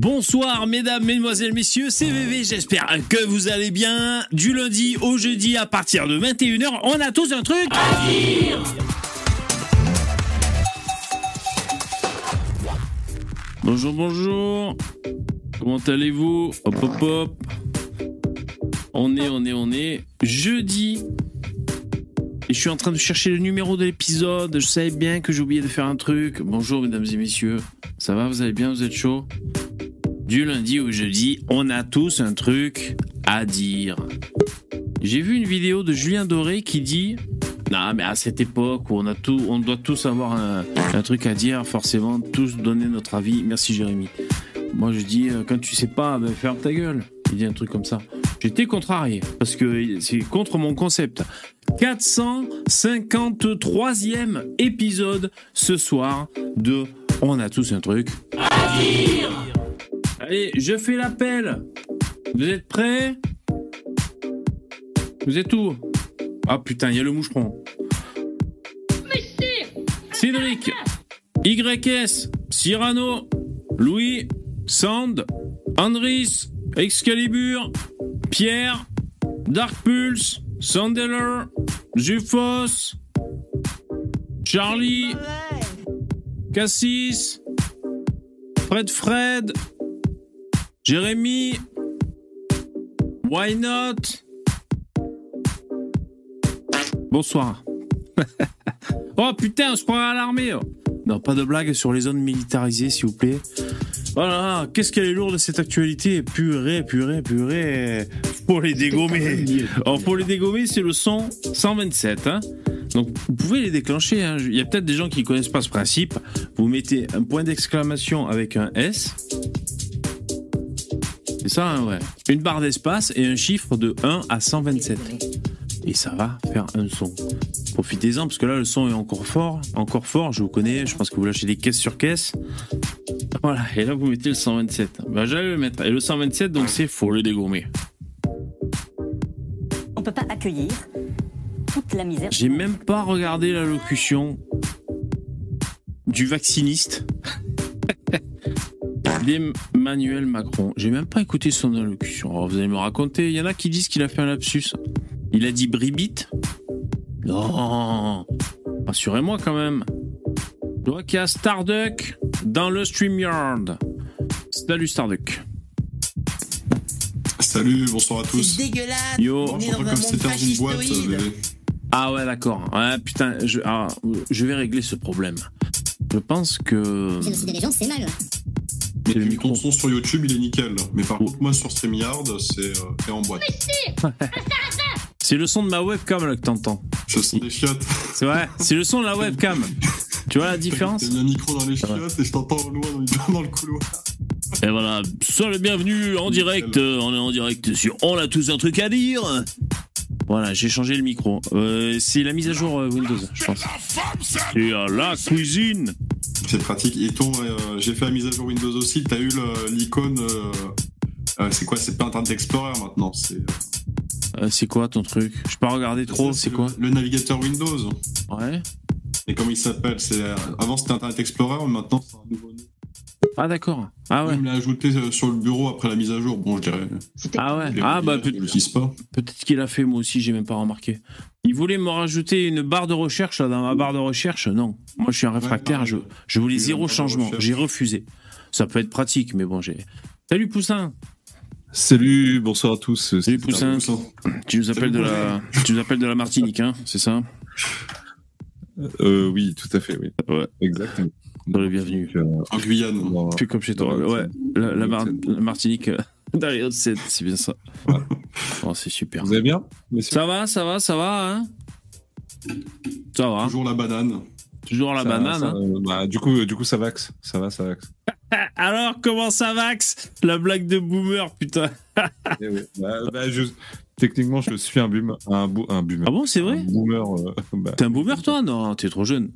Bonsoir mesdames, mesdemoiselles, messieurs, c'est VV, j'espère que vous allez bien. Du lundi au jeudi à partir de 21h, on a tous un truc à dire Bonjour, bonjour. Comment allez-vous? Hop, hop, hop. On est, on est, on est. Jeudi. Et je suis en train de chercher le numéro de l'épisode. Je savais bien que j'ai oublié de faire un truc. Bonjour, mesdames et messieurs. Ça va? Vous allez bien? Vous êtes chaud? Du lundi au jeudi, on a tous un truc à dire. J'ai vu une vidéo de Julien Doré qui dit non, mais à cette époque où on a tout, on doit tous avoir un, truc à dire, forcément, tous donner notre avis. Merci Jérémy. Moi, je dis, euh, quand tu sais pas, ben, ferme ta gueule. Il dit un truc comme ça. J'étais contrarié parce que c'est contre mon concept. 453e épisode ce soir de On a tous un truc à dire. Allez, je fais l'appel. Vous êtes prêts? Vous êtes où? Ah putain, il y a le moucheron. Cédric, YS, Cyrano, Louis, Sand, Andris, Excalibur, Pierre, Dark Pulse, Sandeller, Jufos, Charlie, Cassis, Fred Fred, Jérémy, Why Not? Bonsoir. oh putain, on se prend à l'armée. oh. Non, pas de blague sur les zones militarisées, s'il vous plaît. Voilà, qu'est-ce qu'elle est lourde cette actualité Purée, purée, purée. Faut les dégommer. Alors pour les dégommer, c'est le son 127. Hein. Donc vous pouvez les déclencher. hein. Il y a peut-être des gens qui connaissent pas ce principe. Vous mettez un point d'exclamation avec un S. C'est ça, hein, ouais. Une barre d'espace et un chiffre de 1 à 127. Et ça va faire un son. Profitez-en parce que là le son est encore fort, encore fort. Je vous connais. Je pense que vous lâchez des caisses sur caisses. Voilà, et là vous mettez le 127. Bah, j'allais le mettre. Et le 127, donc c'est faut le dégommer. On peut pas accueillir toute la misère. J'ai même pas regardé la locution du vacciniste d'Emmanuel Macron. J'ai même pas écouté son allocution. Alors vous allez me raconter. Il y en a qui disent qu'il a fait un lapsus. Il a dit bribite. Non, rassurez-moi quand même. Je vois qu'il y a Starduck dans le StreamYard. Salut Starduck. Salut, bonsoir à tous. C'est dégueulasse. Yo. On est dans un monde boîte. euh, Ah ouais, d'accord. Ouais, putain, je, ah, je vais régler ce problème. Je pense que Génocider les gens, c'est mal. Mais le micro. ton son sur YouTube, il est nickel. Mais par contre, moi, sur StreamYard, c'est euh, c'est en boîte. c'est le son de ma webcam là que t'entends. Je sens des chiottes. C'est vrai, c'est le son de la webcam. Tu vois la différence T'as mis un micro dans les chiottes et je t'entends au loin dans, dans le couloir. Et voilà, sois le bienvenu en direct. euh, on est en direct sur On a tous un truc à dire. Voilà, j'ai changé le micro. Euh, c'est la mise à jour euh, Windows, je pense. Et à la cuisine. C'est pratique. Et ton, euh, j'ai fait la mise à jour Windows aussi. T'as eu l'icône. euh, c'est quoi? C'est pas Internet Explorer maintenant. C'est c'est quoi ton truc? Je peux pas regarder trop, c'est le- quoi? Le navigateur Windows. Ouais. Et comment il s'appelle? C'est avant c'était Internet Explorer, mais maintenant c'est un nouveau nom. Ah d'accord. Ah ouais. Il me l'a ajouté euh, sur le bureau après la mise à jour. Bon, je dirais. Ah ouais. je Ah bah je peut- l'utilise pas. peut-être qu'il a fait moi aussi, j'ai même pas remarqué. Il voulait me rajouter une barre de recherche là, dans ma barre de recherche? Non. Moi je suis un réfractaire, je, je voulais zéro changement. J'ai refusé. Ça peut être pratique, mais bon, j'ai. Salut Poussin. Salut, bonsoir à tous. Salut Poussin. Ça. Tu nous appelles de la, tu nous appelles de la Martinique, hein, c'est ça? Euh, oui, tout à fait, oui. Ouais. Exactement. Dans le bienvenu. Donc, euh, En Guyane. bon, Plus comme chez toi. Ouais, Ouais. La, la Mar- la Martinique euh, dans les Hauts-de-Seine, c'est bien ça. Oh, c'est super. Vous allez bien messieurs? Ça va, ça va, ça va, hein? Ça va. Toujours la banane. Toujours la Ça- banane. ça- hein? euh, bah, du coup, du coup, ça vaxe. Ça va, ça vaxe. Alors, comment ça vax La blague de boomer, putain. Eh. Bah, bah, je- Techniquement, je suis un boomer. Un, bo- un boomer. Ah bon, c'est vrai? Un boomer. euh, bah, T'es un boomer, toi? Non, t'es trop jeune.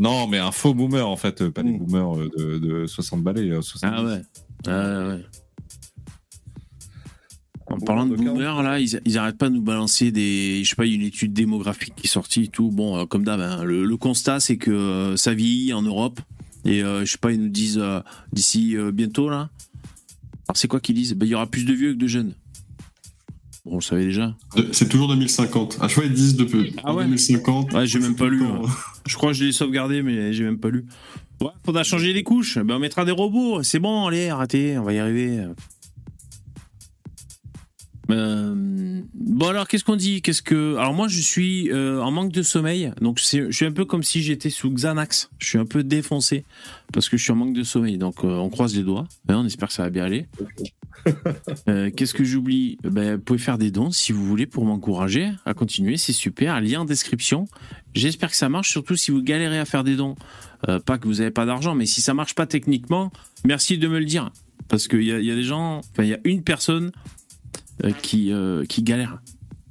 Non, mais un faux boomer, en fait. euh, Pas des Mm. boomers euh, de, de 60 balais. euh, 70. Ah ouais. Ah ouais. En parlant de de 40. boomers, là, ils, ils arrêtent pas de nous balancer des. Je sais pas, il y a une étude démographique qui est sortie et tout. Bon, euh, comme d'hab, hein, le, le constat, c'est que euh, ça vieillit en Europe. Et euh, je sais pas, ils nous disent euh, d'ici euh, bientôt, là, Alors c'est quoi qu'ils disent? Ben, Il y aura plus de vieux que de jeunes. Bon, on le savait déjà. C'est toujours 2050. À chaque fois, ils disent de peu. Ah ouais 2050. Ouais, j'ai même pas lu, temps. Je crois que je l'ai sauvegardé, mais j'ai même pas lu. Ouais, faudra changer les couches. Ben, on mettra des robots. C'est bon, allez, arrêtez, on va y arriver. Euh, bon alors qu'est-ce qu'on dit? Qu'est-ce que alors moi je suis euh, en manque de sommeil. Donc je suis un peu comme si j'étais sous Xanax. Je suis un peu défoncé parce que je suis en manque de sommeil. Donc euh, on croise les doigts Hein, on espère que ça va bien aller. Qu'est-ce que j'oublie? Ben, vous pouvez faire des dons si vous voulez pour m'encourager à continuer. C'est super. Lien en description. J'espère que ça marche surtout si vous galérez à faire des dons. Pas que vous avez pas d'argent mais si ça marche pas techniquement merci de me le dire. Parce qu'il y y a des gens enfin il y a une personne qui, euh, qui galèrent.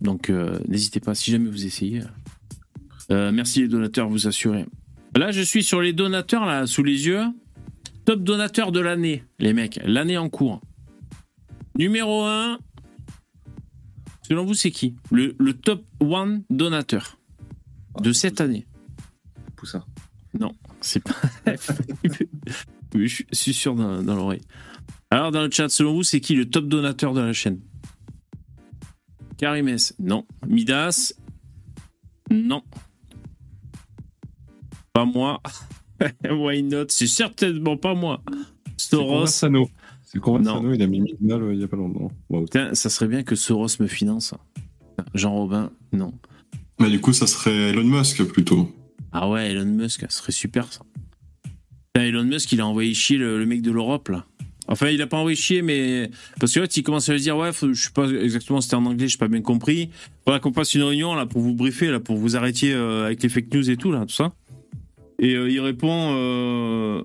Donc euh, n'hésitez pas, si jamais vous essayez. Euh, merci les donateurs, vous assurez. Là, je suis sur les donateurs, là, sous les yeux. Top donateur de l'année, les mecs. L'année en cours. Numéro 1. Selon vous, c'est qui? Le, le top one donateur de cette année. Poussin. C'est pas. oui, je suis sûr dans, dans l'oreille. Alors, dans le chat, selon vous, c'est qui le top donateur de la chaîne? Karimes, non. Midas, non. Pas moi. Why not? C'est certainement pas moi. Soros. C'est Conversano, Non. il a mis 1000 balles euh, il y a pas longtemps. Wow. Putain, ça serait bien que Soros me finance. Jean Robin, non. Mais du coup, ça serait Elon Musk plutôt. Ah ouais, Elon Musk, ça serait super ça. Putain, Elon Musk, il a envoyé chier le, le mec de l'Europe là. Enfin, il a pas envoyé chier, mais parce que là, il commence à lui dire ouais, faut- je sais pas exactement, c'était en anglais, j'ai pas bien compris. Faudra qu'on fasse une réunion là pour vous briefer là, pour vous arrêter euh, avec les fake news et tout là, tout ça. Et euh, il répond euh,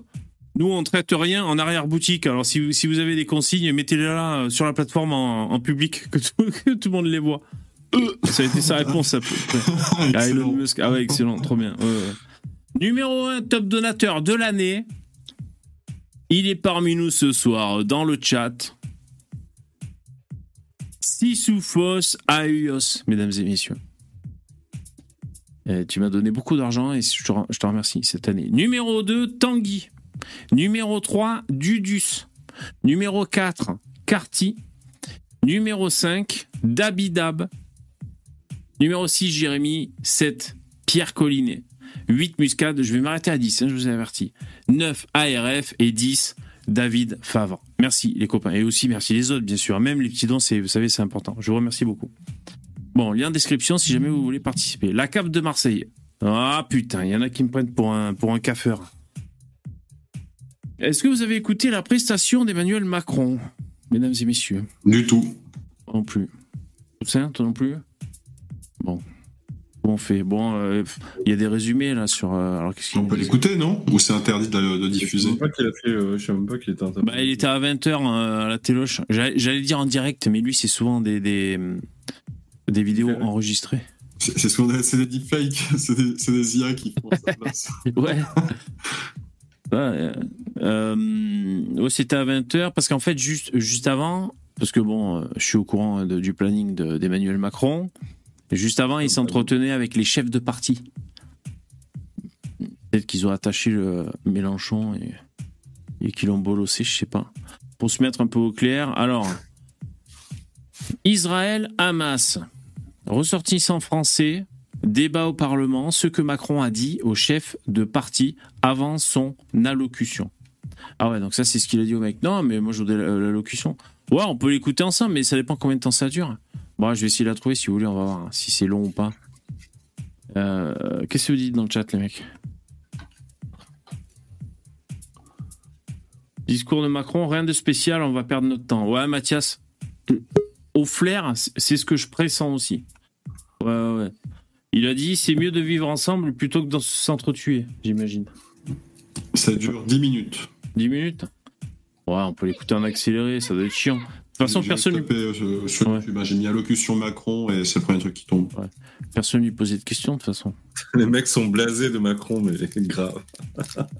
nous on traite rien en arrière boutique. Alors si, vous- si vous avez des consignes, mettez-les là sur la plateforme en, en public que tout, que tout le monde les voit. Ça a été sa réponse. Ça, ah, Elon. Musk. Ah ouais, excellent, trop bien. Ouais, ouais. Numéro 1, top donateur de l'année. Il est parmi nous ce soir dans le chat. Sisoufos Aios, mesdames et messieurs. Euh, tu m'as donné beaucoup d'argent et je te, re- je te remercie cette année. Numéro 2, Tanguy. Numéro 3, Dudus. Numéro 4, Carty. Numéro 5, Dabidab. Numéro 6, Jérémy. 7, Pierre Collinet. 8, Muscade. Je vais m'arrêter à 10, hein, je vous ai averti. 9, ARF. Et 10, David Favre. Merci les copains. Et aussi merci les autres, bien sûr. Même les petits dons, vous savez, c'est important. Je vous remercie beaucoup. Bon, lien en description si jamais vous voulez participer. La Cape de Marseille. Ah putain, il y en a qui me prennent pour un, pour un caffeur. Est-ce que vous avez écouté la prestation d'Emmanuel Macron, mesdames et messieurs? Du tout. non plus. Toi non plus? Bon. On fait Bon, euh, il y a des résumés là sur. euh, alors qu'est-ce qu'il On peut l'écouter, non? Ou c'est interdit de, de Je sais diffuser? même pas qu'il a fait. euh, je sais même pas qu'il était interdit. Bah, il était à 20h à la téloche. J'allais dire en direct, mais lui, c'est souvent des, des, des vidéos Ouais. enregistrées. C'est ce qu'on a- c'est des deepfakes, c'est des, des IA qui font ça. place. Ouais. Ouais, euh, euh, ouais, c'était à 20h parce qu'en fait, juste, juste avant, parce que bon, euh, je suis au courant de- du planning de- d'Emmanuel Macron, et juste avant, il s'entretenait avec les chefs de parti. Peut-être qu'ils ont attaché le Mélenchon et, qu'ils l'ont bolossé, je sais pas. Pour se mettre un peu au clair. Alors, Israël, Hamas, ressortissant français, débat au Parlement, ce que Macron a dit au chef de parti avant son allocution. Ah ouais, donc ça c'est ce qu'il a dit au mec. Non, mais moi je la- l'allocution. Ouais, on peut l'écouter ensemble, mais ça dépend combien de temps ça dure. Bon, je vais essayer de la trouver si vous voulez, on va voir hein, si c'est long ou pas. Euh, Qu'est-ce que vous dites dans le chat, les mecs? Discours de Macron, rien de spécial, on va perdre notre temps. Ouais, Mathias, au flair, c'est ce que je pressens aussi. Ouais, ouais, ouais. Il a dit c'est mieux de vivre ensemble plutôt que de s'entretuer, j'imagine. Ça dure 10 minutes. 10 minutes? Ouais, on peut l'écouter en accéléré, ça doit être chiant. De toute façon, personne, tapé, euh, sur Ouais. YouTube, bah, J'ai mis allocution Macron et c'est le premier truc qui tombe. personne lui posait de questions, de toute façon. Les mecs sont blasés de Macron, mais grave.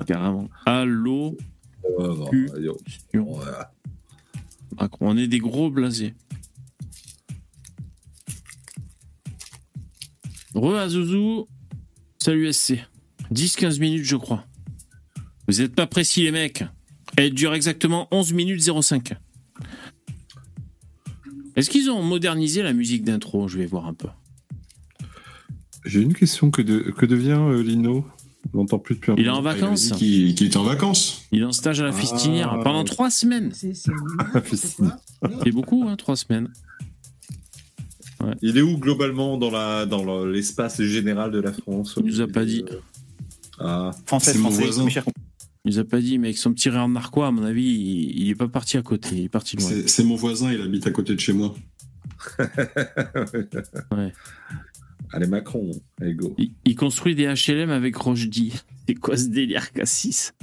Carrément. Allô, Ouais, ouais, ouais. Ouais. Macron. On est des gros blasés. Re Azouzou. Salut SC. 10-15 minutes, je crois. Vous n'êtes pas précis, les mecs. Elle dure exactement 11 minutes 05. Est-ce qu'ils ont modernisé la musique d'intro? Je vais voir un peu. J'ai une question. Que, de- que devient euh, Lino? On n'entend plus depuis un Il est en Ah, il vacances qu'il était en vacances. Il est en stage à la fistinière Ah. pendant trois semaines. C'est beaucoup, hein, trois semaines. Il est où globalement dans la dans le- l'espace général de la France? Il nous a pas dit. Ah, français, voisin. mes chers Il nous a pas dit, mais avec son petit rire narquois, à mon avis, il, il est pas parti à côté, il est parti loin. C'est mon voisin, il habite à côté de chez moi. Ouais. allez Macron, allez go. Il, il construit des HLM avec Rochdy. C'est quoi ce délire, Cassis?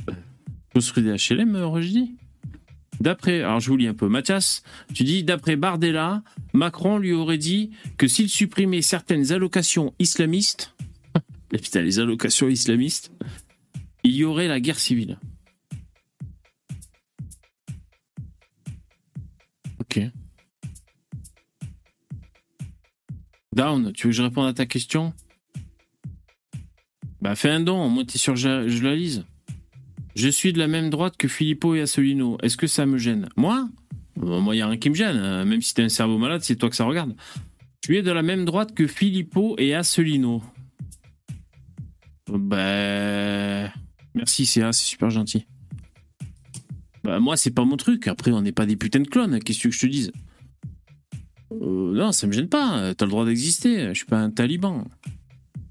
Construit des HLM, euh, Rochdy D'après, alors je vous lis un peu. Mathias, tu dis, d'après Bardella, Macron lui aurait dit que s'il supprimait certaines allocations islamistes, et putain, les allocations islamistes, il y aurait la guerre civile. Ok. Down, tu veux que je réponde à ta question? Bah fais un don, moi t'es sûr je, je la lise. Je suis de la même droite que Filippo et Asselineau. Est-ce que ça me gêne? Moi? Euh, Moi, il n'y a rien qui me gêne. euh, Même si t'es un cerveau malade, c'est toi que ça regarde. Tu es de la même droite que Filippo et Asselineau. Bah... Merci CA, c'est super gentil. Bah moi, c'est pas mon truc. Après, on n'est pas des putains de clones. Qu'est-ce que je te dise? Euh, Non, ça me gêne pas. T'as le droit d'exister. Je suis pas un taliban.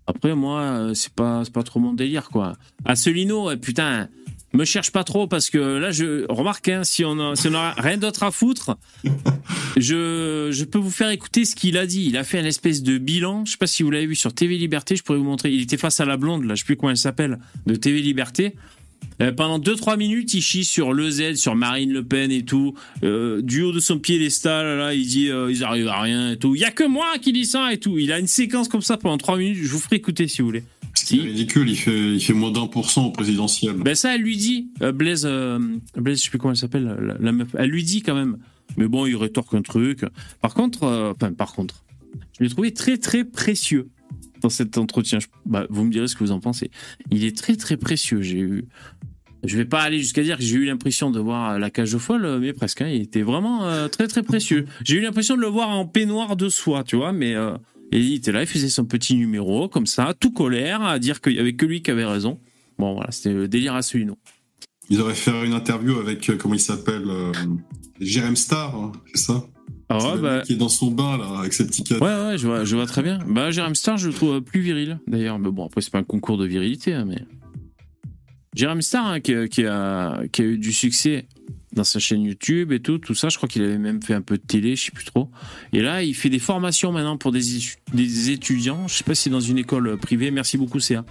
Après, moi, euh, c'est pas, pas trop mon délire, quoi. Asselineau, euh, putain, me cherche pas trop parce que là, je remarque, hein, si on a, si on a rien d'autre à foutre, je, je peux vous faire écouter ce qu'il a dit. Il a fait un espèce de bilan. Je sais pas si vous l'avez vu sur TV Liberté. Je pourrais vous montrer. Il était face à la blonde, là, je sais plus comment elle s'appelle, de TV Liberté. Euh, pendant 2-3 minutes, il chie sur Le Z, sur Marine Le Pen et tout. Euh, du haut de son piédestal, là, il dit euh, ils arrivent à rien et tout. Il y a que moi qui dis ça et tout. Il a une séquence comme ça pendant 3 minutes. Je vous ferai écouter si vous voulez. C'est ridicule, il fait, il fait moins d'un pour cent au présidentiel. Ben ça, elle lui dit, euh, Blaise, Blaise, je sais plus comment elle s'appelle, la, la meuf, elle lui dit quand même. Mais bon, il rétorque un truc. Par contre, enfin, par contre, je l'ai trouvé très très précieux dans cet entretien. Je- bah, vous me direz ce que vous en pensez. Il est très très précieux. J'ai eu, je vais pas aller jusqu'à dire que j'ai eu l'impression de voir la cage aux folles, euh, mais presque. hein. Il était vraiment euh, très très précieux. J'ai eu l'impression de le voir en peignoir de soie, tu vois, mais euh, il était là, il faisait son petit numéro comme ça, tout colère, à dire qu'il y avait que lui qui avait raison. Bon, voilà, c'était le délire à Solino. Ils auraient fait une interview avec, euh, comment il s'appelle euh, Jérém Star, hein, c'est ça Ah ouais, bah, qui est dans son bain, là, avec ses petits cadres. ouais, ouais, je vois, je vois très bien. Bah, Jérém Star, je le trouve euh, plus viril, d'ailleurs. Mais bon, après, c'est pas un concours de virilité, hein, mais. Jérém Star, hein, qui, qui a, qui a eu du succès dans sa chaîne YouTube et tout, tout ça. Je crois qu'il avait même fait un peu de télé, je sais plus trop. Et là, il fait des formations maintenant pour des étudiants. Je sais pas si c'est dans une école euh, privée. Merci beaucoup, CA.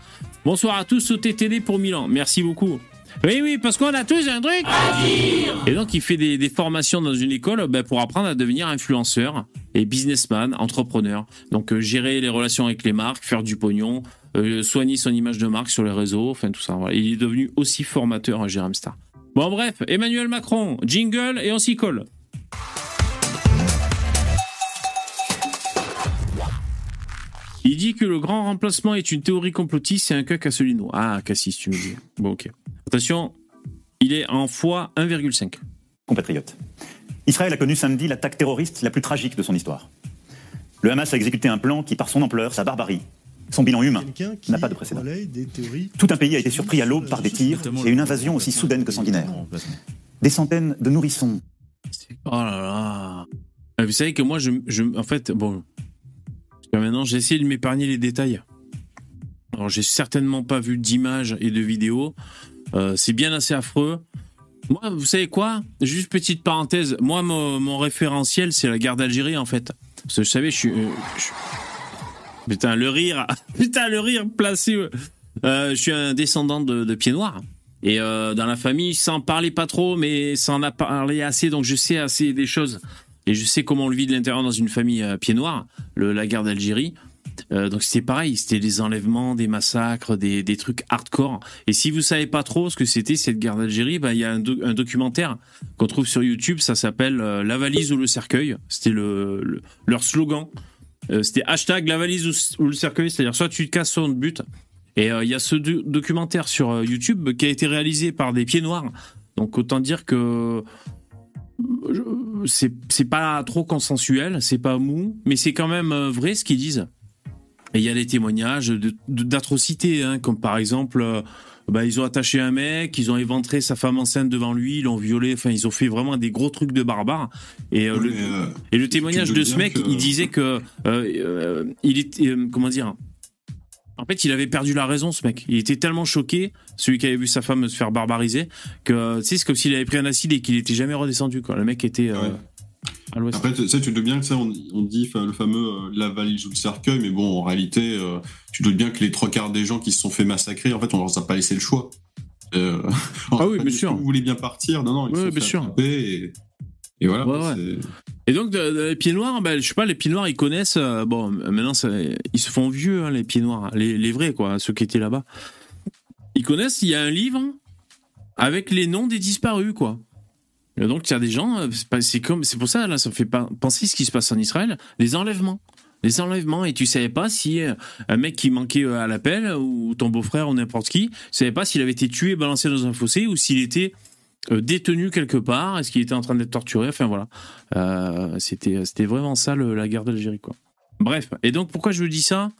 Bonsoir à tous au TTD pour Milan. Merci beaucoup. Oui, oui, parce qu'on a tous un truc. Et donc, il fait des, formations dans une école ben, pour apprendre à devenir influenceur et businessman, entrepreneur. Donc, euh, gérer les relations avec les marques, faire du pognon, euh, soigner son image de marque sur les réseaux, enfin tout ça. Il est devenu aussi formateur, hein, Jérém Star. Bon, bref, Emmanuel Macron, jingle et on s'y colle. Il dit que le grand remplacement est une théorie complotiste, c'est un cas Cassolino. Ah, Cassis, tu me dis. Bon, ok. Attention, il est en fois 1,5. compatriotes. Israël a connu samedi l'attaque terroriste la plus tragique de son histoire. Le Hamas a exécuté un plan qui, par son ampleur, sa barbarie, son bilan humain, n'a pas de précédent. Tout un pays a été surpris à l'aube par des tirs et une invasion aussi soudaine que sanguinaire. Des centaines de nourrissons, Oh là là. Ah, Vous savez que moi, je, je en fait, bon, jusqu'à maintenant, j'ai essayé de m'épargner les détails. Alors, j'ai certainement pas vu d'images et de vidéos. Euh, c'est bien assez affreux. Moi, vous savez quoi? Juste petite parenthèse. Moi, mon, référentiel, c'est la guerre d'Algérie, en fait. Parce que je savais, je suis. euh, Putain, le rire. Putain, le rire placé. euh. Je suis un descendant de, pieds noirs. Et euh, dans la famille, sans parler pas trop, mais en a parlé assez, donc je sais assez des choses. Et je sais comment on le vit de l'intérieur dans une famille à pieds noirs, le, la guerre d'Algérie. Euh, donc c'était pareil, c'était des enlèvements, des massacres, des, des trucs hardcore. Et si vous savez pas trop ce que c'était cette guerre d'Algérie, bah, il y a un, do- un documentaire qu'on trouve sur YouTube, ça s'appelle euh, La valise ou le cercueil. C'était le, le- leur slogan. Euh, c'était hashtag la valise ou, le cercueil, c'est-à-dire soit tu te casses, soit on te bute. Et il y a ce do- documentaire sur YouTube qui a été réalisé par des pieds noirs. Donc autant dire que c'est pas trop consensuel, c'est pas mou, mais c'est quand même vrai ce qu'ils disent. Et il y a des témoignages d'atrocités, hein, comme par exemple, euh, bah, ils ont attaché un mec, ils ont éventré sa femme enceinte devant lui, ils l'ont violé, enfin ils ont fait vraiment des gros trucs de barbares. Et, euh, le, euh, et le témoignage de ce mec, que- il disait que euh, il était comment dire en fait, il avait perdu la raison, ce mec. Il était tellement choqué, celui qui avait vu sa femme se faire barbariser, que c'est comme s'il avait pris un acide et qu'il était jamais redescendu. Quoi. Le mec était Ouais. Après, tu sais, tu te doutes bien que ça, on, on dit le fameux euh, la valise ou le cercueil, mais bon, en réalité, euh, tu te doutes bien que les trois quarts des gens qui se sont fait massacrer, en fait, on leur a pas laissé le choix. Euh, Ah oui, bien sûr. Vous voulez bien partir? Non, non, ils Ouais, sont bien sûr. et, et voilà. Ouais, ouais. c'est- Et donc, de- de- les pieds noirs, ben, je sais pas, les pieds noirs, ils connaissent. euh, bon, maintenant, ça- ils se font vieux, hein, les pieds noirs, les, les vrais, quoi, ceux qui étaient là-bas. Ils connaissent. Il y a un livre avec les noms des disparus, quoi. Donc, il y a des gens. euh, c'est comme, c'est pour ça, là, ça me fait penser ce qui se passe en Israël, des enlèvements. Des enlèvements et tu savais pas si euh, un mec qui manquait euh, à l'appel ou ton beau-frère ou n'importe qui, tu savais pas s'il avait été tué, balancé dans un fossé ou s'il était détenu quelque part, est-ce qu'il était en train d'être torturé, enfin voilà. C'était c'était vraiment ça la guerre d'Algérie quoi. Bref, et donc pourquoi je vous dis ça?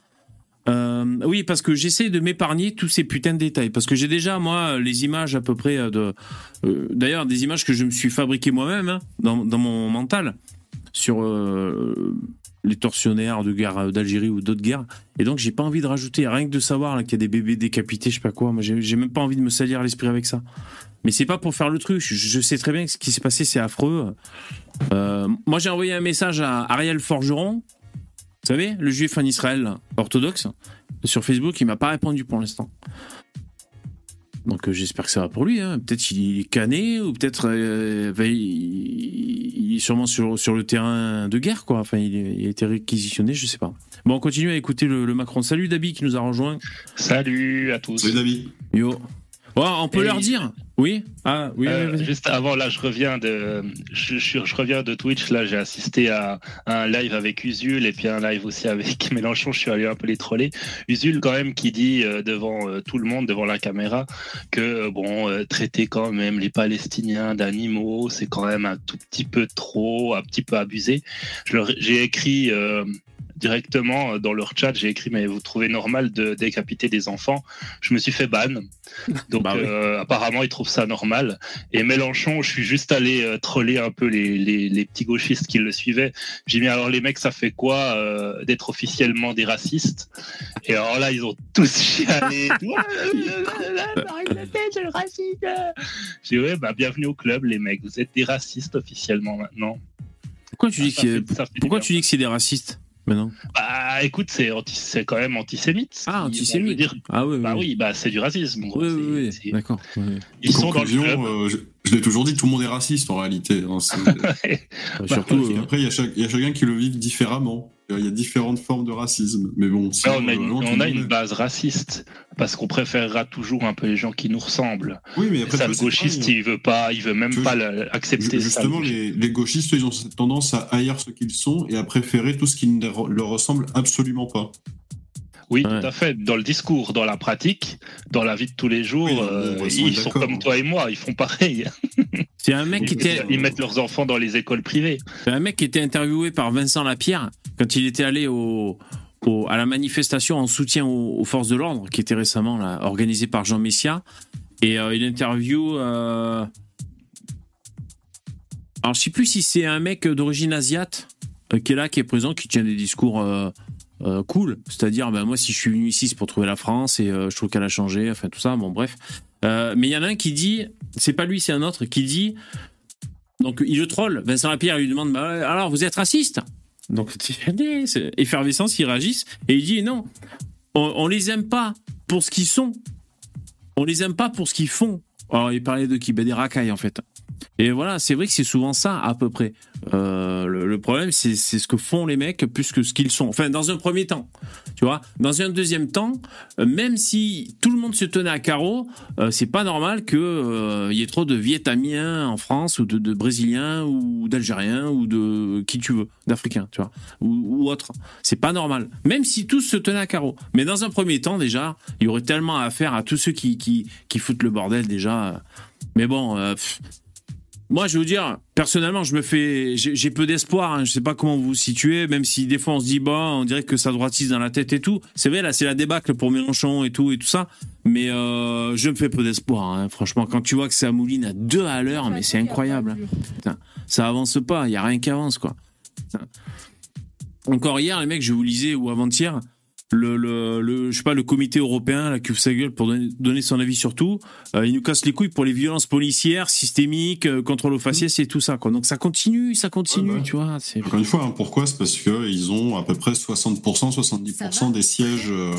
Euh, Oui, parce que j'essaie de m'épargner tous ces putains de détails, parce que j'ai déjà moi les images à peu près euh, de, euh, d'ailleurs des images que je me suis fabriquées moi-même hein, dans, mon mental sur les tortionnaires de guerre d'Algérie ou d'autres guerres, et donc j'ai pas envie de rajouter rien que de savoir qu'il y a des bébés décapités, je sais pas quoi. Moi j'ai même pas envie de me salir l'esprit avec ça. Mais c'est pas pour faire le truc. Je, je sais très bien que ce qui s'est passé, c'est affreux. Moi, j'ai envoyé un message à Ariel Forgeron, vous savez, le juif en Israël orthodoxe, sur Facebook. Il m'a pas répondu pour l'instant. Donc euh, j'espère que ça va pour lui. hein. Peut-être qu'il est cané ou peut-être euh, ben, il, il est sûrement sur, sur le terrain de guerre quoi. Enfin, il, a été réquisitionné, je sais pas. Bon, on continue à écouter le, le Macron. Salut Dabi qui nous a rejoint. Salut à tous. Salut David. Yo. Ouais, on peut Et- leur dire. Oui. Ah oui. Euh, oui, juste avant, là, je reviens de, je, je- je reviens de Twitch. Là, j'ai assisté à un live avec Usul et puis un live aussi avec Mélenchon. Je suis allé un peu les troller. Usul, quand même, qui dit euh, devant euh, tout le monde, devant la caméra, que bon, traiter quand même les Palestiniens d'animaux, c'est quand même un tout petit peu trop, un petit peu abusé. J'ai écrit. Directement euh, dans leur chat, j'ai écrit mais vous trouvez normal de décapiter des enfants Je me suis fait ban. Donc Bah oui. euh, apparemment ils trouvent ça normal. Et Mélenchon, je suis juste allé euh, troller un peu les, les, les petits gauchistes qui le suivaient. J'ai mis alors les mecs, ça fait quoi euh, d'être officiellement des racistes? Et alors là, ils ont tous chialé. J'ai dit ouais, bah bienvenue au club les mecs. Vous êtes des racistes officiellement maintenant. Pourquoi tu dis Ça que pourquoi tu dis que c'est des racistes? Bah écoute, c'est anti- c'est quand même antisémite. Ah, antisémite. dire, Ah oui. bah oui, bah c'est du racisme. Oui, oui, oui. D'accord. oui. Ils sont dans le club. euh, je, l'ai toujours dit, tout le monde est raciste en réalité. hein, c'est- Bah, surtout. Et euh, Après, il y, a y chacun qui le vit différemment. Il y a différentes formes de racisme. Mais bon, sinon, on a, une, on a est- base raciste parce qu'on préférera toujours un peu les gens qui nous ressemblent. Oui, mais après, le gauchiste, hein. il veut pas, il veut même pas accepter Ju- ça. Justement, les, les gauchistes, ils ont cette tendance à haïr ce qu'ils sont et à préférer tout ce qui ne leur ressemble absolument pas. Oui, Ouais. tout à fait. Dans le discours, dans la pratique, dans la vie de tous les jours, Oui, euh, ils sont comme toi et moi, ils font pareil. C'est un mec qui Ils, était, ils mettent leurs enfants dans les écoles privées. c'est un mec qui était interviewé par Vincent Lapierre quand il était allé au, au- à la manifestation en soutien aux, aux forces de l'ordre qui était récemment là, organisée par Jean Messia et euh, il interview. euh, Alors je sais plus si c'est un mec d'origine asiate euh, qui est là, qui est présent, qui tient des discours. Euh, cool, c'est-à-dire ben moi si je suis venu ici c'est pour trouver la France et euh, je trouve qu'elle a changé, enfin tout ça, bon bref. Euh, mais il y en a un qui dit, c'est pas lui, c'est un autre qui dit, donc il le troll. Vincent Lapierre lui demande, bah, alors vous êtes raciste? Donc c'est effervescence, ils réagissent et il dit non, on, on les aime pas pour ce qu'ils sont, on les aime pas pour ce qu'ils font. Alors il parlait de qui Ben, Des racailles en fait. Et voilà, c'est vrai que c'est souvent ça à peu près. Euh, le, problème, c'est ce que font les mecs plus que ce qu'ils sont. Enfin, dans un premier temps, tu vois. Dans un deuxième temps, euh, même si tout le monde se tenait à carreau, euh, c'est pas normal que euh, y ait trop de Vietnamiens en France ou de, Brésiliens ou d'Algériens ou de qui tu veux, d'Africains, tu vois, ou, ou. C'est pas normal. Même si tous se tenaient à carreau. Mais dans un premier temps, déjà, il y aurait tellement à faire à tous ceux qui qui, foutent le bordel déjà. Mais bon. euh, Moi, je vais vous dire, personnellement, je me fais, j'ai j'ai peu d'espoir. Hein. Je sais pas comment vous vous situez, même si des fois on se dit, bah, on dirait que ça droitise dans la tête et tout. C'est vrai, là, c'est la débâcle pour Mélenchon et tout et tout ça. Mais euh, je me fais peu d'espoir. hein. Franchement, quand tu vois que ça mouline à deux à l'heure, mais c'est incroyable. Putain, ça avance pas. Il y a rien qui avance, quoi. Putain. Encore hier, les mecs, je vous lisais ou avant-hier. Le, le, le, je sais pas, le comité européen, là, qui ouvre sa gueule pour donner, donner son avis sur tout, euh, il nous casse les couilles pour les violences policières, systémiques, euh, contrôle aux faciès et tout ça, quoi. Donc ça continue, ça continue, Ouais, bah. tu vois. C'est Encore une fois, hein, pourquoi? C'est parce qu'ils ont à peu près 60%, 70% des sièges euh,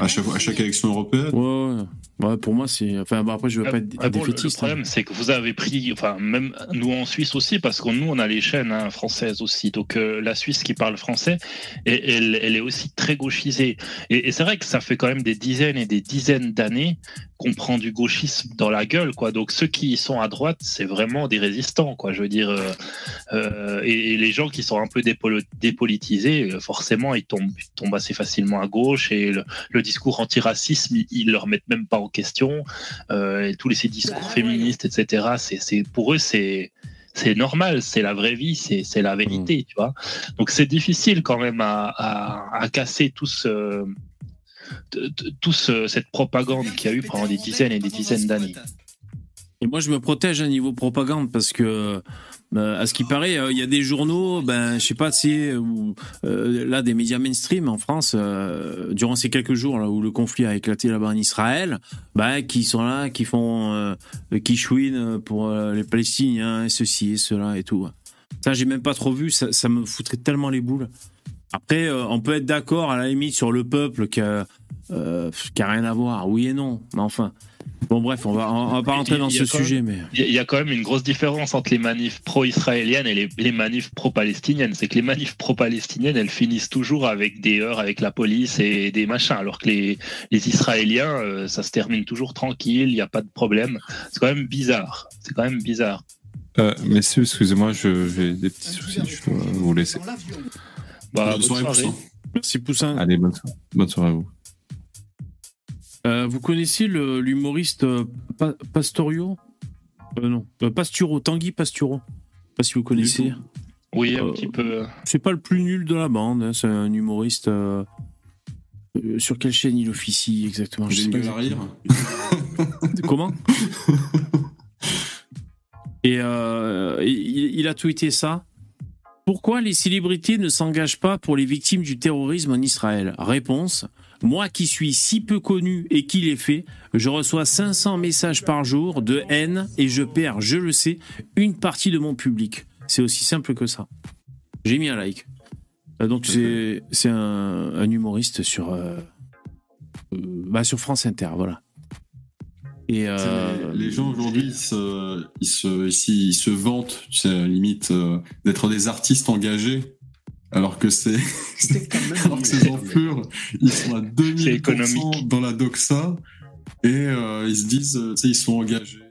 à, chaque, à chaque élection européenne. Ouais, ouais. Ouais, pour moi, c'est. Enfin, bon, après, je veux pas être Ah bon, le- le défaitiste. hein. problème, c'est que vous avez pris, enfin, même nous en Suisse aussi, parce que nous, on a les chaînes hein, françaises aussi. Donc, euh, la Suisse qui parle français, et, elle, elle est aussi très gauchisée. Et, et c'est vrai que ça fait quand même des dizaines et des dizaines d'années qu'on prend du gauchisme dans la gueule, quoi. Donc, ceux qui sont à droite, c'est vraiment des résistants, quoi. Je veux dire, euh, euh, et, et les gens qui sont un peu dépolitisés, euh, forcément, ils tombent, ils tombent assez facilement à gauche, et le, le discours antiracisme, ils, ils le remettent même pas en question. Euh, et tous les ces discours féministes, etc. C'est pour eux, c'est c'est normal, c'est la vraie vie, c'est, c'est la vérité, tu vois. Donc c'est difficile quand même à, à, à casser tout ce, t- t- tout ce- cette propagande qu'il y a eu pendant des dizaines et des dizaines d'années. Et moi, je me protège à niveau propagande parce que, euh, à ce qui paraît, euh, il y a des journaux, ben, je sais pas, c'est là des médias mainstream en France euh, durant ces quelques jours là où le conflit a éclaté là-bas en Israël, ben, qui sont là, qui font, euh, qui chouinent pour euh, les Palestiniens, et ceci et cela et tout. Ça, j'ai même pas trop vu. Ça, me foutrait tellement les boules. Après, euh, on peut être d'accord à la limite sur le peuple euh, qui a rien à voir, oui et non. Mais enfin, bon bref, on va, on va pas rentrer dans ce même- sujet, mais. Il y a- quand même une grosse différence entre les manifs pro-israéliennes et les, les manifs pro-palestiniennes. C'est que les manifs pro-palestiniennes, elles finissent toujours avec des heurts avec la police et des machins, alors que les, les Israéliens, euh, ça se termine toujours tranquille, il n'y a pas de problème. C'est quand même bizarre. C'est quand même bizarre. Euh, messieurs, excusez-moi, j'ai des petits soucis, je dois vous laisser. Bah, Bonne bonne soirée, soirée. Poussin. Merci Poussin. Allez, bonne soirée, bonne soirée à vous. Euh, vous connaissez le- l'humoriste euh, Pa- Pastorio? Euh, Non, Pasturo, Tanguy Pasturo. Je sais pas si vous connaissez. Oui, un Euh, petit peu. C'est pas le plus nul de la bande. hein, C'est un humoriste. euh, euh, sur quelle chaîne il officie exactement? Je J'ai sais pas à rire. Comment? Et euh, il, il a tweeté ça. Pourquoi les célébrités ne s'engagent pas pour les victimes du terrorisme en Israël? Réponse. Moi qui suis si peu connu et qui l'ai fait, je reçois 500 messages par jour de haine et je perds, je le sais, une partie de mon public. C'est aussi simple que ça. J'ai mis un like. Euh, Donc c'est un, humoriste sur euh, euh, bah, sur France Inter, voilà. Les, gens aujourd'hui, ils se, vantent, tu sais, limite, d'être des artistes engagés, alors que c'est, alors que ces enflures, ils sont à C'est économique. 2000% dans la doxa, et euh, ils se disent, tu sais, ils sont engagés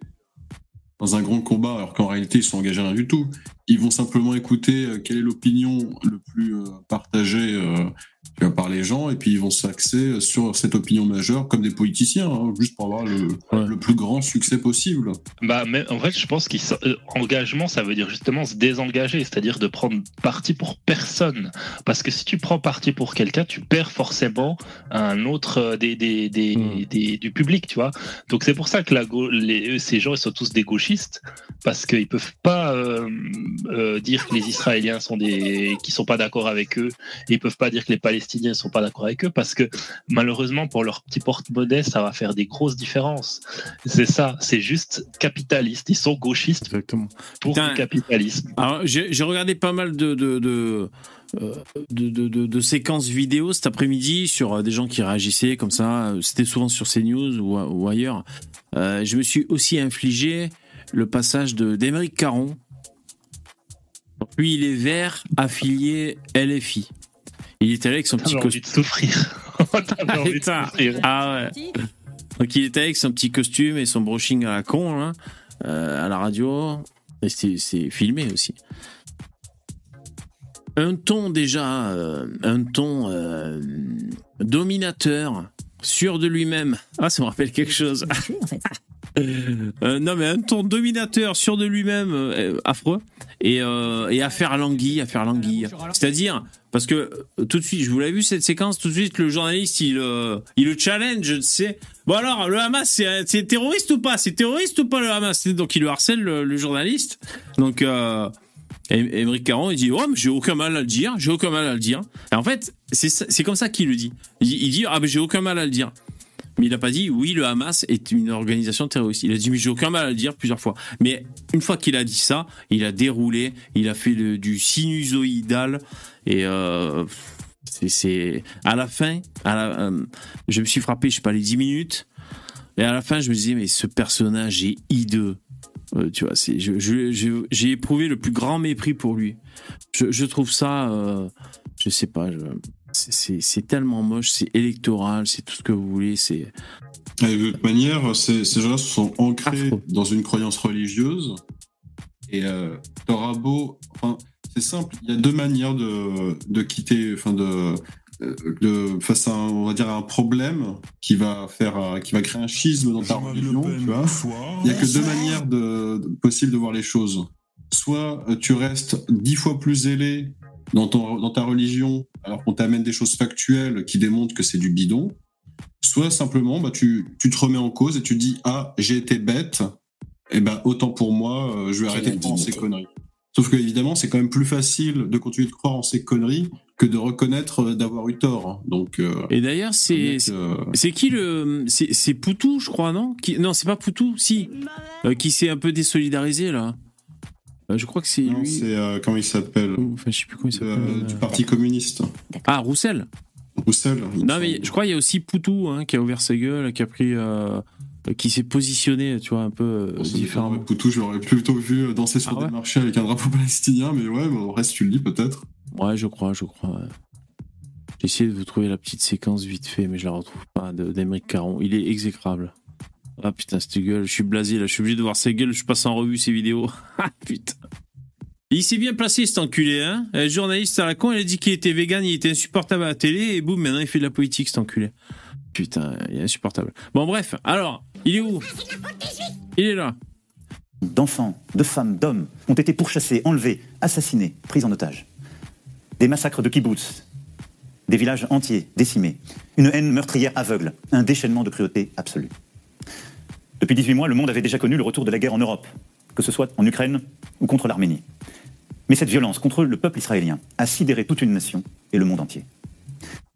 dans un grand combat, alors qu'en réalité, ils sont engagés rien du tout. Ils vont simplement écouter euh, quelle est l'opinion le plus euh, partagée euh, par les gens, et puis ils vont s'axer sur cette opinion majeure, comme des politiciens, hein, juste pour avoir le, Ouais. le plus grand succès possible. Bah, mais en fait, je pense qu'engagement, ça veut dire justement se désengager, c'est-à-dire de prendre parti pour personne. Parce que si tu prends parti pour quelqu'un, tu perds forcément un autre euh, des, des, des, Mm. des- du public, tu vois. Donc c'est pour ça que la les, ces gens, ils sont tous des gauchistes, parce qu'ils peuvent pas euh, euh, dire que les Israéliens sont des, qui sont pas d'accord avec eux, et ils peuvent pas dire que les Palestiniens sont pas d'accord avec eux, parce que malheureusement pour leur petit porte-monnaie, ça va faire des grosses différences. C'est ça, c'est juste capitaliste. Ils sont gauchistes exactement. pour Putain. le capitalisme. Alors, j'ai regardé pas mal de, de, de, euh, de, de- de- de séquences vidéo cet après-midi sur euh, des gens qui réagissaient comme ça. C'était souvent sur CNews ou, ou ailleurs. Euh, je me suis aussi infligé le passage de d'Émeric Caron. Lui, il est vert, affilié LFI. Il était avec son petit costume. de souffrir. T'avais envie de Putain. souffrir. Ah ouais. Donc il était avec son petit costume et son brushing à la con là, euh, à la radio. Et c'est c'est filmé aussi. Un ton déjà, euh, un ton euh, dominateur, sûr de lui-même. Ah, ça me rappelle quelque chose. En fait. Euh, non, mais un ton dominateur sûr de lui-même, euh, affreux, et, euh, et affaire languille, affaire languille. C'est-à-dire, parce que euh, tout de suite, je vous l'avez vu cette séquence, tout de suite, le journaliste, il, euh, il le challenge, tu sais. Bon alors, le Hamas, c'est terroriste ou pas? C'est terroriste ou pas le Hamas? Donc il le harcèle, le, le journaliste. Donc, euh, Émeric Caron, il dit, oh, mais j'ai aucun mal à le dire, j'ai aucun mal à le dire. Et en fait, c'est comme ça qu'il le dit. Il, il dit, ah, mais j'ai aucun mal à le dire. Mais il n'a pas dit oui, le Hamas est une organisation terroriste. Il a dit mais j'ai aucun mal à le dire plusieurs fois. Mais une fois qu'il a dit ça, il a déroulé, il a fait du sinusoïdal et euh, c'est- à la fin, euh, je me suis frappé, je sais pas les 10 minutes et à la fin je me disais mais ce personnage est hideux. Euh, tu vois, j'ai éprouvé le plus grand mépris pour lui. Je, trouve ça, je sais pas, c'est, tellement moche, c'est électoral, c'est tout ce que vous voulez, c'est Et de toute manière, ces, ces gens-là sont ancrés dans une croyance religieuse. Et euh, t'auras beau. Enfin, c'est simple, il y a deux manières de, de quitter, enfin de, de face à un, on va dire un problème qui va faire, qui va créer un schisme dans ta religion, tu vois. Il y a que deux manières de, de- possibles de voir les choses. Soit euh, tu restes dix fois plus zélé dans, ton, dans ta religion, alors qu'on t'amène des choses factuelles qui démontrent que c'est du bidon. Soit simplement, bah, tu, tu te remets en cause et tu dis ah j'ai été bête, et ben autant pour moi, euh, je vais arrêter de croire en ces conneries. Sauf que évidemment, c'est quand même plus facile de continuer de croire en ces conneries que de reconnaître euh, d'avoir eu tort. hein. Donc, euh, Et d'ailleurs, c'est euh, c'est qui le c'est c'est Poutou, je crois, non? Qui, Non, c'est pas Poutou, si, Euh, qui s'est un peu désolidarisé là. Euh, je crois que c'est lui. c'est euh, comment il s'appelle Enfin, je sais plus comment il s'appelle. Euh, du Parti communiste. Ah, Roussel. Roussel. Non, mais je crois qu'il y a aussi Poutou hein, qui a ouvert sa gueule, qui a pris, euh, qui s'est positionné, tu vois, un peu euh, Bon, différemment. différent. Poutou, je l'aurais plutôt vu danser sur Ah ouais des marchés avec un drapeau palestinien, mais ouais, bon, au reste, tu le dis peut-être. Ouais, je crois, je crois. ouais. J'ai essayé de vous trouver la petite séquence vite fait, mais je la retrouve pas de- d'Emeric Caron. Il est exécrable. Ah putain, cette gueule, je suis blasé là, je suis obligé de voir sa gueule, je passe en revue ses vidéos. Ah putain. Il s'est bien placé cet enculé, hein Le journaliste à la con, il a dit qu'il était vegan, il était insupportable à la télé, et boum, maintenant il fait de la politique cet enculé. Putain, il est insupportable. Bon bref, alors, il est où? Il est là. d'enfants, de femmes, d'hommes ont été pourchassés, enlevés, assassinés, pris en otage. Des massacres de kibbutz, des villages entiers décimés, une haine meurtrière aveugle, un déchaînement de cruauté absolue. Depuis 18 mois, le monde avait déjà connu le retour de la guerre en Europe, que ce soit en Ukraine ou contre l'Arménie. Mais cette violence contre le peuple israélien a sidéré toute une nation et le monde entier.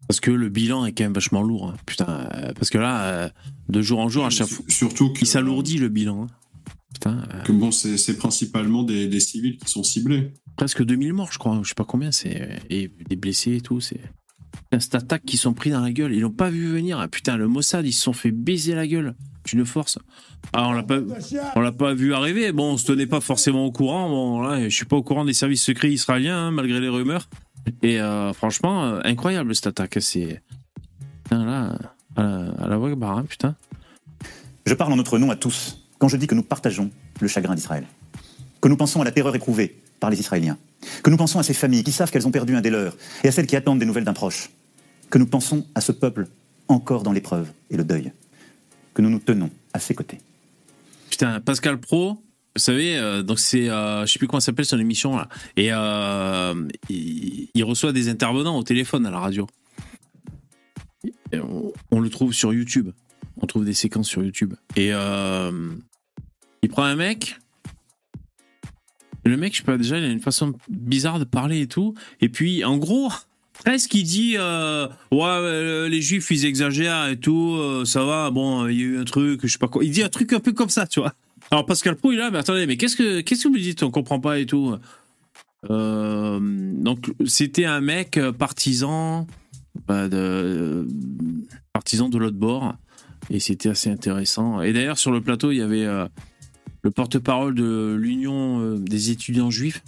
Parce que le bilan est quand même vachement lourd. hein. Putain, euh, parce que là, euh, de jour en jour, à chaque fois, Surtout que, il s'alourdit le bilan. hein. Putain, euh, que bon, c'est principalement des, des civils qui sont ciblés. presque 2000 morts, je crois. Je sais pas combien c'est. Et des blessés et tout. C'est. Cette attaque qui sont pris dans la gueule. Ils l'ont pas vu venir. Ah, putain, le Mossad, ils se sont fait baiser la gueule. D'une force. Ah, on l'a pas, on l'a pas vu arriver. Bon, on se tenait pas forcément au courant. Bon, là, je suis pas au courant des services secrets israéliens, hein, malgré les rumeurs. Et euh, franchement, euh, incroyable cette attaque. C'est. Là, à la, à la hein, putain. Je parle en notre nom à tous quand je dis que nous partageons le chagrin d'Israël. Que nous pensons à la terreur éprouvée par les Israéliens. Que nous pensons à ces familles qui savent qu'elles ont perdu un des leurs et à celles qui attendent des nouvelles d'un proche. Que nous pensons à ce peuple encore dans l'épreuve et le deuil. Que nous nous tenons à ses côtés. Putain, Pascal Pro, vous savez, euh, donc c'est, euh, je sais plus comment s'appelle son émission là, et euh, il, reçoit des intervenants au téléphone à la radio. On, on le trouve sur YouTube. On trouve des séquences sur YouTube. Et euh, il prend un mec. Le mec, je sais pas, déjà, il a une façon bizarre de parler et tout. Et puis, en gros, presque, il dit euh, Ouais, euh, les juifs, ils exagèrent et tout, euh, ça va, bon, il y a eu un truc, je sais pas quoi. Il dit un truc un peu comme ça, tu vois. Alors, Pascal Pro, il est là, mais attendez, mais qu'est-ce que, qu'est-ce que vous me dites? On comprend pas et tout. Donc, c'était un mec partisan, bah, de, partisan de l'autre bord. Et c'était assez intéressant. Et d'ailleurs, sur le plateau, il y avait le porte-parole de l'Union des étudiants juifs.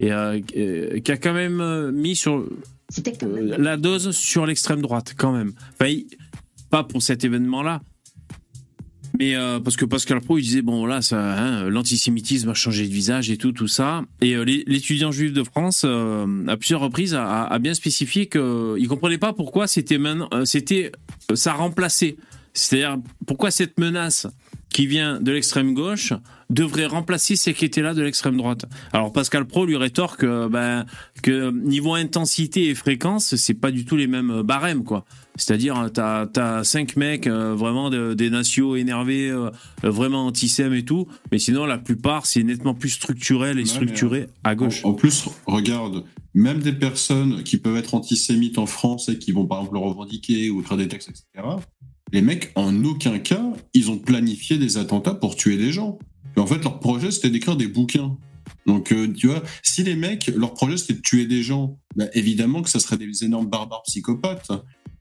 Et qui a quand même mis sur Euh, la dose sur l'extrême droite, quand même. Enfin, pas pour cet événement-là. Mais euh, parce que Pascal Pro, il disait, bon, là, hein, l'antisémitisme a changé de visage et tout, tout ça. Et euh, l'étudiant juif de France, à plusieurs reprises, a, a- bien spécifié qu'il comprenait pas pourquoi c'était c'était, ça remplaçait. C'est-à-dire, pourquoi cette menace qui vient de l'extrême gauche devrait remplacer ces qui étaient là de l'extrême droite. Alors Pascal Pro lui rétorque euh, ben, que niveau intensité et fréquence, c'est pas du tout les mêmes barèmes quoi. C'est-à-dire t'as as cinq mecs euh, vraiment de- des nations énervés, euh, vraiment antisèmes et tout, mais sinon la plupart c'est nettement plus structurel et Ouais, structuré à gauche. En, en plus, regarde, même des personnes qui peuvent être antisémites en France et qui vont par exemple le revendiquer ou écrire des textes, etc. Les mecs, en aucun cas, ils ont planifié des attentats pour tuer des gens. En fait, leur projet, c'était d'écrire des bouquins. Donc, euh, tu vois, si les mecs, leur projet, c'était de tuer des gens, bah, évidemment que ça serait des énormes barbares psychopathes.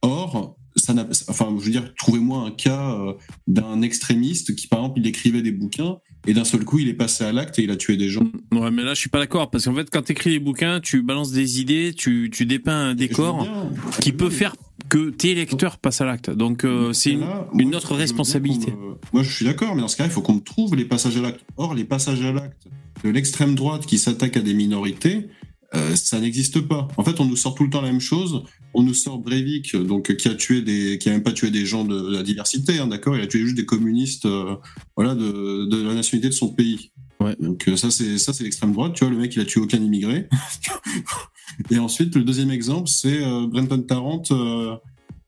Or, ça n'a, enfin, je veux dire, trouvez-moi un cas euh, d'un extrémiste qui, par exemple, il écrivait des bouquins et d'un seul coup, il est passé à l'acte et il a tué des gens. Ouais, mais là je suis pas d'accord parce qu'en fait quand t'écris des bouquins, tu balances des idées, tu, tu dépeins un décor qui peut faire que tes lecteurs passent à l'acte. Donc euh, c'est une, une autre responsabilité. me- Moi, je suis d'accord, mais dans ce cas, il faut qu'on me trouve les passages à l'acte. Or, les passages à l'acte de l'extrême droite qui s'attaque à des minorités, euh, ça n'existe pas. En fait, on nous sort tout le temps la même chose. On nous sort Breivik, donc qui a tué des, qui a même pas tué des gens de, la diversité, hein, d'accord. Il a tué juste des communistes, euh, voilà, de, de la nationalité de son pays. Ouais. Donc euh, ça, c'est ça, c'est l'extrême droite. Tu vois, le mec, il a tué aucun immigré. Et ensuite, le deuxième exemple, c'est euh, Brenton Tarrant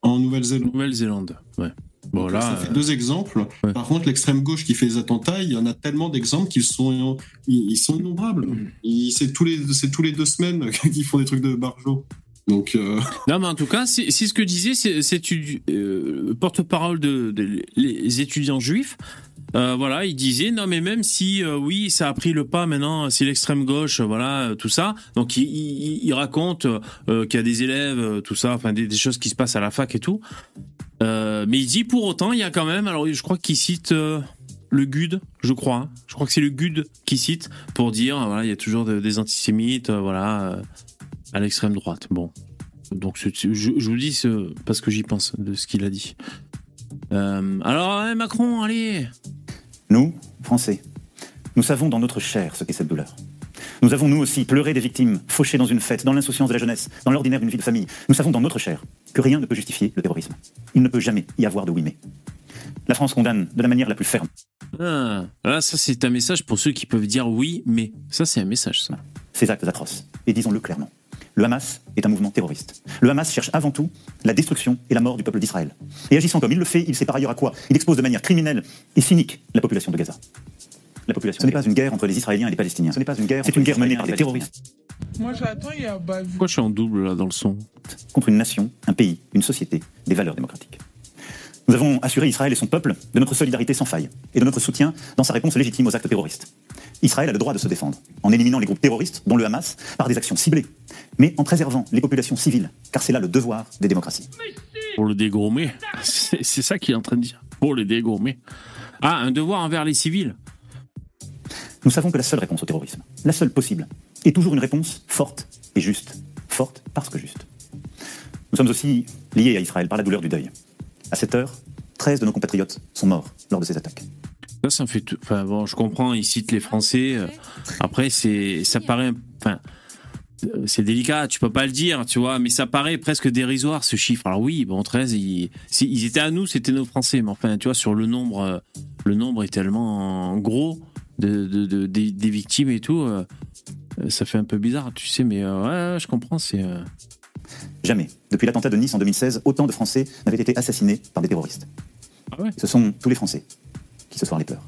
en Nouvelle-Zélande. Nouvelle-Zélande. Ouais. Bon Donc, là, ça fait deux exemples. ouais. Par contre, l'extrême gauche qui fait les attentats, il y en a tellement d'exemples qu'ils sont, ils, sont innombrables. Mm. C'est tous les, c'est tous les deux semaines qu'ils font des trucs de barjo. Euh, Non, mais en tout cas, c'est ce que disait tu- euh, porte-parole de, de- les étudiants juifs. Euh, voilà, il disait non, mais même si oui, ça a pris le pas maintenant, c'est l'extrême gauche, voilà, tout ça. Donc il, raconte qu'il y a des élèves, tout ça, enfin des, choses qui se passent à la fac et tout. Mais il dit pour autant, il y a quand même. Alors je crois qu'il cite. le GUD, je crois. hein. Je crois que c'est le GUD qui cite pour dire, voilà, il y a toujours de- des antisémites, voilà, à l'extrême droite. Bon, donc je, je vous dis ce, parce que j'y pense de ce qu'il a dit. Euh, alors hein, Macron, allez. Nous, Français, nous savons dans notre chair ce qu'est cette douleur. Nous avons, nous aussi, pleuré des victimes, fauchées dans une fête, dans l'insouciance de la jeunesse, dans l'ordinaire d'une vie de famille. Nous savons dans notre chair que rien ne peut justifier le terrorisme. Il ne peut jamais y avoir de oui mais. La France condamne de la manière la plus ferme Ah, là, ça c'est un message pour ceux qui peuvent dire oui, mais ça c'est un message. Ça. ces actes atroces. Et disons-le clairement. Le Hamas est un mouvement terroriste. Le Hamas cherche avant tout la destruction et la mort du peuple d'Israël. Et agissant comme il le fait, il sait par ailleurs à quoi Il expose de manière criminelle et cynique la population de Gaza. La population. Ce n'est pas une guerre entre les Israéliens et les Palestiniens. Ce n'est pas une guerre. C'est une guerre menée par des terroristes Moi j'attends, il y a Pourquoi je suis en double là dans le son contre une nation, un pays, une société, des valeurs démocratiques. Nous avons assuré Israël et son peuple de notre solidarité sans faille et de notre soutien dans sa réponse légitime aux actes terroristes. Israël a le droit de se défendre en éliminant les groupes terroristes, dont le Hamas, par des actions ciblées, mais en préservant les populations civiles, car c'est là le devoir des démocraties. Pour le dégommer. C'est ça qu'il est en train de dire. Pour le dégommer. Ah, un devoir envers les civils. Nous savons que la seule réponse au terrorisme, la seule possible, est toujours une réponse forte et juste. Forte parce que juste. Nous sommes aussi liés à Israël par la douleur du deuil. À cette heure, 13 de nos compatriotes sont morts lors de ces attaques. Ça, ça me fait. tout- Enfin bon, je comprends. Il cite les Français. euh, Après, c'est, ça paraît. Enfin, c'est délicat. Tu peux pas le dire, tu vois. Mais ça paraît presque dérisoire ce chiffre. Alors oui, bon, 13, ils, étaient à nous, c'était nos Français. Mais enfin, tu vois, sur le nombre, euh, le nombre est tellement gros de, de- de- des, des victimes et tout. euh, euh, ça fait un peu bizarre, tu sais. Mais euh, ouais, je comprends. C'est. euh, Jamais, depuis l'attentat de Nice en 2016, autant de Français n'avaient été assassinés par des terroristes. Ah ouais? Ce sont tous les Français qui ce soir les pleurent.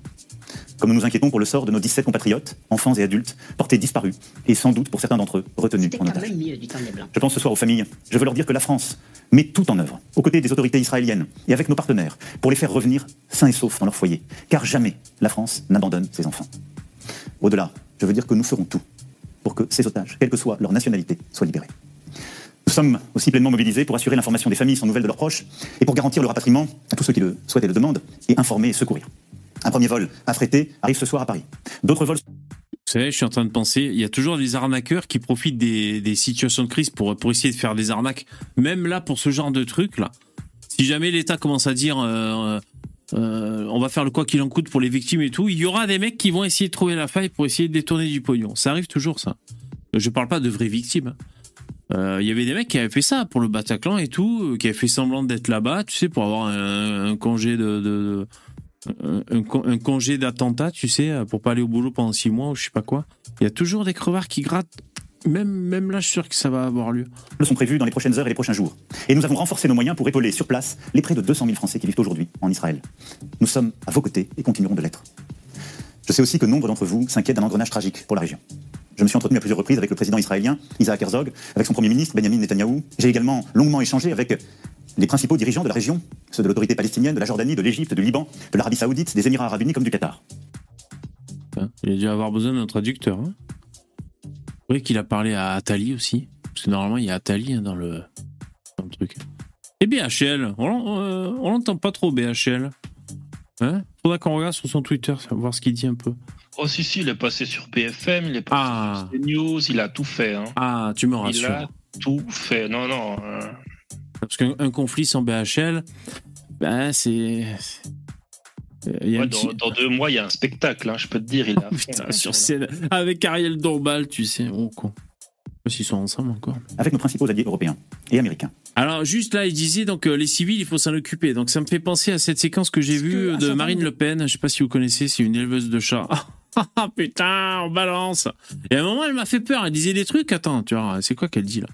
Comme nous nous inquiétons pour le sort de nos 17 compatriotes, enfants et adultes, portés disparus, et sans doute pour certains d'entre eux retenus en otage. Je pense ce soir aux familles. Je veux leur dire que la France met tout en œuvre, aux côtés des autorités israéliennes et avec nos partenaires, pour les faire revenir sains et saufs dans leur foyer. Car jamais la France n'abandonne ses enfants. Au-delà, je veux dire que nous ferons tout pour que ces otages, quelle que soit leur nationalité, soient libérés. Nous sommes aussi pleinement mobilisés pour assurer l'information des familles sans nouvelles de leurs proches et pour garantir le rapatriement à tous ceux qui le souhaitent et le demandent et informer et secourir. Un premier vol affrété arrive ce soir à Paris. D'autres vols Vous savez, je suis en train de penser, il y a toujours des arnaqueurs qui profitent des, situations de crise pour, essayer de faire des arnaques. Même là, pour ce genre de truc, là, si jamais l'État commence à dire euh, euh, on va faire le quoi qu'il en coûte pour les victimes et tout, il y aura des mecs qui vont essayer de trouver la faille pour essayer de détourner du pognon. Ça arrive toujours, ça. Je parle pas de vraies victimes. hein. Euh, Il y avait des mecs qui avaient fait ça pour le Bataclan et tout, qui avaient fait semblant d'être là-bas, tu sais, pour avoir un, congé de- un, un con- un congé d'attentat, tu sais, pour pas aller au boulot pendant six mois ou je sais pas quoi. Il y a toujours des crevards qui grattent. Même, même là, je suis sûr que ça va avoir lieu. sont prévus dans les prochaines heures et les prochains jours. Et nous avons renforcé nos moyens pour épauler sur place les près de 200 000 Français qui vivent aujourd'hui en Israël. Nous sommes à vos côtés et continuerons de l'être. Je sais aussi que nombre d'entre vous s'inquiètent d'un engrenage tragique pour la région. Je me suis entretenu à plusieurs reprises avec le président israélien Isaac Herzog, avec son premier ministre Benjamin Netanyahou. J'ai également longuement échangé avec les principaux dirigeants de la région, ceux de l'autorité palestinienne, de la Jordanie, de l'Égypte, du Liban, de l'Arabie Saoudite, des Émirats Arabes Unis comme du Qatar. Il a dû avoir besoin d'un traducteur. Hein. Vous qu'il a parlé à Atali aussi. Parce que normalement, il y a Atali hein, dans, le, truc. Et BHL, on euh, on l'entend pas trop, BHL. Hein? Faudra qu'on regarde sur son Twitter, voir ce qu'il dit un peu. Oh si si, il est passé sur BFM, il est passé Ah, sur CNews, il a tout fait. Hein. ah tu me Il rassures. a tout fait. Non non. euh, Parce qu'un un conflit sans BHL, ben c'est. Il ouais, dans, petit- dans deux mois, il y a un spectacle. Hein, je peux te dire, il a. Putain, sur scène, avec Ariel Dombal, tu sais. Oh, con. Je sais pas s'ils sont ensemble encore. avec nos principaux alliés européens et américains. Alors juste là, il disait donc euh, les civils, il faut s'en occuper. Donc ça me fait penser à cette séquence que j'ai vue que, de Marine Le Pen. Je sais pas si vous connaissez, c'est une éleveuse de chats. Ah putain, on balance. Et à un moment, elle m'a fait peur. Elle disait des trucs. Attends, tu vois, c'est quoi qu'elle dit là?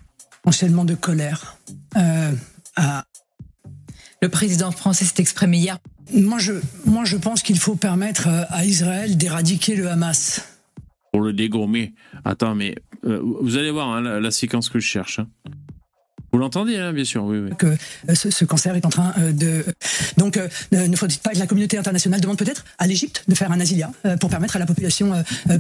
Enchaînement de colère. Euh, Le président français s'est exprimé hier. moi, je, moi, je pense qu'il faut permettre euh, à Israël d'éradiquer le Hamas. pour le dégommer. Attends, mais euh, vous allez voir hein, la, la séquence que je cherche. hein. Vous l'entendez, hein, bien sûr, oui, oui. que euh, ce, ce cancer est en train euh, de... Donc, euh, ne faut-il pas que la communauté internationale demande peut-être à l'Égypte de faire un asilia euh, pour permettre à la population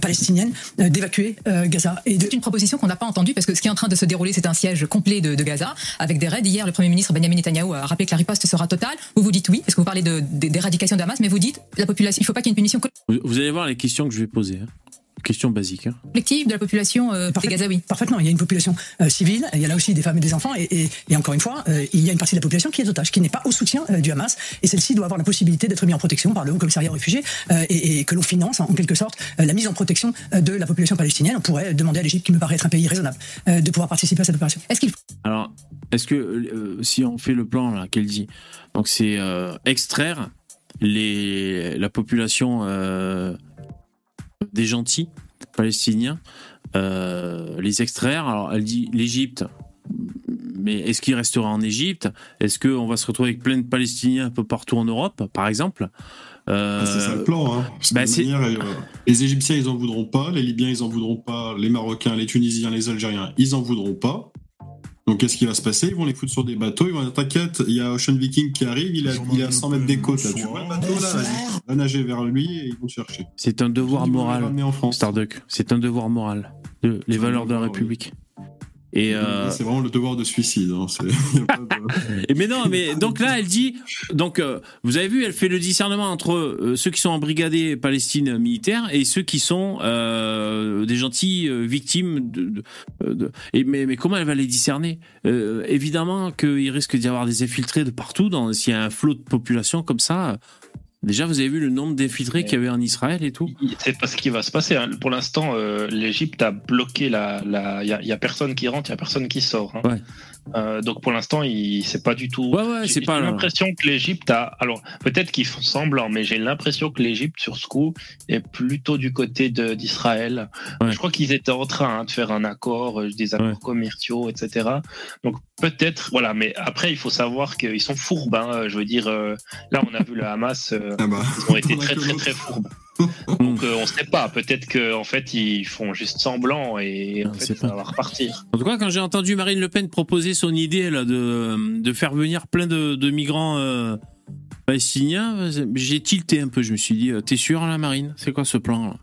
palestinienne d'évacuer Gaza et de... C'est une proposition qu'on n'a pas entendue parce que ce qui est en train de se dérouler, c'est un siège complet de, de Gaza avec des raids. Hier, le Premier ministre Benjamin Netanyahu a rappelé que la riposte sera totale. Vous vous dites oui, parce que vous parlez de- de- d'éradication de Hamas, mais vous dites la population, il ne faut pas qu'il y ait une punition Vous, vous allez voir les questions que je vais poser. hein. Questions basiques. hein. collective de la population euh, des Parfait. Gazaouis. Parfaitement, il y a une population euh, civile, il y a là aussi des femmes et des enfants, et, et- et encore une fois, euh, il y a une partie de la population qui est otage, qui n'est pas au soutien euh, du Hamas, et celle-ci doit avoir la possibilité d'être mise en protection par le Haut Commissariat aux réfugiés, euh, et, et que l'on finance en quelque sorte euh, la mise en protection de la population palestinienne. On pourrait demander à l'Égypte, qui me paraît être un pays raisonnable, euh, de pouvoir participer à cette opération. Est-ce qu'il Alors, est-ce que euh, si on fait le plan là qu'elle dit, donc c'est euh, extraire les la population euh, des gentils palestiniens, euh, les extraire. Alors, elle dit l'Égypte. Mais est-ce qu'il restera en Égypte? Est-ce qu'on va se retrouver avec plein de Palestiniens un peu partout en Europe, par exemple? Euh, Ah, C'est ça le plan. Hein. Que bah, manière, euh, les Égyptiens, ils en voudront pas. Les Libyens, ils en voudront pas. Les Marocains, les Tunisiens, les Algériens, ils en voudront pas. Donc, qu'est-ce qui va se passer? Ils vont les foutre sur des bateaux. Ils vont dire T'inquiète, il y a Ocean Viking qui arrive. Il est à 100 mètres des côtes. Là. Tu vois le bateau là. Va nager vers lui et ils vont chercher. C'est un devoir moral. ramener en France. Starduck, c'est un devoir moral. De, les valeurs de la. République. Et, euh, C'est vraiment le devoir de suicide. hein. De- mais non, mais donc là, elle dit, donc euh, vous avez vu, elle fait le discernement entre euh, ceux qui sont embrigadés Palestine militaire et ceux qui sont euh, des gentils euh, victimes de. de- de- et mais, mais comment elle va les discerner? Euh, Évidemment qu'il risque d'y avoir des infiltrés de partout. Dans s'il y a un flot de population comme ça. Déjà, vous avez vu le nombre d'infiltrés qu'il y avait en Israël et tout. C'est pas ce qui va se passer. hein. Pour l'instant, euh, l'Égypte a bloqué la. la- Il y, a- y a personne qui rentre, il y a personne qui sort. hein. Ouais. Euh, donc pour l'instant, il c'est pas du tout. Ouais, ouais, J'ai c'est pas j'ai là. l'impression que l'Égypte a. Alors peut-être qu'ils font semblant, mais j'ai l'impression que l'Égypte sur ce coup est plutôt du côté d'Israël. Ouais. Je crois qu'ils étaient en train hein, de faire un accord, euh, des accords commerciaux, etc. Donc peut-être, voilà. Mais après, il faut savoir qu'ils sont fourbes. hein. Je veux dire, euh, là, on a vu le Hamas. euh, Ah bah, ils ont été très très très fourbes. Donc euh, on sait pas, peut-être qu'en en fait ils font juste semblant et en On fait sait ça pas. va repartir. En tout cas, quand j'ai entendu Marine Le Pen proposer son idée là, de, de faire venir plein de, de migrants euh, palestiniens, j'ai tilté un peu. Je me suis dit, t'es sûr, là, Marine? C'est quoi ce plan là?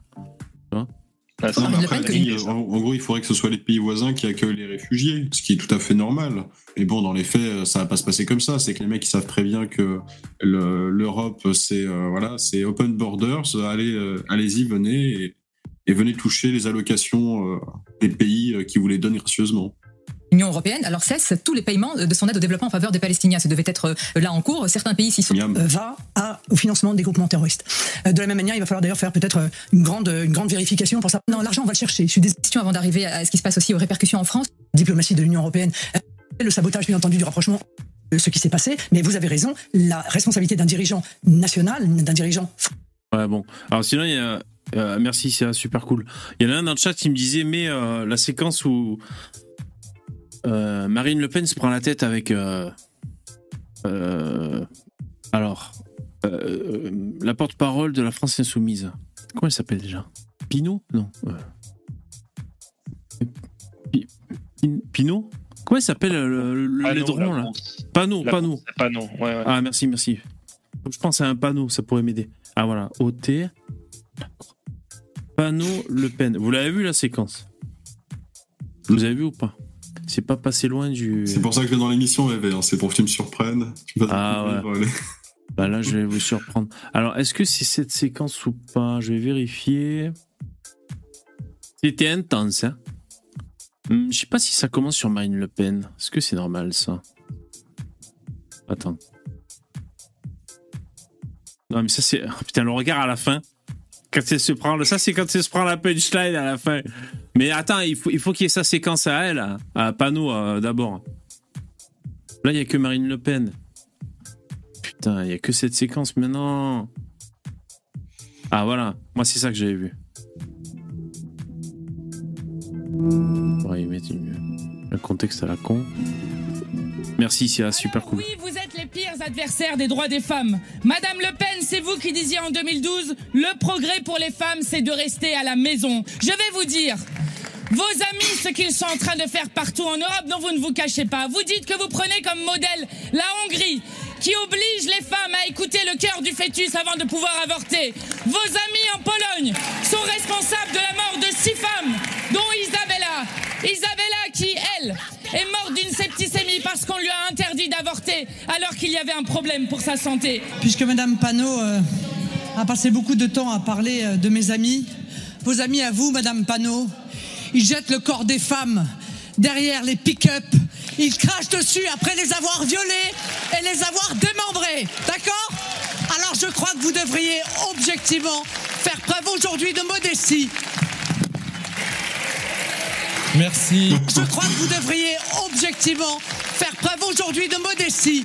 Ça Non, mais après, euh, en, en gros, il faudrait que ce soit les pays voisins qui accueillent les réfugiés, ce qui est tout à fait normal. Mais bon, dans les faits, euh, ça va pas se passer comme ça. C'est que les mecs, ils savent très bien que le- l'Europe, c'est euh, voilà, c'est open borders. Allez, euh, allez-y, venez et, et venez toucher les allocations euh, des pays qui vous les donnent gracieusement. L'Union européenne alors cesse tous les paiements de son aide au développement en faveur des Palestiniens. Ça devait être euh, là en cours. Certains pays s'y sont. Euh, va à, au financement des groupements terroristes. Euh, de la même manière, il va falloir d'ailleurs faire peut-être euh, une grande, une grande vérification pour ça. Non, l'argent, on va le chercher. Je suis désolé. Question avant d'arriver à ce qui se passe aussi aux répercussions en France. diplomatie de l'Union européenne, euh, le sabotage bien entendu du rapprochement euh, ce qui s'est passé, mais vous avez raison, la responsabilité d'un dirigeant national, d'un dirigeant Ouais, bon. Alors sinon, il y a... euh, merci, c'est super cool. Il y en a un dans le chat qui me disait, mais euh, la séquence où euh, Marine Le Pen se prend la tête avec... euh, euh, alors, la porte-parole de la France Insoumise. Comment elle s'appelle déjà? Pinot Non. Pi- Pin- Pinot Comment elle s'appelle le, le Panneau, laidron, la là? Panneau, La panneau. France, c'est Panneau, ouais, ouais. Ah, merci, merci. Je pense à un panneau, ça pourrait m'aider. Ah, voilà. OT. Panneau Le Pen. Vous l'avez vu la séquence? Vous avez vu ou pas? C'est pas passé loin du. C'est pour ça que je viens dans l'émission, Eve, hein. c'est pour que tu me surprennes. Tu vas Ah, les- Bah là, je vais vous surprendre. Alors, est-ce que c'est cette séquence ou pas? Je vais vérifier. C'était intense, hein Hum, Je sais pas si ça commence sur Marine Le Pen. Est-ce que c'est normal, ça? Attends. Non, mais ça, c'est. oh, putain, le regard à la fin. Quand elle se prend. Ça, c'est quand elle se prend la punchline à la fin. Mais attends, il faut il faut qu'il y ait sa séquence à elle, à, Panneau, euh, d'abord. Là, il n'y a que Marine Le Pen. Putain, il n'y a que cette séquence maintenant. Ah voilà, moi c'est ça que j'avais vu. Va y mettre une- un contexte à la con. Merci, c'est super cool. Oui, vous êtes les pires adversaires des droits des femmes. Madame Le Pen, c'est vous qui disiez en 2012, le progrès pour les femmes, c'est de rester à la maison. Je vais vous dire, vos amis, ce qu'ils sont en train de faire partout en Europe, dont vous ne vous cachez pas. Vous dites que vous prenez comme modèle la Hongrie, qui oblige les femmes à écouter le cœur du fœtus avant de pouvoir avorter. Vos amis en Pologne sont responsables de la mort de six femmes, dont Isabella. Isabella qui, elle, est morte d'une septicémie parce qu'on lui a interdit d'avorter alors qu'il y avait un problème pour sa santé. Puisque Madame Panot euh, a passé beaucoup de temps à parler euh, de mes amis, vos amis à vous, Madame Panot, ils jettent le corps des femmes derrière les pick-up, ils crachent dessus après les avoir violées et les avoir démembrées, d'accord? Alors je crois que vous devriez objectivement faire preuve aujourd'hui de modestie. Merci. Je crois que vous devriez objectivement faire preuve aujourd'hui de modestie.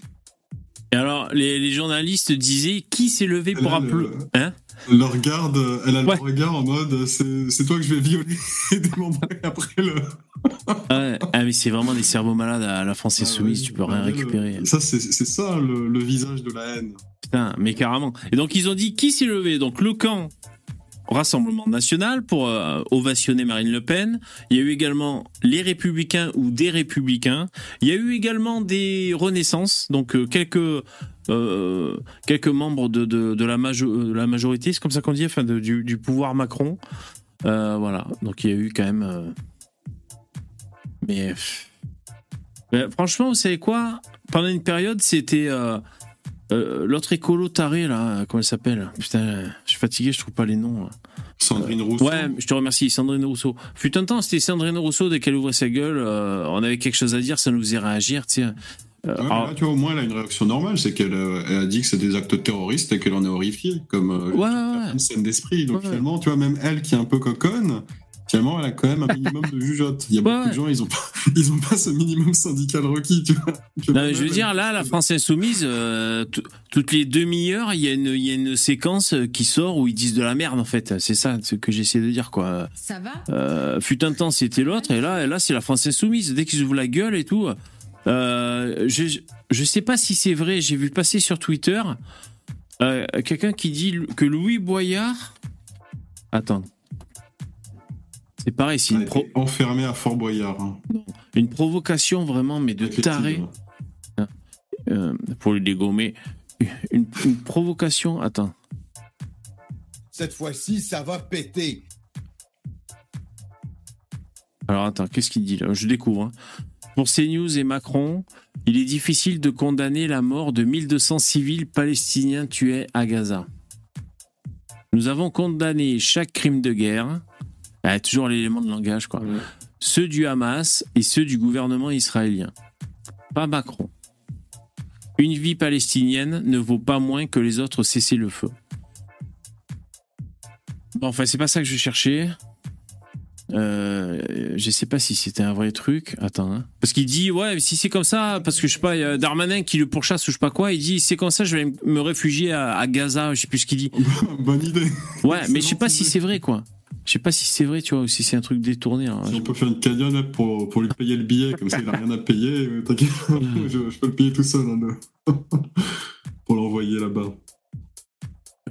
Et alors, les, les journalistes disaient qui s'est levé pour Elle a applaudir le- Hein? Le regard, de- elle a Ouais. le regard en mode c'est toi que je vais violer et démembrer après le. Ouais. Ah, mais c'est vraiment des cerveaux malades à la France Insoumise, tu peux rien le- récupérer. Ça, c'est c'est ça le, le visage de la haine. Putain, mais carrément. Et donc ils ont dit qui s'est levé? Donc le camp Rassemblement National pour euh, ovationner Marine Le Pen. Il y a eu également les Républicains ou des Républicains. Il y a eu également des Renaissances, donc euh, quelques euh, quelques membres de, la, majorité, c'est comme ça qu'on dit, enfin du, pouvoir Macron. Voilà, donc il y a eu quand même. Mais franchement, vous savez quoi? Pendant une période, c'était euh, l'autre écolo taré là, comment elle s'appelle? Putain, je suis fatigué, je trouve pas les noms. là. Sandrine Rousseau. Ouais, je te remercie, Sandrine Rousseau. Fut un temps, c'était Sandrine Rousseau, dès qu'elle ouvrait sa gueule, euh, on avait quelque chose à dire, ça nous faisait réagir, tu sais. Euh, Ouais, alors- là, tu vois, au moins, elle a une réaction normale, c'est qu'elle euh, a dit que c'est des actes terroristes et qu'elle en est horrifiée, comme euh, Ouais, ouais, une scène d'esprit. Donc finalement, tu vois, même elle qui est un peu coconne, finalement, elle a quand même un minimum de jugeote. Il y a beaucoup Ouais. de gens, ils ont pas, ils ont pas ce minimum syndical requis, tu vois. Que Non, mais même je veux dire, là, la France Insoumise, euh, toutes les demi-heures, il y, a une- il y a une séquence qui sort où ils disent de la merde, en fait. C'est ça ce que j'essaie de dire, quoi. Ça va? Euh, fut un temps, c'était l'autre, et là, et là c'est la France Insoumise. Dès qu'ils ouvrent la gueule et tout. Euh, je, je sais pas si c'est vrai, j'ai vu passer sur Twitter euh, quelqu'un qui dit que Louis Boyard. Attends. C'est pareil, c'est une, pro- enfermée à Fort Boyard. hein. une provocation vraiment, mais de Avec taré. tigres. Euh, pour le dégommer. Une, une provocation. Attends. Cette fois-ci, ça va péter. Alors attends, qu'est-ce qu'il dit là? Je découvre. hein. Pour CNews et Macron, il est difficile de condamner la mort de 1200 civils palestiniens tués à Gaza. Nous avons condamné chaque crime de guerre, ah, toujours l'élément de langage quoi, ceux du Hamas et ceux du gouvernement israélien. Pas Macron. Une vie palestinienne ne vaut pas moins que les autres cessez-le-feu. Bon, enfin, c'est pas ça que je cherchais. Euh, je sais pas si c'était un vrai truc. Attends, hein. parce qu'il dit ouais, si c'est comme ça, parce que je sais pas, il y a Darmanin qui le pourchasse ou je sais pas quoi. Il dit c'est comme ça, je vais me réfugier à, à Gaza. Je sais plus ce qu'il dit. Bonne idée. Ouais, mais je sais pas si c'est vrai quoi. Je sais pas si c'est vrai, tu vois, ou si c'est un truc détourné. hein. Si on peut faire une cagnotte là, pour, pour lui payer le billet, comme ça il a rien à payer, euh, t'inquiète, je, je peux le payer tout seul. hein, pour l'envoyer là-bas.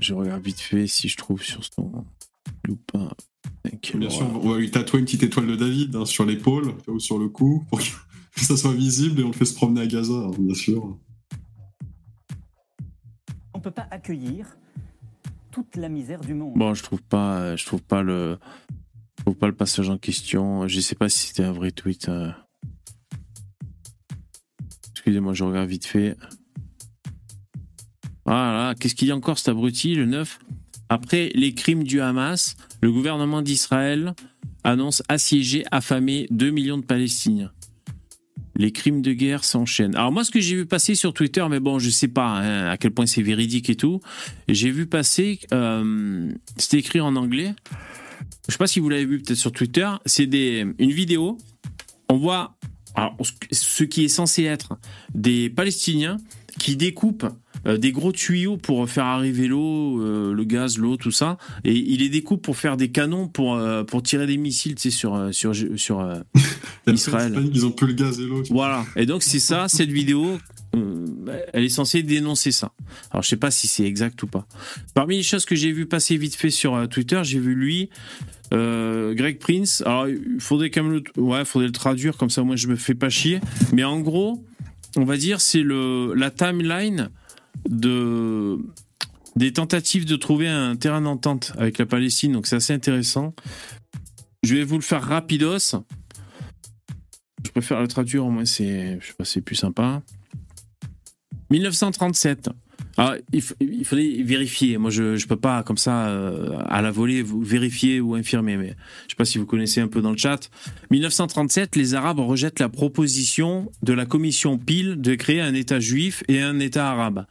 Je regarde vite fait si je trouve sur son loupin. Bien sûr, on va lui tatouer une petite étoile de David hein, sur l'épaule ou sur le cou pour que ça soit visible et on le fait se promener à Gaza, hein, bien sûr. On ne peut pas accueillir toute la misère du monde. Bon, je trouve pas, je trouve pas le, trouve pas le passage en question. Je sais pas si c'était un vrai tweet. euh. Excusez-moi, je regarde vite fait. Voilà, qu'est-ce qu'il dit encore cet abruti, le 9 Après les crimes du Hamas, le gouvernement d'Israël annonce assiéger, affamer 2 millions de Palestiniens. Les crimes de guerre s'enchaînent. Alors moi, ce que j'ai vu passer sur Twitter, mais bon, je sais pas hein, à quel point c'est véridique et tout, j'ai vu passer, euh, c'était écrit en anglais. Je sais pas si vous l'avez vu peut-être sur Twitter. C'est une vidéo. On voit ce qui est censé être des Palestiniens qui découpent euh, des gros tuyaux pour faire arriver l'eau, euh, le gaz, l'eau, tout ça, et il les découpe pour faire des canons pour euh, pour tirer des missiles, tu sais, sur sur sur Israël. Ils ont plus le gaz et l'eau. Voilà. Et donc c'est ça, cette vidéo, euh, elle est censée dénoncer ça. Alors je sais pas si c'est exact ou pas. Parmi les choses que j'ai vu passer vite fait sur Twitter, j'ai vu lui, euh, Greg Prince. Alors il faudrait quand même le, ouais, faudrait le traduire comme ça, moi je me fais pas chier. Mais en gros, on va dire c'est le la timeline de des tentatives de trouver un terrain d'entente avec la Palestine. Donc c'est assez intéressant. Je vais vous le faire rapidos. Je préfère le traduire, au moins c'est, c'est plus sympa. 1937. Il, il faudrait vérifier. Moi, je ne peux pas, comme ça, euh, à la volée, vous vérifier ou infirmer. Mais je sais pas si vous connaissez un peu dans le chat. 1937, les Arabes rejettent la proposition de la commission Peel de créer un État juif et un État arabe.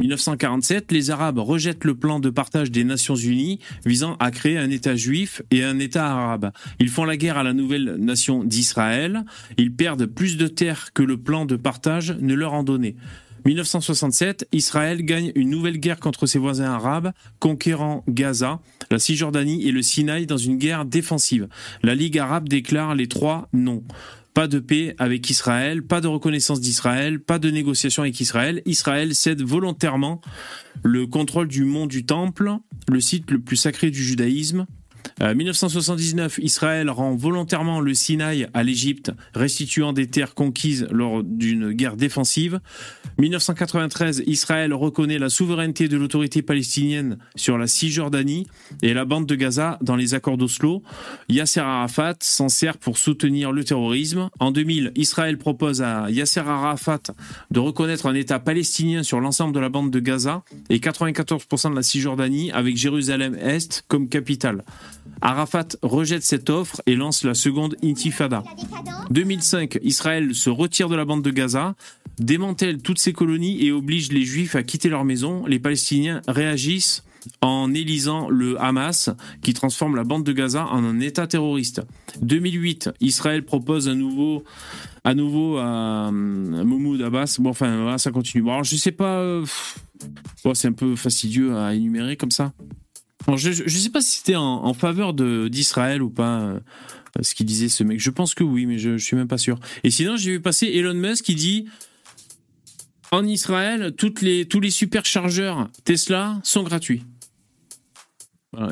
1947, les Arabes rejettent le plan de partage des Nations Unies visant à créer un État juif et un État arabe. Ils font la guerre à la nouvelle nation d'Israël. Ils perdent plus de terres que le plan de partage ne leur en donnait. 1967, Israël gagne une nouvelle guerre contre ses voisins arabes, conquérant Gaza, la Cisjordanie et le Sinaï dans une guerre défensive. La Ligue arabe déclare les trois non. Pas de paix avec Israël, pas de reconnaissance d'Israël, pas de négociation avec Israël. Israël cède volontairement le contrôle du mont du Temple, le site le plus sacré du judaïsme. Euh, 1979, Israël rend volontairement le Sinaï à l'Égypte, restituant des terres conquises lors d'une guerre défensive. 1993, Israël reconnaît la souveraineté de l'autorité palestinienne sur la Cisjordanie et la bande de Gaza dans les accords d'Oslo. Yasser Arafat s'en sert pour soutenir le terrorisme. En 2000, Israël propose à Yasser Arafat de reconnaître un État palestinien sur l'ensemble de la bande de Gaza et 94% de la Cisjordanie avec Jérusalem-Est comme capitale. Arafat rejette cette offre et lance la seconde intifada. 2005, Israël se retire de la bande de Gaza, démantèle toutes ses colonies et oblige les Juifs à quitter leur maison. Les Palestiniens réagissent en élisant le Hamas, qui transforme la bande de Gaza en un État terroriste. 2008, Israël propose à nouveau à euh, Mahmoud Abbas. Bon, enfin, ça continue. Bon, alors, je sais pas. euh, c'est un peu fastidieux à énumérer comme ça. Je ne sais pas si c'était en, faveur d'Israël ou pas, euh, ce qu'il disait ce mec. Je pense que oui, mais je, je suis même pas sûr. Et sinon, j'ai vu passer Elon Musk qui dit en Israël, tous les superchargeurs Tesla sont gratuits.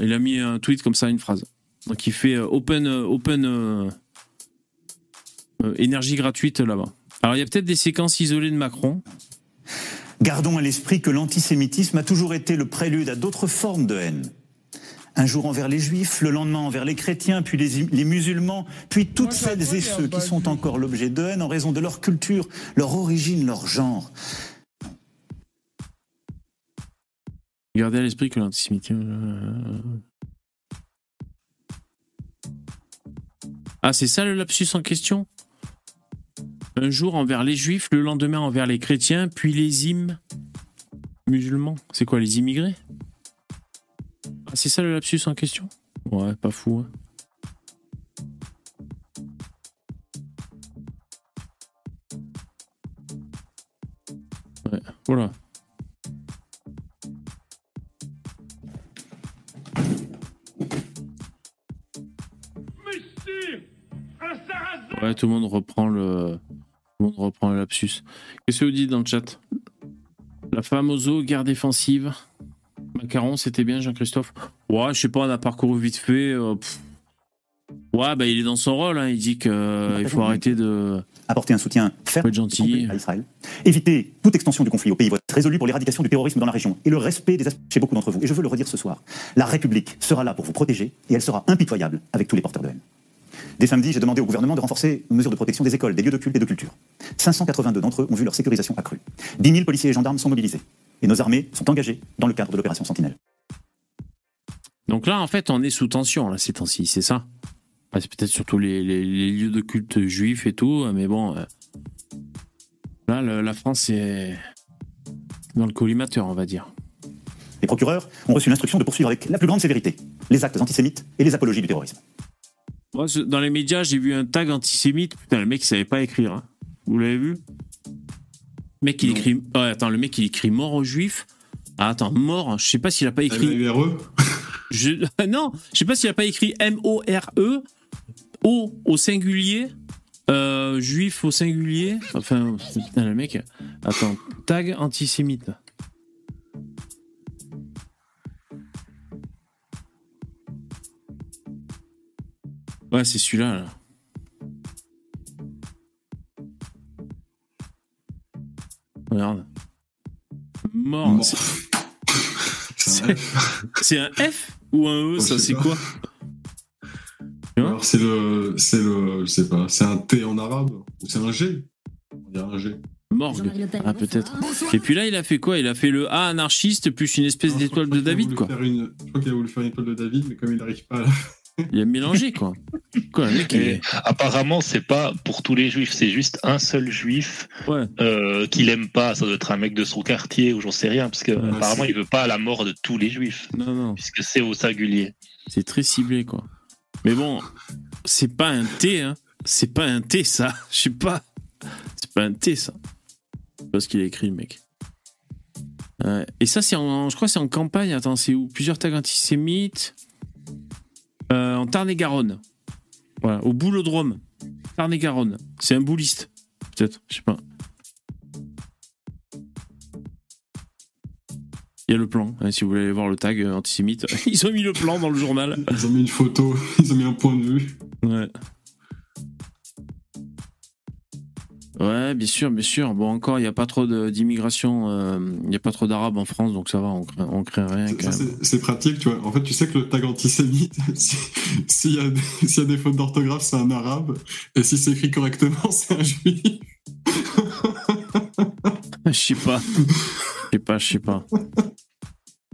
Il a mis un tweet comme ça, une phrase. Donc il fait euh, open, euh, open énergie gratuite là-bas. Alors il y a peut-être des séquences isolées de Macron. Gardons à l'esprit que l'antisémitisme a toujours été le prélude à d'autres formes de haine. Un jour envers les juifs, le lendemain envers les chrétiens, puis les, les musulmans, puis toutes celles et ceux qui sont encore l'objet de haine en raison de leur culture, leur origine, leur genre. Gardez à l'esprit que l'antisémitisme. euh, Ah, c'est ça le lapsus en question? Un jour envers les juifs, le lendemain envers les chrétiens, puis les im musulmans. C'est quoi, les immigrés? C'est ça le lapsus en question? Ouais, pas fou. Hein. Ouais, voilà. Ouais, tout le monde reprend le, tout le monde reprend le lapsus. Qu'est-ce que vous dites dans le chat? La femme aux guerre défensive. Macaron, c'était bien, Jean-Christophe Ouais, je sais pas, on a parcouru vite fait. euh. Ouais, bah il est dans son rôle. hein, Il dit qu'il faut arrêter de. Apporter un soutien ferme être gentil. à Israël. Éviter toute extension du conflit au pays voisin. Résolu pour l'éradication du terrorisme dans la région et le respect des aspects chez beaucoup d'entre vous. Et je veux le redire ce soir. La République sera là pour vous protéger et elle sera impitoyable avec tous les porteurs de haine. Dès samedi, j'ai demandé au gouvernement de renforcer les mesures de protection des écoles, des lieux de culte et de culture. 582 d'entre eux ont vu leur sécurisation accrue. 10 000 policiers et gendarmes sont mobilisés. Et nos armées sont engagées dans le cadre de l'opération Sentinelle. Donc là, en fait, on est sous tension, là, ces temps-ci, c'est ça? C'est peut-être surtout les, les- les lieux de culte juifs et tout, mais bon. euh, Là, le- la France est dans le collimateur, on va dire. Les procureurs ont reçu l'instruction de poursuivre avec la plus grande sévérité les actes antisémites et les apologies du terrorisme. Moi, dans les médias, j'ai vu un tag antisémite. Putain, le mec, il savait pas écrire. hein. Vous l'avez vu? Mec, il écrit. Attends, le mec, il écrit mort aux juifs. Ah, attends, mort. Je sais pas s'il a pas écrit. Je... Non, je sais pas s'il a pas écrit M-O-R-E, O au singulier, euh, juif au singulier. Enfin, putain, le mec. Attends, tag antisémite. Ouais, c'est celui-là. Là. Regarde. Mort. Mort. c'est- un F. c'est un F ou un E, ça c'est quoi Alors c'est le, c'est le, je sais pas, c'est un T en arabe ou c'est un G? On dirait un G. Morgue. Ah, peut-être. Et puis là, il a fait quoi? Il a fait le A anarchiste plus une espèce d'étoile de David, quoi. une- je crois qu'il a voulu faire une étoile de David, mais comme il n'arrive pas à la Il a mélangé, quoi. Quoi, le mec, il Et est- apparemment, c'est pas pour tous les juifs, c'est juste un seul juif Ouais. euh, qu'il aime pas. Ça doit être un mec de son quartier ou j'en sais rien, parce que Ouais, apparemment, il veut pas la mort de tous les juifs, Non, non. puisque c'est au singulier. C'est très ciblé, quoi. Mais bon, c'est pas un T, hein. C'est pas un T, ça. Je sais pas. C'est pas un T, ça. C'est pas ce qu'il a écrit, le mec. Et ça, c'est en, je crois que c'est en campagne. Attends, c'est où? Plusieurs tags antisémites. Euh, en Tarn-et-Garonne. Voilà, au boulodrome. Tarn-et-Garonne. C'est un bouliste. Peut-être, je sais pas. Il y a le plan, hein, si vous voulez aller voir le tag euh, antisémite. Ils ont mis le plan dans le journal. Ils ont mis une photo, ils ont mis un point de vue. Ouais. Ouais, bien sûr, bien sûr. Bon, encore, il n'y a pas trop d'immigration, euh, il n'y a pas trop d'arabes en France, donc ça va, on crée, on crée rien. c'est- pratique, tu vois. En fait, tu sais que le tag antisémite, si- s'il y, a des- s'il y a des fautes d'orthographe, c'est un arabe. Et si c'est écrit correctement, c'est un juif. Je sais pas. Je sais pas, je sais pas.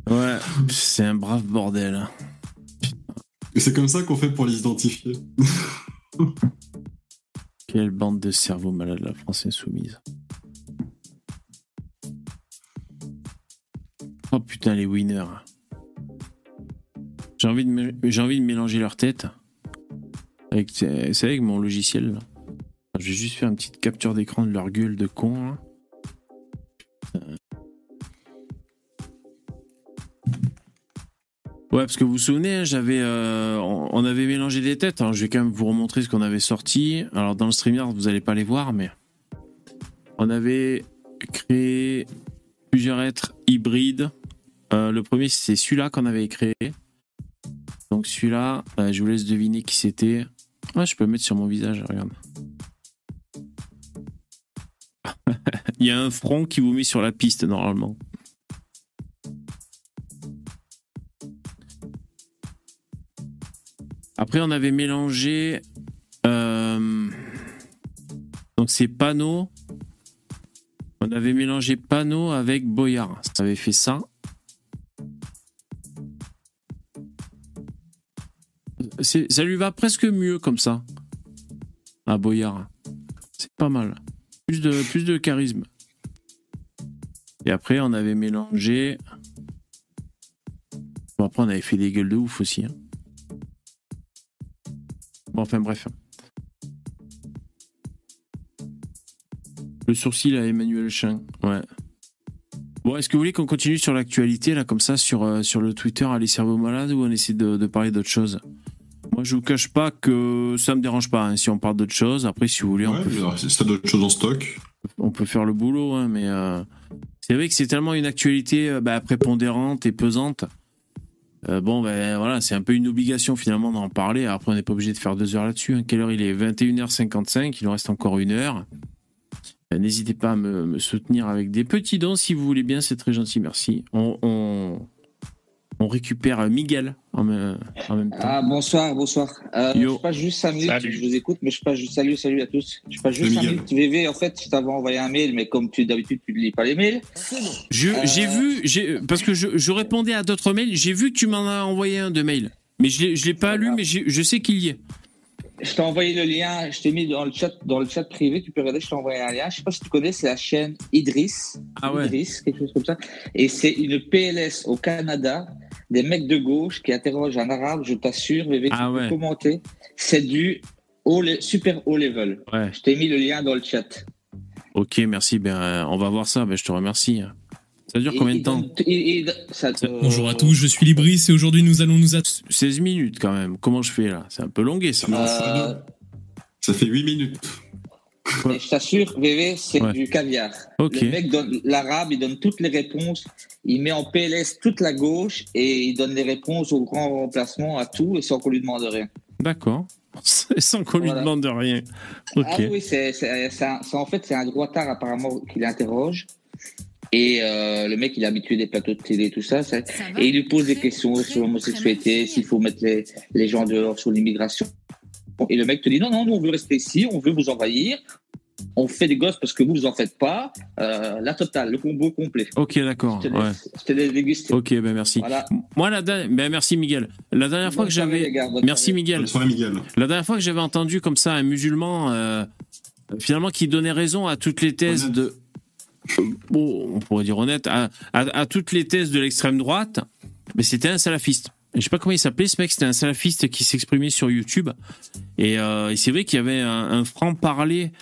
Ouais, c'est un brave bordel. Et c'est comme ça qu'on fait pour les identifier. Quelle bande de cerveaux malades, la France insoumise. Oh putain, les winners. J'ai envie, de mélanger leurs têtes. Avec, c'est avec mon logiciel. là. Je vais juste faire une petite capture d'écran de leur gueule de con. Ouais, parce que vous vous souvenez, hein, j'avais, euh, on avait mélangé des têtes. Alors, je vais quand même vous remontrer ce qu'on avait sorti. Alors, dans le StreamYard, vous n'allez pas les voir, mais on avait créé plusieurs êtres hybrides. Euh, le premier, c'est celui-là qu'on avait créé. Donc, celui-là, euh, je vous laisse deviner qui c'était. Ah, je peux le mettre sur mon visage, regarde. Il y a un front qui vous met sur la piste, normalement. Après, on avait mélangé. euh, donc, c'est panneaux. On avait mélangé panneaux avec Boyard. Ça avait fait ça. Ça lui va presque mieux comme ça. À Boyard. C'est pas mal. Plus de, plus de charisme. Et après, on avait mélangé. Bon, après, on avait fait des gueules de ouf aussi. hein. Bon, enfin, bref. Le sourcil à Emmanuel Chin, ouais. Bon, est-ce que vous voulez qu'on continue sur l'actualité, là, comme ça, sur, euh, sur le Twitter, à les cerveaux malades, ou on essaie de, de parler d'autre chose Moi, je vous cache pas que ça me dérange pas, hein, si on parle d'autre chose. Après, si vous voulez, on peut, alors, c'est ça d'autres choses en stock. on peut faire le boulot, hein, mais euh, c'est vrai que c'est tellement une actualité euh, bah, prépondérante et pesante. Euh, bon, ben voilà, c'est un peu une obligation finalement d'en parler. Après, on n'est pas obligé de faire deux heures là-dessus. hein. Quelle heure il est? 21h55, il nous reste encore une heure. Euh, N'hésitez pas à me, soutenir avec des petits dons si vous voulez bien, c'est très gentil, merci. On, on récupère euh, Miguel en même, en même temps. Ah, bonsoir, bonsoir. Euh, Yo. je passe juste 5 minutes, Salut. je vous écoute, mais je passe juste, salut, salut à tous. Je passe juste Salut, 5 Miguel. minutes. VV, en fait, je t'avais envoyé un mail, mais comme tu d'habitude, tu ne lis pas les mails. Euh, J'ai vu, j'ai- parce que je, je répondais à d'autres mails, j'ai vu que tu m'en as envoyé un de mail. Mais je l'ai- je l'ai pas lu, mais je sais qu'il y est. Je t'ai envoyé le lien, je t'ai mis dans le chat, dans le chat privé, tu peux regarder, je t'ai envoyé un lien. Je sais pas si tu connais, c'est la chaîne Idriss. Ah ouais. Idriss, quelque chose comme ça. Et c'est une PLS au Canada, des mecs de gauche qui interrogent un arabe, je t'assure, VV, tu Ah peux ouais. commenter. C'est du haut super haut level. Ouais. Je t'ai mis le lien dans le chat. Ok, merci. Ben, euh, on va voir ça. Ben, je te remercie. Ça dure combien de temps Bonjour à tous, je suis Libris et aujourd'hui nous allons nous... 16 minutes quand même. Comment je fais là? C'est un peu longué ça. Euh, Ça fait 8 minutes. Et je t'assure, VV, c'est Ouais. du caviar. Le mec donne l'arabe, il donne toutes les réponses. Il met en PLS toute la gauche et il donne les réponses au grand remplacement, à tout, et sans qu'on lui demande rien. D'accord. Sans qu'on lui demande rien. Ah oui, c'est en fait, c'est un droitard apparemment qui l'interroge. Et euh, le mec, il est habitué des plateaux de télé, tout ça. ça- et il lui pose des questions sur l'homosexualité, s'il faut mettre les, les gens dehors sur l'immigration. Et le mec te dit non, non, nous on veut rester ici, on veut vous envahir. On fait des gosses parce que vous, vous en faites pas. Euh, la totale, le combo complet. Ok, d'accord. Je Ouais. laisse, je te laisse déguster. Ok, ben merci. Voilà. Moi, la dernière, ben merci Miguel. La dernière fois que j'avais, merci. Miguel. Bonne soirée, Miguel. La dernière fois que j'avais entendu comme ça un musulman, euh, finalement, qui donnait raison à toutes les thèses de, euh, bon, on pourrait dire honnête, à, à- à toutes les thèses de l'extrême droite, mais c'était un salafiste. Je sais pas comment il s'appelait ce mec, c'était un salafiste qui s'exprimait sur YouTube. Et, euh, et c'est vrai qu'il y avait un, un franc-parler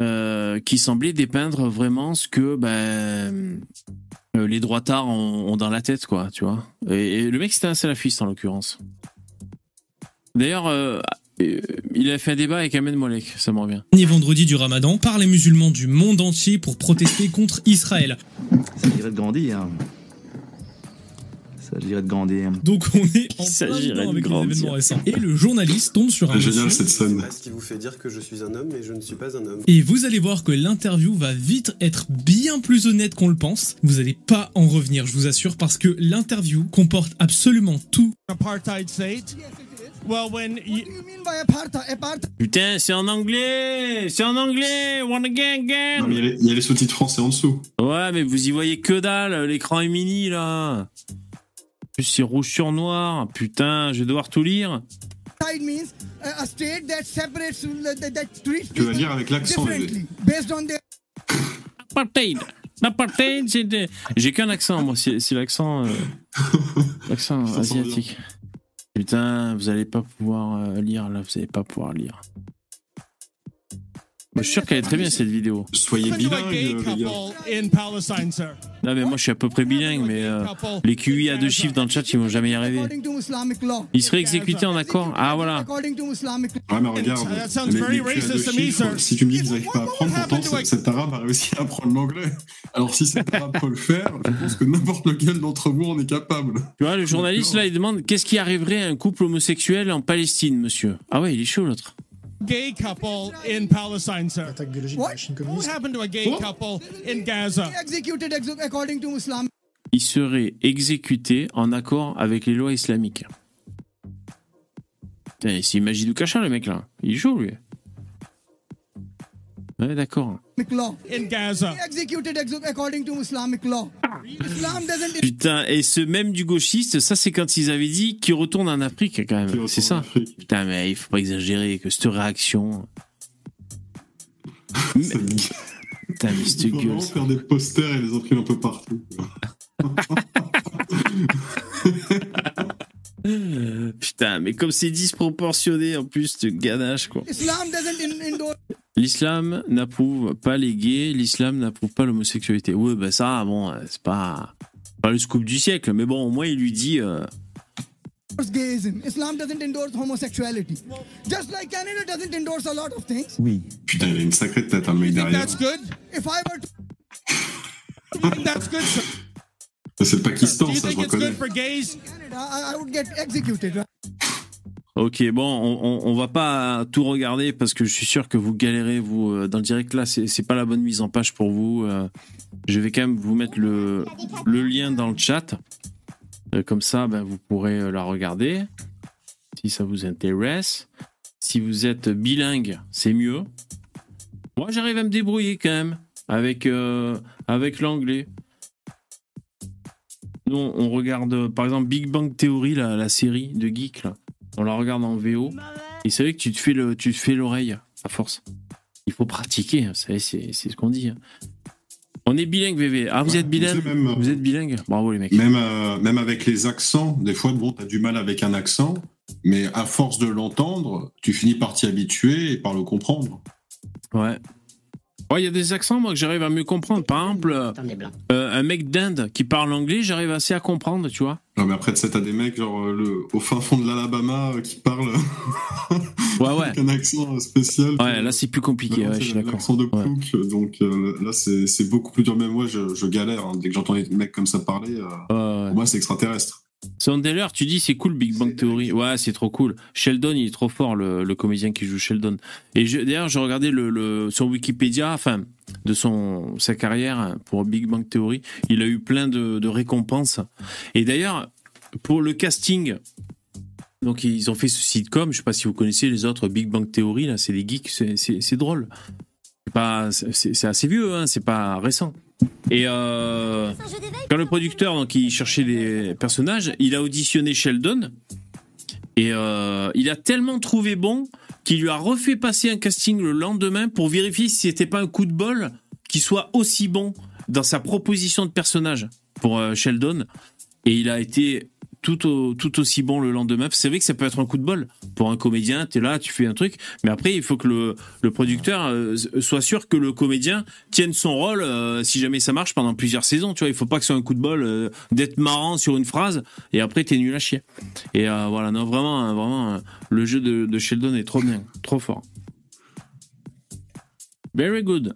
euh, qui semblait dépeindre vraiment ce que ben, euh, les droitards ont, ont dans la tête, quoi, tu vois. Et, et le mec, c'était un salafiste en l'occurrence. D'ailleurs, il a fait un débat avec Ahmed Molek, ça me revient. Dernier vendredi du ramadan par les musulmans du monde entier pour protester contre Israël. Ça dirait de grandir. Ça dirait de grandir. Donc on est en plein s'agirait dedans de avec les grandir. événements récents. Et le journaliste tombe sur un Génial monsieur cette scène. Ce qui vous fait dire que je suis un homme, mais je ne suis pas un homme. Et vous allez voir que l'interview va vite être bien plus honnête qu'on le pense. Vous allez pas en revenir, je vous assure, parce que l'interview comporte absolument tout. apartheid state? Well, when you, Putain, c'est en anglais C'est en anglais One again, again Non, mais il y a les- il y a les sous-titres français en dessous. Ouais, mais vous y voyez que dalle, l'écran est mini là. En plus, c'est rouge sur noir. Putain, je vais devoir tout lire. Tu vas lire avec l'accent, Apartheid L'apartheid, c'est. de- J'ai qu'un accent, moi, c'est c'est l'accent. euh, l'accent asiatique. Putain, vous allez pas pouvoir euh, lire là, vous allez pas pouvoir lire. Moi, je suis sûr qu'elle est très bien cette vidéo. Soyez in Palestine, sir. Non, mais moi, je suis à peu près bilingue, mais euh, les QI à deux chiffres dans le chat, ils vont jamais y arriver. according to Islamic law. Il serait exécuté en accord. Ah, voilà. According to Islamic law. Ouais, mais regarde, That sounds les, very les QI à deux racist to me, chiffres, sir. si tu me dis qu'ils n'arrivent pas à apprendre, pourtant cet- cet arabe a réussi à apprendre l'anglais. Alors si cet arabe peut le faire, je pense que n'importe lequel d'entre vous en est capable. Tu vois, le journaliste là, il demande qu'est-ce qui arriverait à un couple homosexuel en Palestine, monsieur? Ah ouais, il est chaud l'autre. Gay couple in Palestine, sir. What? Happened to a gay couple in Gaza? Executed ex- according to Il serait exécuté en accord avec les lois islamiques. Putain, c'est magie du cachin le mec là. Il chaud lui. Ouais, d'accord. law. In Gaza. Executed ex- according to Islamic law. Islam doesn't Putain, et ce même du gauchiste, ça c'est quand ils avaient dit qu'ils retournent en Afrique quand même. C'est ça. Putain, mais il faut pas exagérer que cette réaction. Mais- Putain, mais cette gueule. vraiment faire des posters et les imprimer un peu partout. Putain, mais comme c'est disproportionné en plus, ce ganache quoi. Islam doesn't L'islam n'approuve pas les gays, l'islam n'approuve pas l'homosexualité. Oui, ben ça, bon, euh, c'est pas, pas le scoop du siècle, mais bon, au moins il lui dit. euh, endorse gayism. Islam doesn't endorse homosexuality. Just like Canada doesn't endorse a lot of things. Oui. Putain, il a une sacrée tête, hein, le mec derrière. That's good? If I were to That's good. sir? C'est le Pakistan, ça, je reconnais. Ok, bon, on, on, va pas tout regarder parce que je suis sûr que vous galérez vous euh, dans le direct là. C'est pas la bonne mise en page pour vous. euh, je vais quand même vous mettre le, lien dans le chat. Euh, comme ça, ben, vous pourrez la regarder si ça vous intéresse. Si vous êtes bilingue, c'est mieux. Moi, j'arrive à me débrouiller quand même avec avec l'anglais. Nous, on regarde par exemple Big Bang Theory, la, série de geek. On la regarde en VO. Et c'est vrai que tu te fais le, tu te fais l'oreille à force. Il faut pratiquer, hein, c'est ce qu'on dit. hein. On est bilingue, VV. Ah, vous êtes bilingue? même, euh, Vous êtes bilingue? Bravo les mecs. Même, euh, même avec les accents, des fois, bon, t'as du mal avec un accent, mais à force de l'entendre, tu finis par t'y habituer et par le comprendre. Ouais. Ouais, il y a des accents, moi, que j'arrive à mieux comprendre. Par exemple, euh, euh, un mec d'Inde qui parle anglais, j'arrive assez à comprendre, tu vois. Non, mais après, tu sais, t'as des mecs, genre, euh, le, au fin fond de l'Alabama, euh, qui parlent Ouais, ouais. avec un accent spécial. Ouais, là, c'est plus compliqué, ouais, je suis d'accord. L'accent de Plouc, donc euh, là, c'est c'est beaucoup plus dur. Même moi, je, je galère. hein. Dès que j'entends des mecs comme ça parler, euh, pour moi, c'est extraterrestre. Sondeller, tu dis c'est cool Big Bang Theory. Ouais, c'est trop cool. Sheldon, il est trop fort, le, le comédien qui joue Sheldon. Et je- d'ailleurs, le, le, son Wikipédia, enfin, de son, sa carrière pour Big Bang Theory. Il a eu plein de, de récompenses. Et d'ailleurs, pour le casting, donc ils ont fait ce sitcom, je sais pas si vous connaissez les autres Big Bang Theory, là, c'est des geeks, c'est- drôle. C'est assez vieux, hein, c'est pas récent. Et euh, quand le producteur donc il cherchait des personnages, il a auditionné Sheldon. Et euh, il a tellement trouvé bon qu'il lui a refait passer un casting le lendemain pour vérifier si c'était pas un coup de bol qu'il soit aussi bon dans sa proposition de personnage pour euh, Sheldon. Et il a été tout, au- tout aussi bon le lendemain. C'est vrai que ça peut être un coup de bol pour un comédien. Tu es là, tu fais un truc, mais après il faut que le, le producteur euh, soit sûr que le comédien tienne son rôle euh, si jamais ça marche pendant plusieurs saisons. Tu vois, il faut pas que ce soit un coup de bol euh, d'être marrant sur une phrase et après t'es nul à chier. Et voilà, non vraiment, vraiment, le jeu de, de Sheldon est trop bien, trop fort. Very good.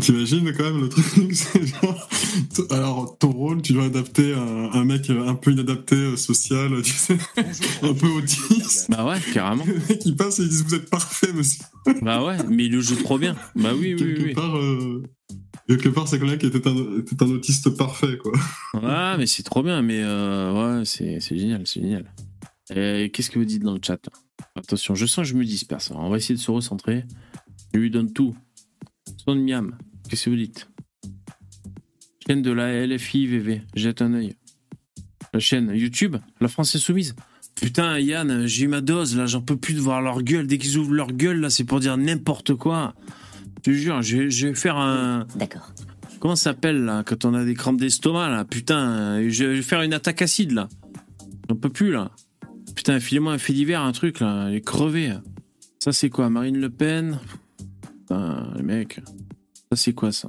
T'imagines quand même le truc c'est genre, Alors, ton rôle, tu dois adapter un, un mec un peu inadapté euh, social, tu sais, un peu autiste. Bah ouais, carrément. Le mec, il passe et il dit Vous êtes parfait, monsieur. Bah ouais, mais il le joue trop bien. Bah oui, oui, Quelque oui. part, euh, quelque part c'est quelqu'un qui était un, était un autiste parfait, quoi. Ouais, mais c'est trop bien, mais euh, ouais, c'est c'est génial, c'est génial. Qu'est-ce que vous dites dans le chat? Attention, je sens que je me disperse. On va essayer de se recentrer. Je lui donne tout. Son miam. Qu'est-ce que vous dites? Chaîne de la LFI VV. Jette un œil. La chaîne YouTube, La France Insoumise. Putain, Yann, j'ai eu ma dose, là, j'en peux plus de voir leur gueule. Dès qu'ils ouvrent leur gueule, là, c'est pour dire n'importe quoi. Je te jure, je, vais- je vais faire un. D'accord. Comment ça s'appelle, là, quand on a des crampes d'estomac, là? Putain, je vais faire une attaque acide, là. J'en peux plus, là. Putain, filez-moi un fait divers, un truc, là. Elle est crevée. Ça, c'est quoi? Marine Le Pen? Putain, les mecs. Ça, c'est quoi, ça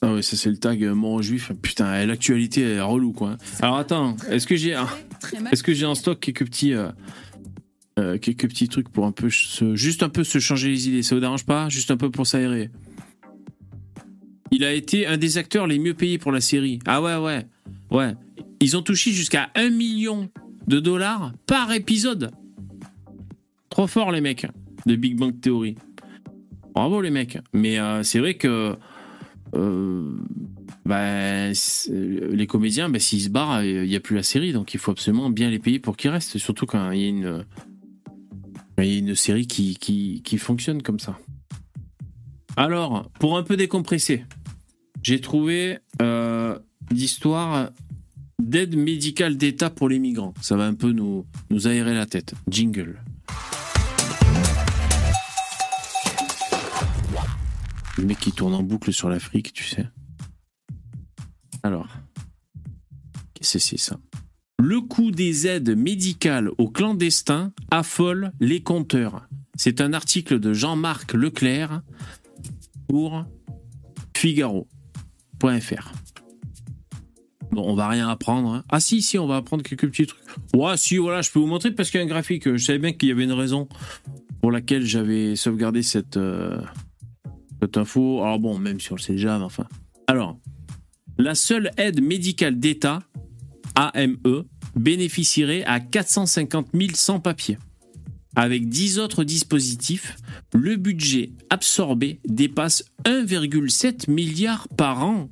Ah ouais, ça, c'est le tag euh, mort juif. Putain, l'actualité est relou, quoi. Alors, attends, est-ce que j'ai un... Est-ce que j'ai en stock quelques petits... euh, euh, quelques petits trucs pour un peu se, juste un peu se changer les idées, ça vous dérange pas? Juste un peu pour s'aérer. Il a été un des acteurs les mieux payés pour la série. Ah ouais, ouais. Ouais. Ils ont touché jusqu'à 1 million de dollars par épisode. Trop fort, les mecs, de Big Bang Theory. Bravo, les mecs. Mais euh, c'est vrai que. euh, bah, les comédiens, bah, s'ils se barrent, il n'y a plus la série. Donc il faut absolument bien les payer pour qu'ils restent. Surtout quand il y a une. série qui, fonctionne comme ça. Alors, pour un peu décompresser, j'ai trouvé euh, d'aide médicale d'État pour les migrants. Ça va un peu nous aérer la tête. Jingle. Le mec qui tourne en boucle sur l'Afrique, tu sais. Alors, qu'est-ce que c'est ça? Le coût des aides médicales aux clandestins affole les compteurs. C'est un article de Jean-Marc Leclerc pour Figaro.fr. Bon, on va rien apprendre. hein. Ah si, si, on va apprendre quelques petits trucs. Ouais, si, voilà, je peux vous montrer parce qu'il y a un graphique. Je savais bien qu'il y avait une raison pour laquelle j'avais sauvegardé cette, euh, Alors bon, même si on le sait déjà, mais enfin. Alors, la seule aide médicale d'État, AME, bénéficierait à 450 000 sans-papiers. Avec 10 autres dispositifs, le budget absorbé dépasse 1,7 milliard par an.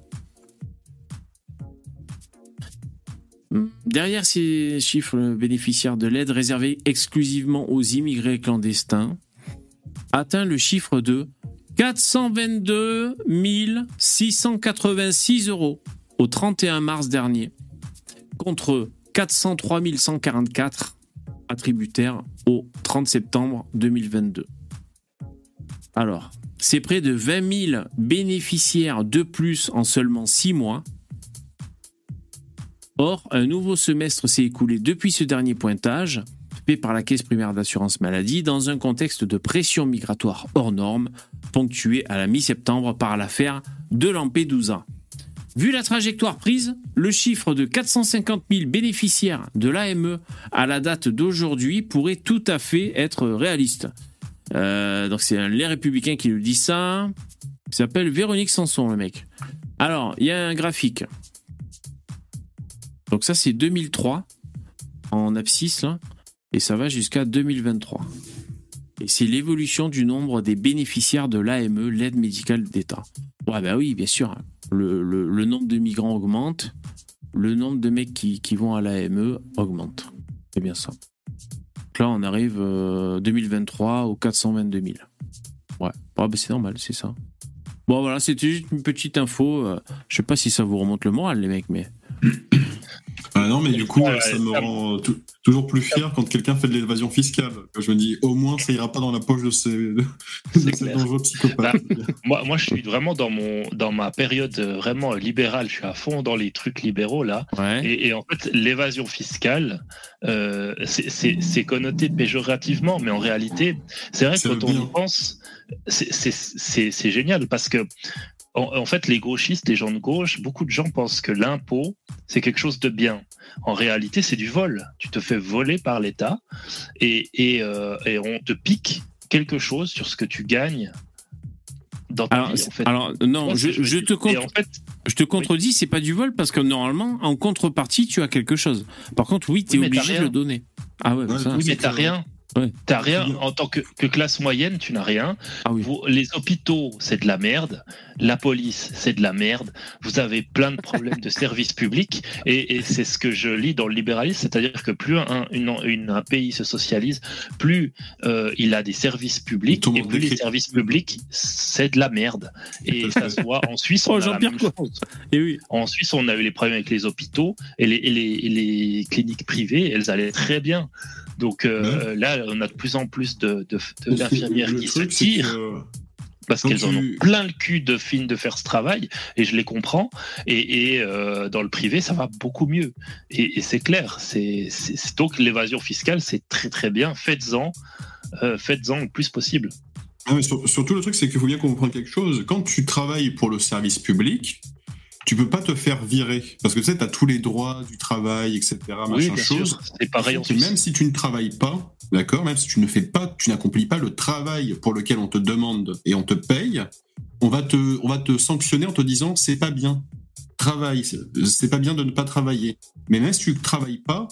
Derrière ces chiffres, le bénéficiaire de l'aide réservée exclusivement aux immigrés clandestins atteint le chiffre de 422 686 euros au 31 mars dernier, contre 403 144 attributaires au 30 septembre 2022. Alors, c'est près de 20 000 bénéficiaires de plus en seulement 6 mois. Or, un nouveau semestre s'est écoulé depuis ce dernier pointage, par la Caisse primaire d'assurance maladie, dans un contexte de pression migratoire hors norme, ponctué à la mi-septembre par l'affaire de Lampedusa. Vu la trajectoire prise, le chiffre de 450 000 bénéficiaires de l'AME à la date d'aujourd'hui pourrait tout à fait être réaliste. Euh, donc c'est Les Républicains qui nous dit ça. Il s'appelle Véronique Sanson, le mec. Alors, il y a un graphique. Donc ça, c'est 2003 en abscisse, là, et ça va jusqu'à 2023. Et c'est l'évolution du nombre des bénéficiaires de l'AME, l'aide médicale d'État. Ouais, bah oui, bien sûr. Le, le- le nombre de migrants augmente, le nombre de mecs qui, qui vont à l'AME augmente. C'est bien ça. Donc là, on arrive euh, 2023 aux 422 000. Ouais, Ah, bah, c'est normal, c'est ça. Bon, voilà, c'était juste une petite info. euh, je sais pas si ça vous remonte le moral, les mecs, mais. Ah non, mais du coup, Ouais, ça me ça- rend tou- toujours plus fier quand quelqu'un fait de l'évasion fiscale. Je me dis, au moins, ça ira pas dans la poche de ces, de ces clair. dangereux psychopathes. Moi, moi, je suis vraiment dans mon dans ma période euh, vraiment libérale. Je suis à fond dans les trucs libéraux là. Et, et en fait, l'évasion fiscale, euh, c'est- connoté péjorativement, mais en réalité, c'est vrai que quand on bien. y pense, c'est génial parce que en, en fait, les gauchistes, les gens de gauche, beaucoup de gens pensent que l'impôt, c'est quelque chose de bien. En réalité, c'est du vol. Tu te fais voler par l'État et, et, euh, et on te pique quelque chose sur ce que tu gagnes dans ta Alors, vie. En fait. alors, Tu non, je, te Et contre- en fait, je te contredis, c'est pas du vol parce que normalement, en contrepartie, tu as quelque chose. Par contre, oui, tu es Oui, obligé de le donner. Ah ouais, ça, oui, mais t'as rien. Ouais. T'as rien en tant que, que classe moyenne, tu n'as rien. Ah Vous- les hôpitaux, c'est de la merde. La police, c'est de la merde. Vous avez plein de problèmes de services publics et, et c'est ce que je lis dans le libéralisme, c'est-à-dire que plus un, une- une- un pays se socialise, plus euh, il a des services publics et plus les services publics, c'est de la merde. Et ça se voit en Suisse. Oh, on a la même quoi. chose. Et oui. En Suisse, on a eu les problèmes avec les hôpitaux et les, et les- et les cliniques privées, elles allaient très bien. Donc euh, là, on a de plus en plus de- de- de- d'infirmières qui se tirent parce qu'elles en ont plein le cul de fines de faire ce travail et je les comprends. Et, et, euh, dans le privé, ça va beaucoup mieux. Et, et c'est clair. C'est c'est- c'est- donc l'évasion fiscale, c'est très très bien. Faites-en, euh, faites-en le plus possible. Ah, mais sur- surtout, le truc, c'est qu'il faut bien comprendre quelque chose. Quand tu travailles pour le service public, tu peux pas te faire virer. Parce que tu sais, tu as tous les droits du travail, etc. Oui, machin chose. C'est pareil en. Même si tu ne travailles pas, d'accord, même si tu ne fais pas, tu n'accomplis pas le travail pour lequel on te demande et on te paye, on va te, on va te sanctionner en te disant c'est pas bien. Travaille, c'est- c'est pas bien de ne pas travailler. Mais même si tu ne travailles pas,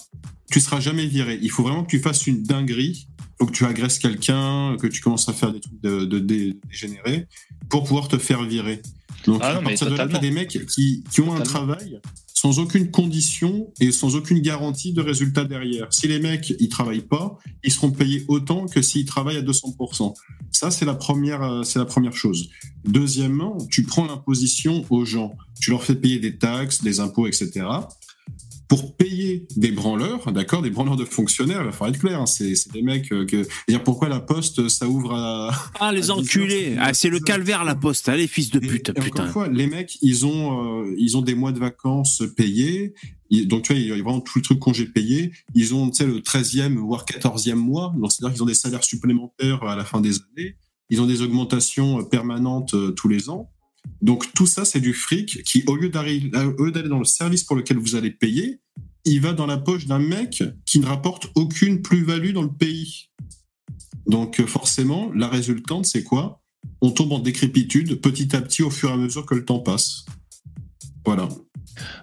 tu seras jamais viré. Il faut vraiment que tu fasses une dinguerie. Faut que tu agresses quelqu'un, que tu commences à faire des trucs de, de dé- dégénérés pour pouvoir te faire virer. Donc Ah non, à partir de là, des mecs qui, qui ont un travail sans aucune condition et sans aucune garantie de résultat derrière. Si les mecs ils travaillent pas, ils seront payés autant que s'ils travaillent à 200%. Ça c'est la première euh, c'est la première chose. Deuxièmement, tu prends l'imposition aux gens, tu leur fais payer des taxes, des impôts, etc. Pour payer des branleurs, d'accord, des branleurs de fonctionnaires, il va falloir être clair, hein, c'est des mecs euh, que. Dire pourquoi la poste ça ouvre à. Ah, les à 10 heures, enculés. Ah, c'est le calvaire, la poste. Allez, fils de pute, et encore putain. une fois, les mecs, ils ont, euh, ils ont des mois de vacances payés, donc, tu vois, il y a vraiment tout le truc congé payé. Ils ont, tu sais, le 13e, voire 14e mois. Donc, c'est-à-dire qu'ils ont des salaires supplémentaires à la fin des années. Ils ont des augmentations euh, permanentes tous les ans. Donc, tout ça, c'est du fric qui, au lieu d'arri- au lieu d'aller dans le service pour lequel vous allez payer, il va dans la poche d'un mec qui ne rapporte aucune plus-value dans le pays. Donc, euh, forcément, la résultante, c'est quoi? On tombe en décrépitude petit à petit au fur et à mesure que le temps passe. Voilà.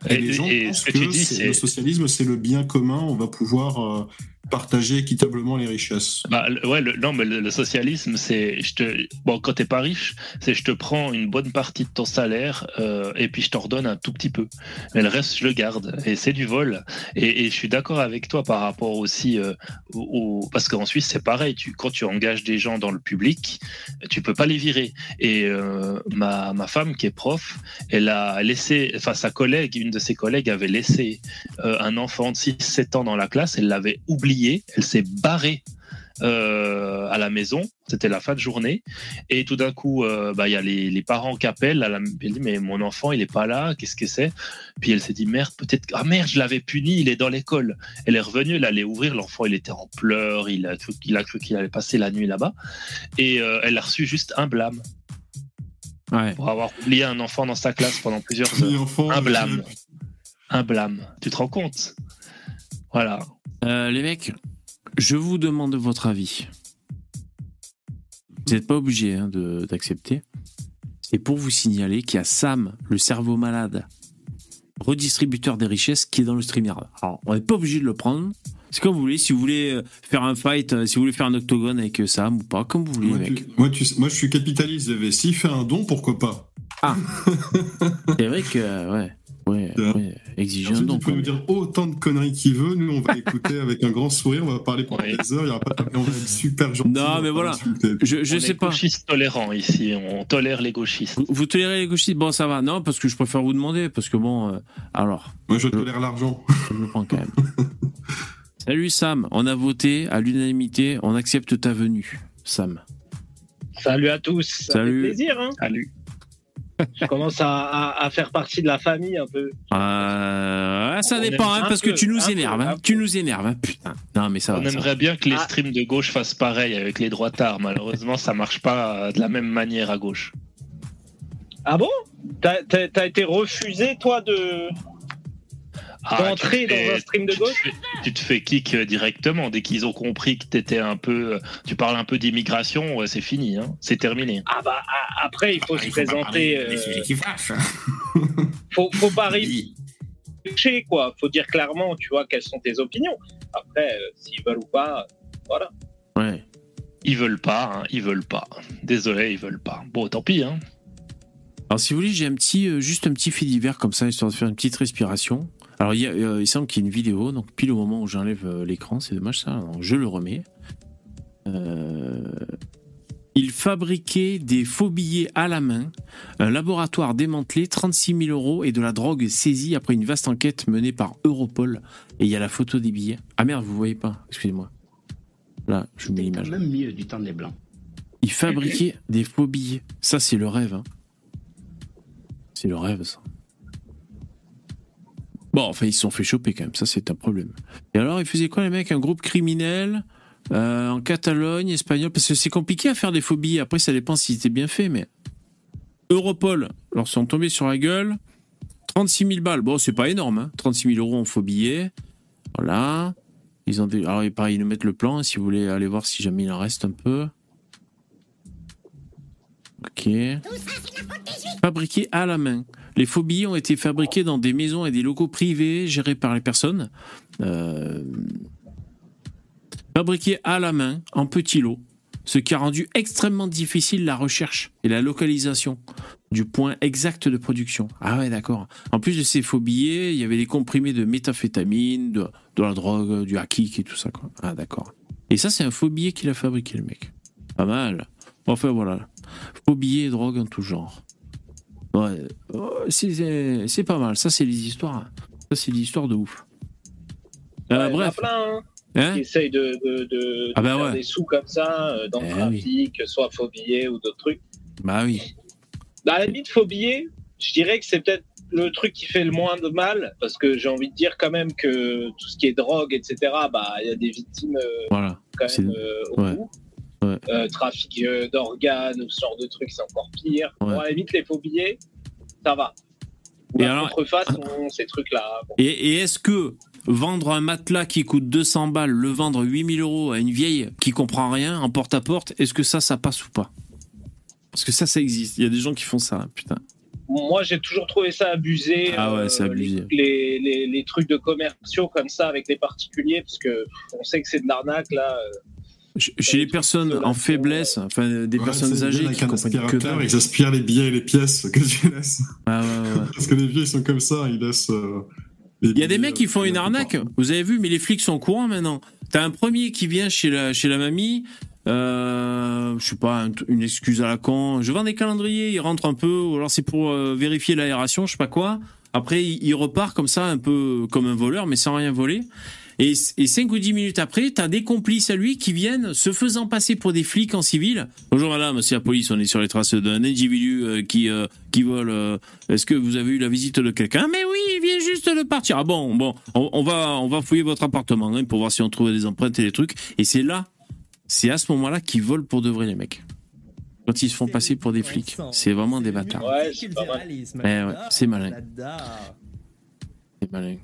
Et, Et- les gens et pensent que dis, le socialisme, c'est le bien commun, on va pouvoir euh, partager équitablement les richesses. Bah, le- ouais, non, mais le, socialisme, c'est, je te, bon, quand t'es pas riche, c'est je te prends une bonne partie de ton salaire euh, et puis je t'en redonne un tout petit peu, mais le reste je le garde et c'est du vol. Et, je suis d'accord avec toi par rapport aussi euh, au, parce qu'en Suisse c'est pareil, tu, quand tu engages des gens dans le public, tu peux pas les virer. Et euh, ma, ma femme qui est prof, elle a laissé, enfin sa collègue, une de ses collègues avait laissé un enfant de 6-7 ans dans la classe, elle l'avait oublié, elle s'est barrée euh, à la maison, c'était la fin de journée, et tout d'un coup, euh, bah, il y a les, les parents qui appellent, à la, elle dit mais mon enfant il est pas là, qu'est-ce que c'est? Puis elle s'est dit merde, peut-être ah merde, je l'avais puni, il est dans l'école. Elle est revenue, elle allait ouvrir, l'enfant il était en pleurs, il a cru qu'il a cru qu'il allait passer la nuit là-bas, et euh, elle a reçu juste un blâme. Pour avoir oublié un enfant dans sa classe pendant plusieurs heures. un blâme. Un blâme. Tu te rends compte? Voilà. Euh, les mecs, je vous demande votre avis. Vous n'êtes pas obligé hein, d'accepter. C'est pour vous signaler qu'il y a Sam, le cerveau malade, redistributeur des richesses, qui est dans le StreamYard. Alors, on n'est pas obligé de le prendre. C'est comme vous voulez. Si vous voulez euh, faire un fight, euh, si vous voulez faire un octogone avec Sam ou pas, comme vous voulez, Moi, mec. tu- moi, tu moi, je suis capitaliste, Zévé. S'il fait un don, pourquoi pas? Ah C'est vrai que, ouais, ouais, ouais, exiger un Ensuite, don. il peut nous dire autant de conneries qu'il veut. Nous, on va écouter avec un grand sourire. On va parler pendant des heures. Il y aura pas de... On va être super gentil. Non, mais voilà. Je, je On sais est pas. gauchistes tolérants ici, on tolère les gauchistes. Vous, vous tolérez les gauchistes? Bon, ça va. Non, parce que je préfère vous demander. Parce que bon, euh, alors. Moi, je tolère l'argent. Je le prends quand même. Salut Sam, on a voté à l'unanimité, on accepte ta venue, Sam. Salut à tous. Ça Salut. fait plaisir. Hein Salut. Je commence à, à- à faire partie de la famille un peu. Euh, ça On dépend, hein, parce peu, que tu nous peu, énerves. hein. Tu nous énerves, hein, putain. Non, mais ça On va. aimerait bien que les Ah. streams de gauche fassent pareil avec les droitards. Malheureusement, ça marche pas de la même manière à gauche. Ah bon? T'as été refusé, toi, de d'entrer tu te fais- dans un stream de tu te gauche fais- Tu te fais kick euh, directement dès qu'ils ont compris que t'étais un peu, euh, tu parles un peu d'immigration, ouais, c'est fini, hein. c'est terminé. Ah bah a- après, il faut se présenter. euh, hein. faut, faut pas richer, quoi. Faut dire clairement, tu vois, quelles sont tes opinions. Après, euh, s'ils veulent ou pas, voilà. Ouais. Ils veulent pas, hein, ils veulent pas. Désolé, ils veulent pas. Bon, tant pis, hein. Alors, si vous voulez, j'ai un petit, euh, juste un petit fait divers comme ça, histoire de faire une petite respiration. Alors, il, y a- euh, il semble qu'il y ait une vidéo, donc pile au moment où j'enlève euh, l'écran, c'est dommage ça, donc je le remets. Euh, il fabriquait des faux billets à la main, un laboratoire démantelé, 36 000 euros et de la drogue saisie après une vaste enquête menée par Europol. Et il y a la photo des billets. Ah merde, vous voyez pas, excusez-moi. Là, je mets l'image. même mieux du temps des Blancs. Il fabriquait des faux billets. Ça, c'est le rêve. hein. C'est le rêve, ça. Bon, enfin, ils se sont fait choper quand même. Ça, c'est un problème. Et alors, ils faisaient quoi, les mecs? Un groupe criminel euh, en Catalogne, espagnol? Parce que c'est compliqué à faire des billets. Après, ça dépend s'ils étaient bien faits, mais. Europol leur sont tombés sur la gueule. 36 000 balles. Bon, c'est pas énorme. Hein. 36 000 euros en faux billets. Voilà. Ils ont. Alors, pareil, ils nous mettent le plan hein, si vous voulez aller voir si jamais il en reste un peu. Ok. Fabriqués à la main. Les faux billets ont été fabriqués dans des maisons et des locaux privés gérés par les personnes. Euh, Fabriqués à la main, en petits lots. Ce qui a rendu extrêmement difficile la recherche et la localisation du point exact de production. Ah ouais, d'accord. En plus de ces faux billets, il y avait des comprimés de méthamphétamine, de, la drogue, du hakik et tout ça. Ah d'accord. Et ça, c'est un faux billet qu'il a fabriqué, le mec. Pas mal. Enfin voilà. Billets et drogue en tout genre. Ouais, oh, c'est- pas mal. Ça, c'est les histoires. Ça, c'est des histoires de ouf. Euh, Ouais, il y en a bref. plein, hein, Hein qui essayent de, de, de- de Ah bah faire ouais. des sous comme ça, euh, dans le Eh trafic, soit faux billets ou d'autres trucs. Bah oui. Dans la limite, faux billets, je dirais que c'est peut-être le truc qui fait le moins de mal, parce que j'ai envie de dire quand même que tout ce qui est drogue, etc., bah, il y a des victimes euh, Voilà. quand même euh, au ouais. bout. Ouais. Euh, trafic euh, d'organes ou ce genre de trucs, c'est encore pire. Ouais. Bon, à la limite, les faux billets, ça va. Ou Et la alors- contreface, on- ces trucs-là. bon. Et, et est-ce que vendre un matelas qui coûte 200 balles, le vendre 8000 euros à une vieille qui comprend rien en porte-à-porte, est-ce que ça, ça passe ou pas? Parce que ça, ça existe. Il y a des gens qui font ça, putain. Moi, j'ai toujours trouvé ça abusé. Ah ouais, euh, c'est abusé. Les, les, les trucs de commerciaux comme ça avec les particuliers, parce que on sait que c'est de l'arnaque là. euh. Ch- Chez les personnes en faiblesse, enfin des Ouais, personnes âgées qui comprennent que dalle. ils aspirent les billets et les pièces que tu laisses. Ah ouais, ouais, ouais. Parce que les vieux, ils sont comme ça, ils laissent. euh, les Il y a des mecs qui euh, font une arnaque. Vous avez vu, mais les flics sont au courant maintenant. T'as un premier qui vient chez la, chez la mamie. Euh, je sais pas, un- une excuse à la con. Je vends des calendriers, il rentre un peu, ou alors c'est pour euh, vérifier l'aération, je sais pas quoi. Après, il repart comme ça, un peu comme un voleur, mais sans rien voler. Et, et 5 ou 10 minutes après, t'as des complices à lui qui viennent se faisant passer pour des flics en civil. Bonjour madame, c'est la police, on est sur les traces d'un individu euh, qui, euh, qui vole. euh, Est-ce que vous avez eu la visite de quelqu'un? Mais oui, il vient juste de partir. Ah bon, bon, on, on va, on va fouiller votre appartement hein, pour voir si on trouve des empreintes et des trucs. Et c'est là, c'est à ce moment-là qu'ils volent pour de vrai les mecs. Quand ils se font passer pour des flics, c'est vraiment des bâtards. Eh ouais, c'est malin.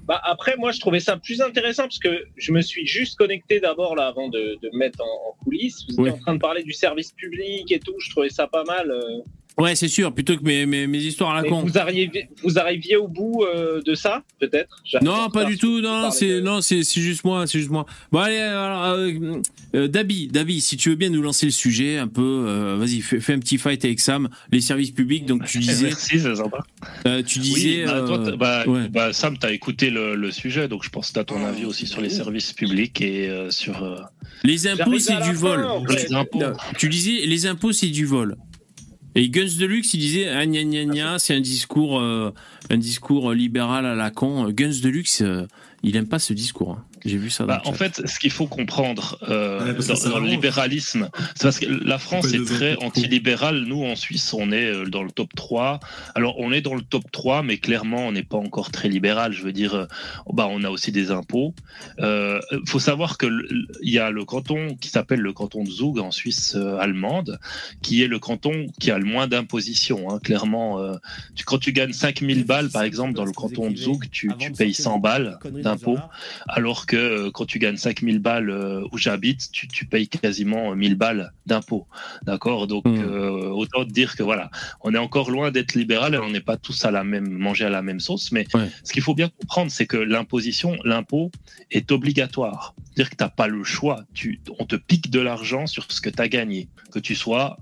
Bah, après, moi, je trouvais ça plus intéressant parce que je me suis juste connecté d'abord là avant de, de me mettre en, en coulisses. Vous étiez en train de parler du service public et tout. Je trouvais ça pas mal. euh. Ouais, c'est sûr, plutôt que mes, mes, mes histoires à la Mais con. vous arriviez, vous arriviez au bout euh, de ça, peut-être? Non, pas du tout. Non, c'est non, c'est c'est juste moi, c'est juste moi. Bon allez, alors, euh, euh, Dabi, Dabi, si tu veux bien nous lancer le sujet un peu, euh, vas-y, fais, fais un petit fight avec Sam. Les services publics, donc tu disais, Merci, c'est sympa. euh, tu disais, Oui, bah, toi, euh, t'as- bah, ouais. bah, Sam, tu as écouté le, le sujet, donc je pense que tu as ton avis aussi sur les services publics et euh, sur. euh, les impôts c'est du fin, vol. en fait. Les impôts. Non, Tu disais, les impôts c'est du vol. Et Guns Deluxe, il disait, gna gna gna, c'est un discours, euh, un discours libéral à la con. Guns Deluxe, euh, il aime pas ce discours. hein. J'ai vu ça. Dans Bah, le en fait, ce qu'il faut comprendre euh, Ouais, dans, le libéralisme, c'est parce que la France est très antilibérale. Nous, en Suisse, on est euh, dans le top 3. Alors, on est dans le top 3, mais clairement, on n'est pas encore très libéral. Je veux dire, euh, bah, on a aussi des impôts. Il faut savoir que le- il y a le canton qui s'appelle le canton de Zug en Suisse euh, allemande, qui est le canton qui a le moins d'imposition. hein. Clairement, euh, tu- quand tu gagnes 5000 balles, par exemple, dans le canton de Zug, tu, tu payes 100 balles d'impôts, alors que euh, quand tu gagnes 5000 balles euh, où j'habite, tu, tu payes quasiment euh, 1000 balles d'impôts. D'accord? Donc, euh, autant dire que voilà, on est encore loin d'être libéral et on n'est pas tous à la même, manger à la même sauce. Mais ce qu'il faut bien comprendre, c'est que l'imposition, l'impôt est obligatoire. C'est-à-dire que tu n'as pas le choix. Tu, on te pique de l'argent sur ce que tu as gagné, que tu sois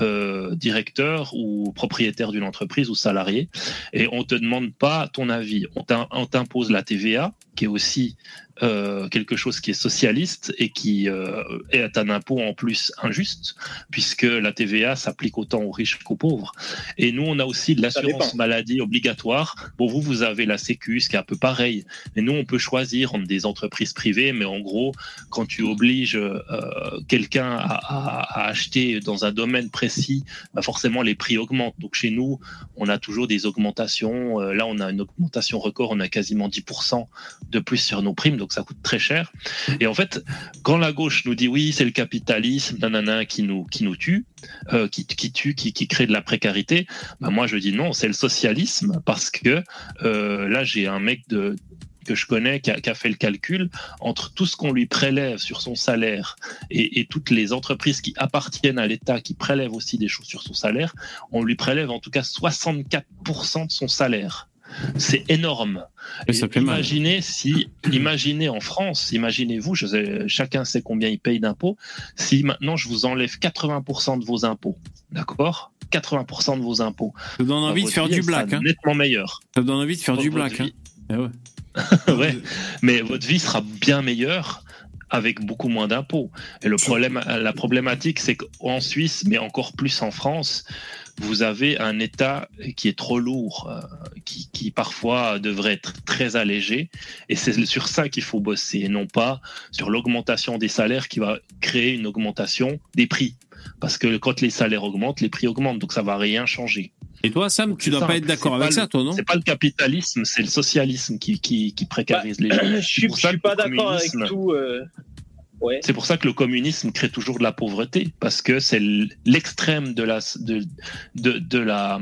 euh, directeur ou propriétaire d'une entreprise ou salarié. Et on te demande pas ton avis. On t'impose la TVA, qui est aussi euh, quelque chose qui est socialiste et qui euh, est un impôt en plus injuste, puisque la TVA s'applique autant aux riches qu'aux pauvres. Et nous, on a aussi de l'assurance maladie obligatoire. Bon, vous, vous avez la Sécu, ce qui est un peu pareil. Mais nous, on peut choisir entre des entreprises privées, mais en gros, quand tu obliges euh, quelqu'un à, à- à acheter dans un domaine précis, bah forcément, les prix augmentent. Donc, chez nous, on a toujours des augmentations. Euh, là, on a une augmentation record, on a quasiment 10% de plus sur nos primes, donc ça coûte très cher. Et en fait, quand la gauche nous dit oui, c'est le capitalisme, nanana, qui nous, qui nous tue, euh, qui, qui tue, qui, qui crée de la précarité, bah moi je dis non, c'est le socialisme, parce que euh, là j'ai un mec de que je connais qui a, qui a fait le calcul entre tout ce qu'on lui prélève sur son salaire et, et toutes les entreprises qui appartiennent à l'État qui prélèvent aussi des choses sur son salaire, on lui prélève en tout cas 64% de son salaire. C'est énorme. Et ça fait mal. imaginez si, imaginez en France, imaginez-vous, chacun sait combien il paye d'impôts. Si maintenant je vous enlève 80% de vos impôts, d'accord? 80% de vos impôts. Ça donne envie de faire vie, du black, hein. Nettement meilleure. Ça donne envie de faire du black. Hein. Eh ouais. ouais. Mais votre vie sera bien meilleure avec beaucoup moins d'impôts. Et le problème, la problématique, c'est qu'en Suisse, mais encore plus en France, vous avez un État qui est trop lourd, euh, qui, qui parfois devrait être très allégé. Et c'est sur ça qu'il faut bosser, et non pas sur l'augmentation des salaires qui va créer une augmentation des prix. Parce que quand les salaires augmentent, les prix augmentent, donc ça va rien changer. Et toi, Sam, tu C'est dois ça, pas être d'accord avec ça, le- toi, non C'est pas le capitalisme, c'est le socialisme qui, qui, qui précarise les gens. Je suis, pour je ça suis que pas d'accord avec tout. euh, Ouais. C'est pour ça que le communisme crée toujours de la pauvreté, parce que c'est l'extrême de la, de, de, de la,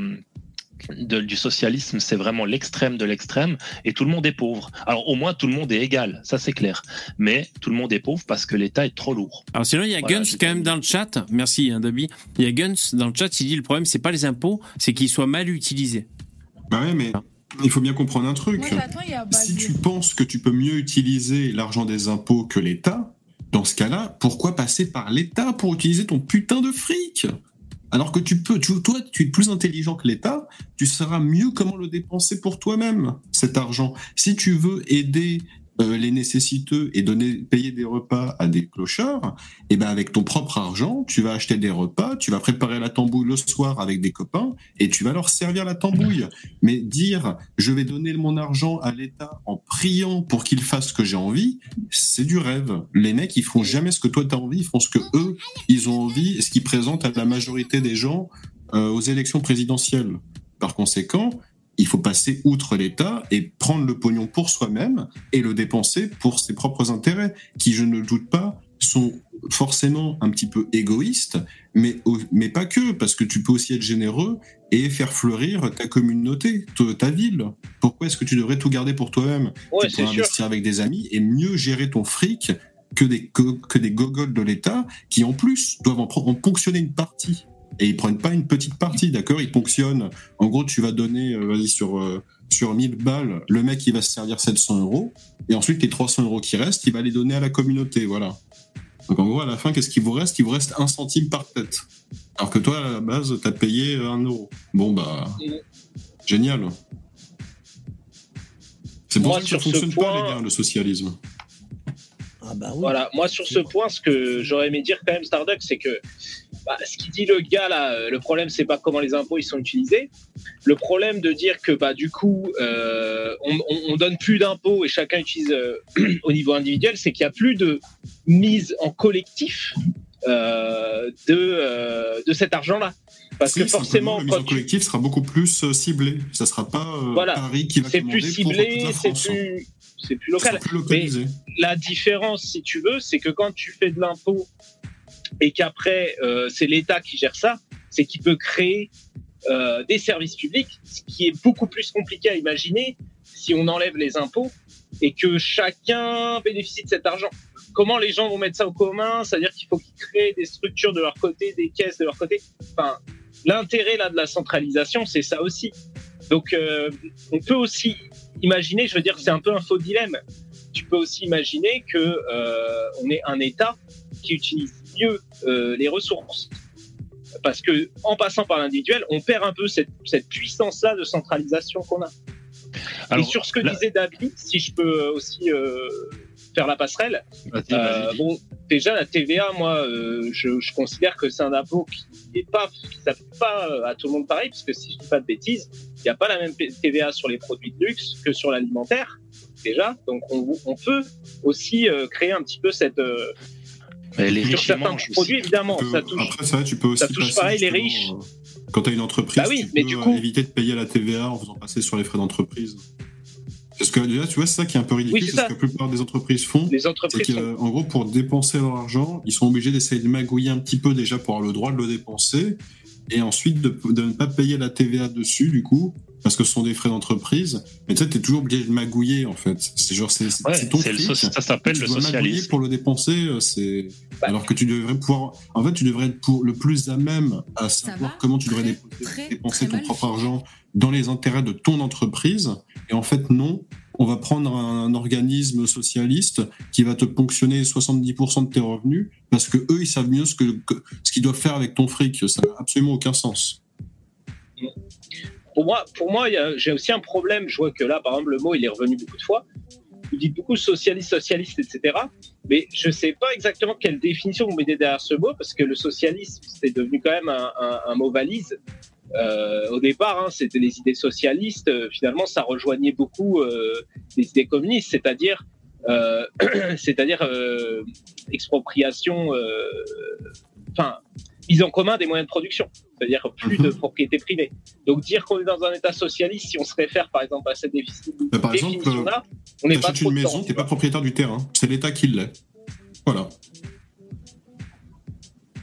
de- du socialisme, c'est vraiment l'extrême de l'extrême, et tout le monde est pauvre. Alors au moins tout le monde est égal, ça c'est clair. Mais tout le monde est pauvre parce que l'État est trop lourd. Alors sinon, il y a Voilà, Guns quand même dans le chat. Merci, hein, Dabi. Il y a Guns dans le chat, il dit le problème, c'est pas les impôts, c'est qu'ils soient mal utilisés. Bah ouais, mais il faut bien comprendre un truc. Moi, Si tu penses que tu peux mieux utiliser l'argent des impôts que l'État, dans ce cas-là, pourquoi passer par l'État pour utiliser ton putain de fric? Alors que tu peux, tu- toi, tu es plus intelligent que l'État, tu sauras mieux comment le dépenser pour toi-même, cet argent. Si tu veux aider euh, les nécessiteux et donner, payer des repas à des clochards, et ben avec ton propre argent, tu vas acheter des repas, tu vas préparer la tambouille le soir avec des copains et tu vas leur servir la tambouille. Mais dire je vais donner mon argent à l'État en priant pour qu'il fasse ce que j'ai envie, c'est du rêve. Les mecs, ils feront jamais ce que toi t'as envie, ils font ce que eux, ils ont envie ce qu'ils présentent à la majorité des gens euh, aux élections présidentielles. Par conséquent, il faut passer outre l'État et prendre le pognon pour soi-même et le dépenser pour ses propres intérêts, qui, je ne le doute pas, sont forcément un petit peu égoïstes, mais, mais pas que, parce que tu peux aussi être généreux et faire fleurir ta communauté, ta, ville. Pourquoi est-ce que tu devrais tout garder pour toi-même? Ouais, Tu sûr. investir avec des amis et mieux gérer ton fric que des, que, que des gogoles de l'État qui, en plus, doivent en, en ponctionner une partie. Et ils prennent pas une petite partie, d'accord? Ils ponctionnent. En gros, tu vas donner, euh, vas-y, sur, euh, sur 1000 balles, le mec, il va se servir 700 euros. Et ensuite, les 300 euros qui restent, il va les donner à la communauté, voilà. Donc, en gros, à la fin, qu'est-ce qu'il vous reste? Il vous reste un centime par tête. Alors que toi, à la base, t'as payé euh, un euro. Bon, bah, génial. C'est pour Moi, ça que ça sur fonctionne point- pas, les gars, le socialisme. Voilà, moi sur ce point, ce que j'aurais aimé dire quand même, Starduck, c'est que bah, ce qu'il dit le gars là, euh, le problème c'est pas comment les impôts ils sont utilisés. Le problème de dire que bah du coup euh, on, on- on donne plus d'impôts et chacun utilise euh, au niveau individuel, c'est qu'il y a plus de mise en collectif euh, de de cet argent-là. Parce Si, que forcément, la mise tu collectif sera beaucoup plus ciblée. Ça sera pas Voilà. Paris qui va c'est plus ciblé, c'est hein. plus, c'est plus local. plus localisé. Mais la différence, si tu veux, c'est que quand tu fais de l'impôt et qu'après euh, c'est l'État qui gère ça, c'est qu'il peut créer euh, des services publics, ce qui est beaucoup plus compliqué à imaginer si on enlève les impôts et que chacun bénéficie de cet argent. Comment les gens vont mettre ça au commun? C'est-à-dire qu'il faut qu'ils créent des structures de leur côté, des caisses de leur côté. Enfin, l'intérêt là de la centralisation, c'est ça aussi. Donc, euh, on peut aussi imaginer, je veux dire, c'est un peu un faux dilemme. Tu peux aussi imaginer que euh, on est un État qui utilise mieux euh, les ressources, parce que en passant par l'individuel, on perd un peu cette, cette puissance-là de centralisation qu'on a. Alors, Et sur ce que là- disait David, si je peux aussi euh, faire la passerelle, euh, bon, déjà la TVA, moi, euh, je, je considère que c'est un impôt qui n'est pas, qui s'applique pas euh, à tout le monde pareil, parce que si je dis pas de bêtises, il n'y a pas la même TVA sur les produits de luxe que sur l'alimentaire, déjà. Donc on, on peut aussi euh, créer un petit peu cette euh, les sur riches, certains mangent produits, évidemment, peux- ça touche. Après, ça, tu peux aussi ça touche passer, pareil les riches. euh, Quand tu as une entreprise, Bah oui, tu mais peux du euh, coup- éviter de payer la TVA en faisant passer sur les frais d'entreprise. Parce que déjà, tu vois, c'est ça qui est un peu ridicule, Oui, c'est ce que la plupart des entreprises font. Les entreprises sont- qu'en gros, pour dépenser leur argent, ils sont obligés d'essayer de magouiller un petit peu déjà pour avoir le droit de le dépenser, et ensuite de, de ne pas payer la TVA dessus, du coup, parce que ce sont des frais d'entreprise. Mais tu sais, t'es toujours obligé de magouiller, en fait. C'est genre, c'est Ouais, ton le fric, so- ça s'appelle le socialisme. pour le dépenser, euh, c'est... Alors que tu devrais pouvoir... En fait, tu devrais être pour le plus à même à savoir comment tu devrais dépenser, dépenser ton propre argent dans les intérêts de ton entreprise. Et en fait, non. On va prendre un, un organisme socialiste qui va te ponctionner 70% de tes revenus parce que eux, ils savent mieux ce que, que- ce qu'ils doivent faire avec ton fric. Ça n'a absolument aucun sens. Pour moi, j'ai aussi un problème. Je vois que là, par exemple, le mot, il est revenu beaucoup de fois. Vous dites beaucoup socialiste, socialiste, etc. Mais je ne sais pas exactement quelle définition vous mettez derrière ce mot, parce que le socialisme, c'est devenu quand même un, mot valise. Euh, au départ, hein, c'était les idées socialistes. Euh, finalement, ça rejoignait beaucoup euh, les idées communistes, c'est-à-dire, euh, euh, expropriation. Mise en commun des moyens de production, c'est-à-dire plus de propriété privée. Donc dire qu'on est dans un État socialiste, si on se réfère par exemple à cette défi- Bah, par exemple, définition-là, on n'est pas trop une maison, tu t'es pas propriétaire du terrain. C'est l'État qui l'est. Voilà.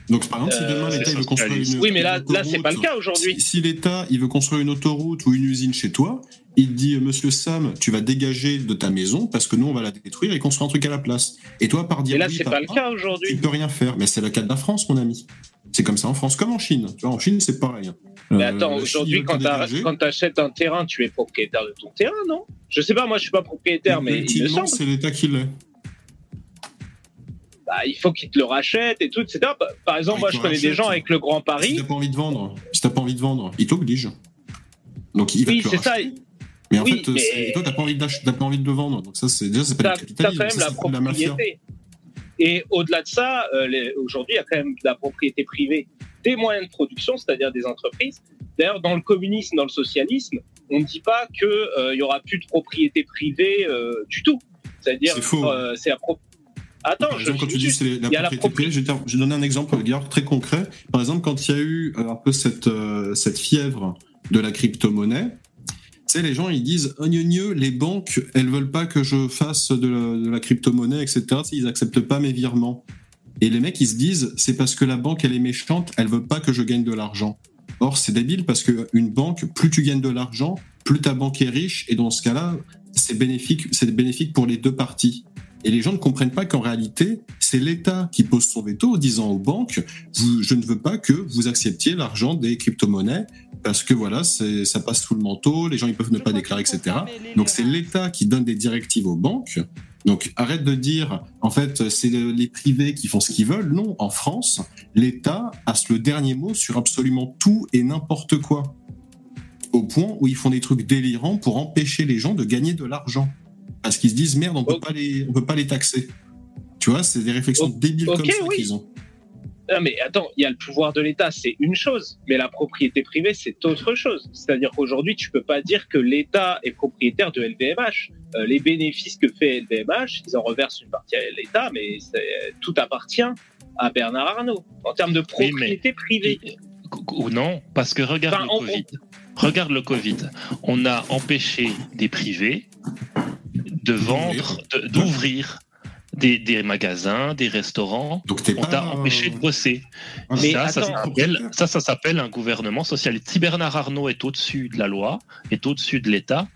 Donc, par exemple, si demain Euh, l'État veut construire une. Oui, mais là- là, c'est pas le autoroute, cas aujourd'hui. Si, si l'État il veut construire une autoroute ou une usine chez toi, il te dit Monsieur Sam, tu vas dégager de ta maison parce que nous on va la détruire et construire un truc à la place. Et toi, par dire Mais là, oui, c'est pas le cas aujourd'hui. Tu peux rien faire. Mais c'est le cas de la France, mon ami. C'est comme ça en France, comme en Chine. Tu vois, en Chine, c'est pareil. Mais Euh, attends, ils aujourd'hui, quand quand t'achètes un terrain, tu es propriétaire de ton terrain, non? Je sais pas, moi, je suis pas propriétaire, mais semble. c'est l'État qui l'est. Bah, il faut qu'il te le rachète et tout, etc. Par- exemple, moi, il je connais des gens avec le Grand Si Paris. t'as pas envie de vendre, si t'as pas envie de vendre, il t'oblige. Donc il va Oui, te le ça. racheter. Mais en Oui, fait, mais- c'est- toi, t'as pas envie de pas envie de le vendre. Donc ça, c'est déjà, c'est pas du capitalisme, quand même ça, la c'est de la mafia. Propriété. Et au-delà de ça, euh, aujourd'hui, il y a quand même de la propriété privée des moyens de production, c'est-à-dire des entreprises. D'ailleurs, dans le communisme, dans le socialisme, on ne dit pas qu'il y aura plus de propriété privée euh, du tout. C'est-à-dire, C'est faux. euh, c'est la pro- Attends, Par je exemple, quand tu dis c'est la propriété privée, je vais, te- je vais donner un exemple regarde, très concret. Par exemple, quand il y a eu euh, un peu cette, euh, cette fièvre de la crypto-monnaie, les gens ils disent les banques elles veulent pas que je fasse de la, crypto-monnaie, etc. Ils acceptent pas mes virements. Et les mecs ils se disent c'est parce que la banque elle est méchante, elle veut pas que je gagne de l'argent. Or c'est débile parce que une banque, plus tu gagnes de l'argent, plus ta banque est riche, et dans ce cas-là, c'est bénéfique, c'est bénéfique pour les deux parties. Et les gens ne comprennent pas qu'en réalité, c'est l'État qui pose son veto en disant aux banques, je ne veux pas que vous acceptiez l'argent des crypto-monnaies parce que voilà, ça passe sous le manteau, les gens ils peuvent ne pas déclarer, etc. Donc c'est l'État qui donne des directives aux banques. Donc arrête de dire, en fait, c'est le- les privés qui font ce qu'ils veulent. Non, en France, l'État a le dernier mot sur absolument tout et n'importe quoi. Au point où ils font des trucs délirants pour empêcher les gens de gagner de l'argent. Parce qu'ils se disent, merde, on peut pas les, on peut pas les taxer. Tu vois, c'est des réflexions débiles ok, comme ça oui. qu'ils ont. Non, mais attends, il y a le pouvoir de l'État, c'est une chose, mais la propriété privée, c'est autre chose. C'est-à-dire qu'aujourd'hui, tu peux pas dire que l'État est propriétaire de LVMH. Euh, les bénéfices que fait LVMH, ils en reversent une partie à l'État, mais tout appartient à Bernard Arnault en termes de propriété privée. Ou non, parce que regarde Enfin, le on- Covid. Regarde le Covid. On a empêché des privés de vendre, de- d'ouvrir des, des magasins, des restaurants. t'es on t'a empêché de bosser. Mais ça, ça attends. s'appelle, ça, ça s'appelle un gouvernement socialiste. Si Bernard Arnault est au-dessus de la loi, est au-dessus de l'État,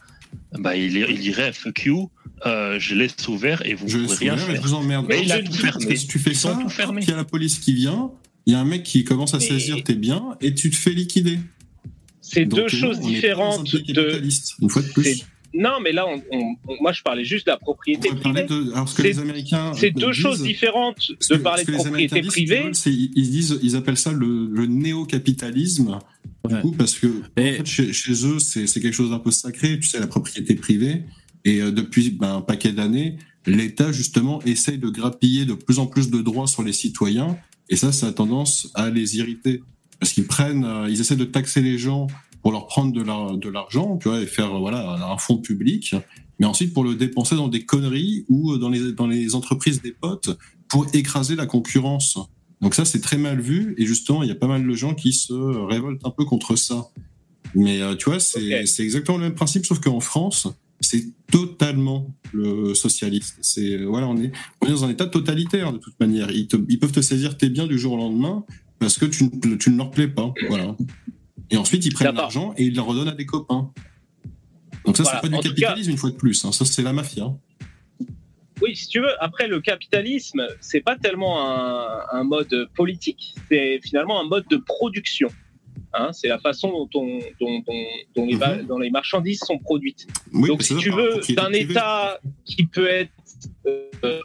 bah, il, il dirait fuck you, euh, je laisse ouvert et vous Je pouvez rien faire. je vous emmerde. Mais il a tout tu- fermé. Si tu fais Ils sont ça, tout fermés. il y a la police qui vient, il y a un mec qui commence à saisir tes biens et tu te fais liquider. C'est Donc, deux non, choses différentes de. Une fois de plus. Non, mais là, on- on- on- moi, je parlais juste de la propriété privée. de- alors, ce que C'est- les Américains C'est deux disent- choses différentes de que- parler de propriété disent, privée. ils, ils disent, ils appellent ça le, le néo-capitalisme. Du coup, parce que en fait, chez, chez eux, c'est c'est quelque chose d'un peu sacré, tu sais, la propriété privée. Et euh, depuis ben, un paquet d'années, l'État justement essaye de grappiller de plus en plus de droits sur les citoyens. Et ça, ça a tendance à les irriter, parce qu'ils prennent, euh, ils essaient de taxer les gens pour leur prendre de la- de l'argent, tu vois, et faire voilà un fonds public, mais ensuite pour le dépenser dans des conneries ou euh, dans les dans les entreprises des potes pour écraser la concurrence. Donc ça, c'est très mal vu, et justement, il y a pas mal de gens qui se révoltent un peu contre ça. Mais euh, tu vois, c'est exactement le même principe, sauf qu'en France, c'est totalement le socialiste. C'est euh, voilà, on est on est dans un état totalitaire de toute manière. Ils, te- ils peuvent te saisir tes biens du jour au lendemain parce que tu, ne- tu ne leur plais pas. Voilà. Et ensuite, ils prennent l'argent et ils le redonnent à des copains. Donc ça, Voilà, c'est pas du capitalisme une fois de plus. hein. Ça, c'est la mafia. Oui, si tu veux. Après, le capitalisme, c'est pas tellement un, un mode politique, c'est finalement un mode de production. Hein, c'est la façon dont, on- dont, dont- dont les, va- dont les marchandises sont produites. Mhm. Oui, Donc, si tu veux, d'un. État qui peut être euh,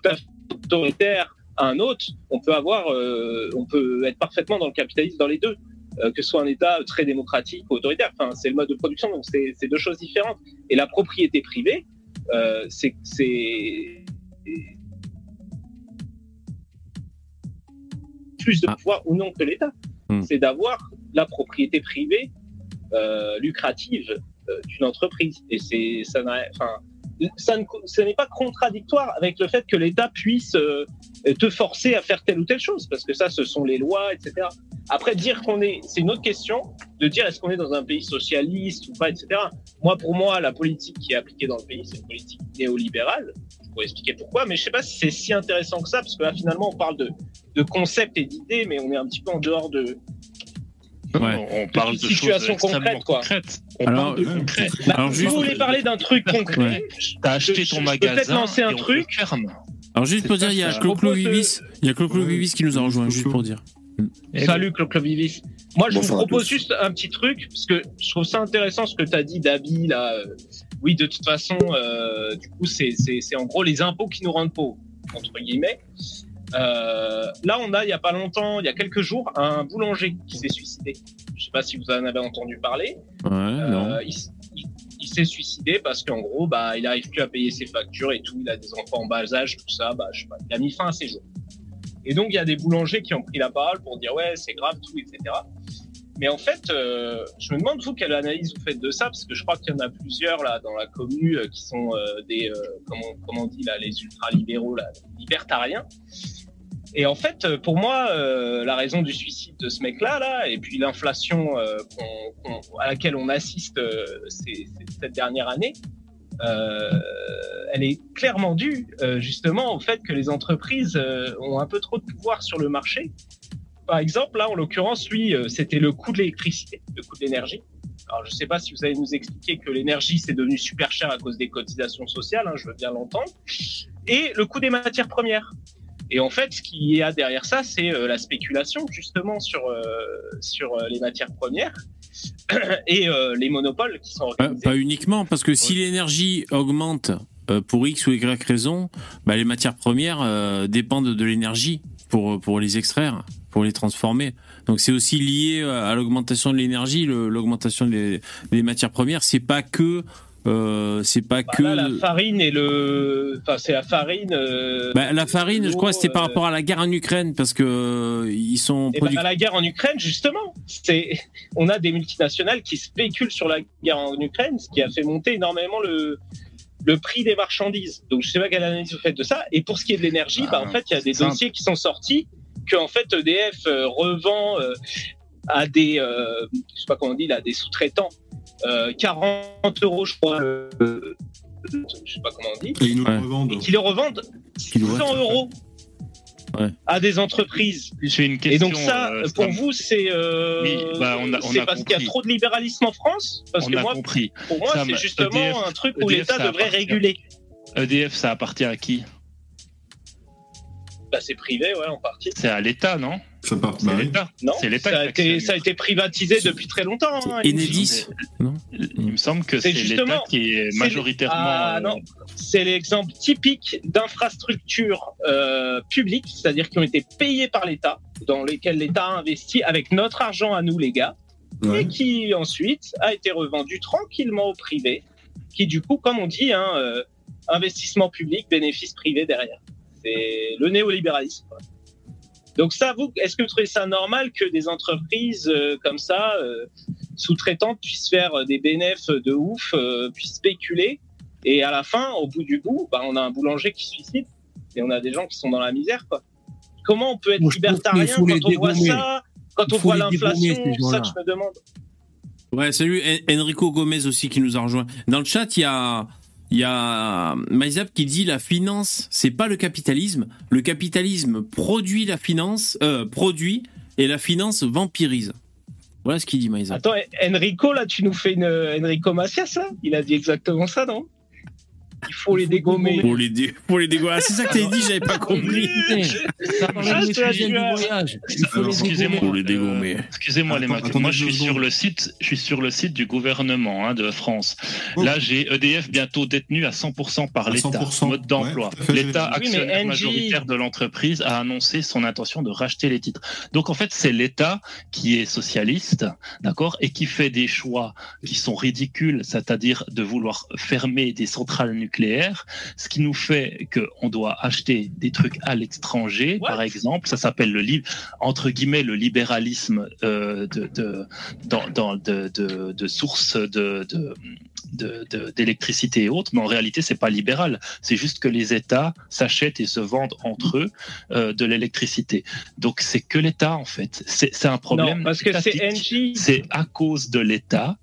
autoritaire à un autre, on peut avoir, euh, on peut être parfaitement dans le capitalisme dans les deux. Euh, que ce soit un État très démocratique ou autoritaire, enfin, c'est le mode de production, donc c'est deux choses différentes. Et la propriété privée, euh, c'est plus de pouvoir ou non que l'État. Hmm. C'est d'avoir la propriété privée euh, lucrative euh, d'une entreprise. Et c'est ça n'a- enfin, ça ne, n'est pas contradictoire avec le fait que l'État puisse euh, te forcer à faire telle ou telle chose, parce que ça, ce sont les lois, etc. Après, dire qu'on est, c'est une autre question de dire est-ce qu'on est dans un pays socialiste ou pas, etc. Moi, pour moi, la politique qui est appliquée dans le pays, c'est une politique néolibérale. Je pourrais expliquer pourquoi, mais je sais pas si c'est si intéressant que ça, parce que là, finalement, on parle de, de concepts et d'idées, mais on est un petit peu en dehors de, On parle de extrêmement concrètes, quoi. concrètes. On Alors, parle de euh, concret. alors Bah, si juste- vous voulez parler d'un truc concret, Ouais. T'as acheté je- ton je peux magasin peut-être lancer un truc. Alors juste pour dire, il y a. Clo-Clo Vivis, il y a Clo-Clo Vivis qui nous a rejoint, juste pour dire. Salut Clo Vivis. Moi, je vous propose juste un petit truc, parce que je trouve ça intéressant ce que tu as dit, Dabi, là. Oui, de toute façon, euh, du coup, c'est c'est- c'est en gros les impôts qui nous rendent pauvres, entre guillemets. Euh, là, on a, il y a pas longtemps, il y a quelques jours, un boulanger qui s'est suicidé. Je sais pas si vous en avez entendu parler. Ouais, non. Euh, il, s- il- il s'est suicidé parce qu'en gros, bah, il arrive plus à payer ses factures et tout. Il a des enfants en bas âge, tout ça. Bah, je sais pas, il a mis fin à ses jours. Et donc, il y a des boulangers qui ont pris la parole pour dire ouais, c'est grave, tout, etc. Mais en fait, euh, je me demande vous quelle analyse vous faites de ça, parce que je crois qu'il y en a plusieurs là dans la commune euh, qui sont euh, des euh, comment, comment on dit là, les ultra-libéraux, là, libertariens. Et en fait, euh, pour moi, euh, la raison du suicide de ce mec-là, là, et puis l'inflation euh, à laquelle on assiste euh, ces- ces- cette dernière année, euh, elle est clairement due euh, justement au fait que les entreprises ont un peu trop de pouvoir sur le marché. Par exemple, là, en l'occurrence, lui, c'était le coût de l'électricité, le coût de l'énergie. Alors, je ne sais pas si vous allez nous expliquer que l'énergie, c'est devenu super cher à cause des cotisations sociales, hein, je veux bien l'entendre, et le coût des matières premières. Et en fait, ce qu'il y a derrière ça, c'est euh, la spéculation justement sur euh, sur euh, les matières premières et les monopoles qui sont Pas, pas uniquement, parce que si l'énergie augmente pour X ou Y raison, bah, les matières premières dépendent de l'énergie pour, pour les extraire, pour les transformer. Donc c'est aussi lié à l'augmentation de l'énergie, l'augmentation des, des matières premières. C'est pas que euh, c'est pas Bah, que là, la farine et le, enfin c'est la farine. euh, Bah, la farine, je crois, que c'était par euh, rapport à la guerre en Ukraine, parce que ils sont Et ben, la guerre en Ukraine, justement, c'est, on a des multinationales qui spéculent sur la guerre en Ukraine, ce qui a fait monter énormément le, le prix des marchandises. Donc, je sais pas quelle analyse vous faites de ça. Et pour ce qui est de l'énergie, bah, en fait, il y a des simple. dossiers qui sont sortis que, en fait, EDF euh, revend euh, à des, euh, je sais pas comment on dit, là, des sous-traitants, euh, 40 euros, je crois, le- je sais pas comment on dit. Et ils nous Ouais. le revendent. Et qui le revendent 100 euros Ouais. à des entreprises. J'ai une Et question. donc ça, euh, pour vous, c'est euh, Oui, bah, on a- on c'est a parce qu'il y a trop de libéralisme en France? Parce On que a moi, compris. pour moi, c'est justement EDF un truc où EDF, l'État ça devrait appartient- réguler. EDF, ça appartient à qui? Bah, c'est privé, ouais, en partie. C'est à l'État, non? Ça part. C'est l'État. Non, C'est l'État ça, a été, actionne. ça a été privatisé depuis très longtemps. hein, il me Enedis, non Il me semble que C'est l'État qui est c'est- majoritairement. Ah, non. C'est l'exemple typique d'infrastructures euh, publiques, c'est-à-dire qui ont été payées par l'État, dans lesquelles l'État a investi avec notre argent à nous, les gars, et qui ensuite a été revendu tranquillement au privé, qui du coup, comme on dit, hein, euh, investissement public, bénéfice privé derrière. C'est le néolibéralisme. quoi. Donc ça, vous, est-ce que vous trouvez ça normal que des entreprises euh, comme ça, euh, sous-traitantes, puissent faire euh, des bénéfices de ouf, euh, puissent spéculer, et à la fin, au bout du bout, bah, on a un boulanger qui se suicide, et on a des gens qui sont dans la misère, quoi. Comment on peut être Moi, libertarien quand on voit ça, quand on voit l'inflation, ça que je me demande. Ouais, salut En- Enrico Gomez aussi qui nous a rejoint. Dans le chat, il y a il y a Maïzap qui dit la finance, c'est pas le capitalisme. Le capitalisme produit la finance, euh, produit et la finance vampirise. Voilà ce qu'il dit Maïzap. Attends, Enrico, là, tu nous fais une Enrico Macias, Il a dit exactement ça, non? Il faut les dégommer. Pour les dé- pour les dégommer. Ah, c'est ça que t'avais dit, j'avais pas compris. Ça excusez-moi. les dégommer. Excusez-moi les mecs, moi je suis sur le site, je suis sur le site du gouvernement hein, de France. Là, j'ai EDF bientôt détenu à 100% par l'État, 100%, mode d'emploi. ouais, L'État actionnaire majoritaire de l'entreprise a annoncé son intention de racheter les titres. Donc en fait, c'est l'État qui est socialiste, d'accord, et qui fait des choix qui sont ridicules, c'est-à-dire de vouloir fermer des centrales nucléaires, ce qui nous fait qu'on doit acheter des trucs à l'étranger, par exemple. Ça s'appelle le entre guillemets le libéralisme euh, de, de, dans, dans de, de, de sources de, de d'électricité et autres, mais en réalité, c'est pas libéral. C'est juste que les États s'achètent et se vendent entre eux euh, de l'électricité. Donc, c'est que l'État, en fait. C'est un problème. Non, parce que. C'est à cause de l'État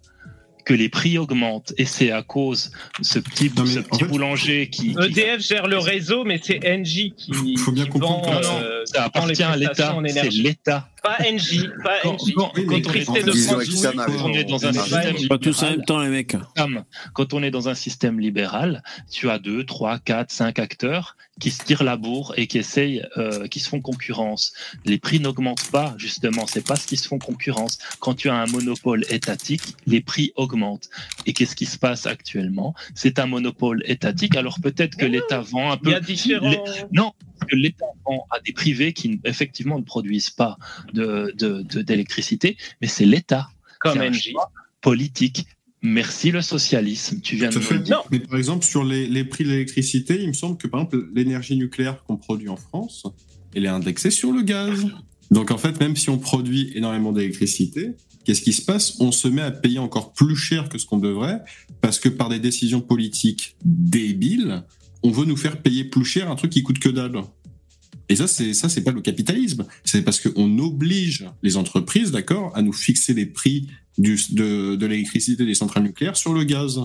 que les prix augmentent et c'est à cause de ce petit, ce petit boulanger qui, qui- EDF gère le réseau, mais c'est Engie qui, faut bien qui comprendre vend, que- euh, ça appartient à l'État. C'est l'État. Pas Engie, pas Engie. quand- quand on est- dans un Pas système. Pas tous en même temps, les mecs. Quand on est dans un système libéral, tu as deux, trois, quatre, cinq acteurs qui se tirent la bourre et qui essayent, euh, qui se font concurrence. Les prix n'augmentent pas, justement, c'est parce qu'ils se font concurrence. Quand tu as un monopole étatique, les prix augmentent. Et qu'est-ce qui se passe actuellement? C'est un monopole étatique. Alors peut-être que l'État vend un peu. Il y a différents- Les- Non, que l'État vend à des privés qui effectivement ne produisent pas de- de- de- d'électricité, mais c'est l'État. Comme choix politique. Merci le socialisme. Tu viens de Tout fait. le dire. Mais par exemple, sur les, les prix de l'électricité, il me semble que par exemple, l'énergie nucléaire qu'on produit en France, elle est indexée sur le gaz. Donc en fait, même si on produit énormément d'électricité, qu'est-ce qui se passe? On se met à payer encore plus cher que ce qu'on devrait, parce que par des décisions politiques débiles, on veut nous faire payer plus cher un truc qui coûte que dalle. Et ça, c'est ça, c'est pas le capitalisme. C'est parce qu'on oblige les entreprises, d'accord, à nous fixer les prix du, de, de l'électricité des centrales nucléaires sur le gaz.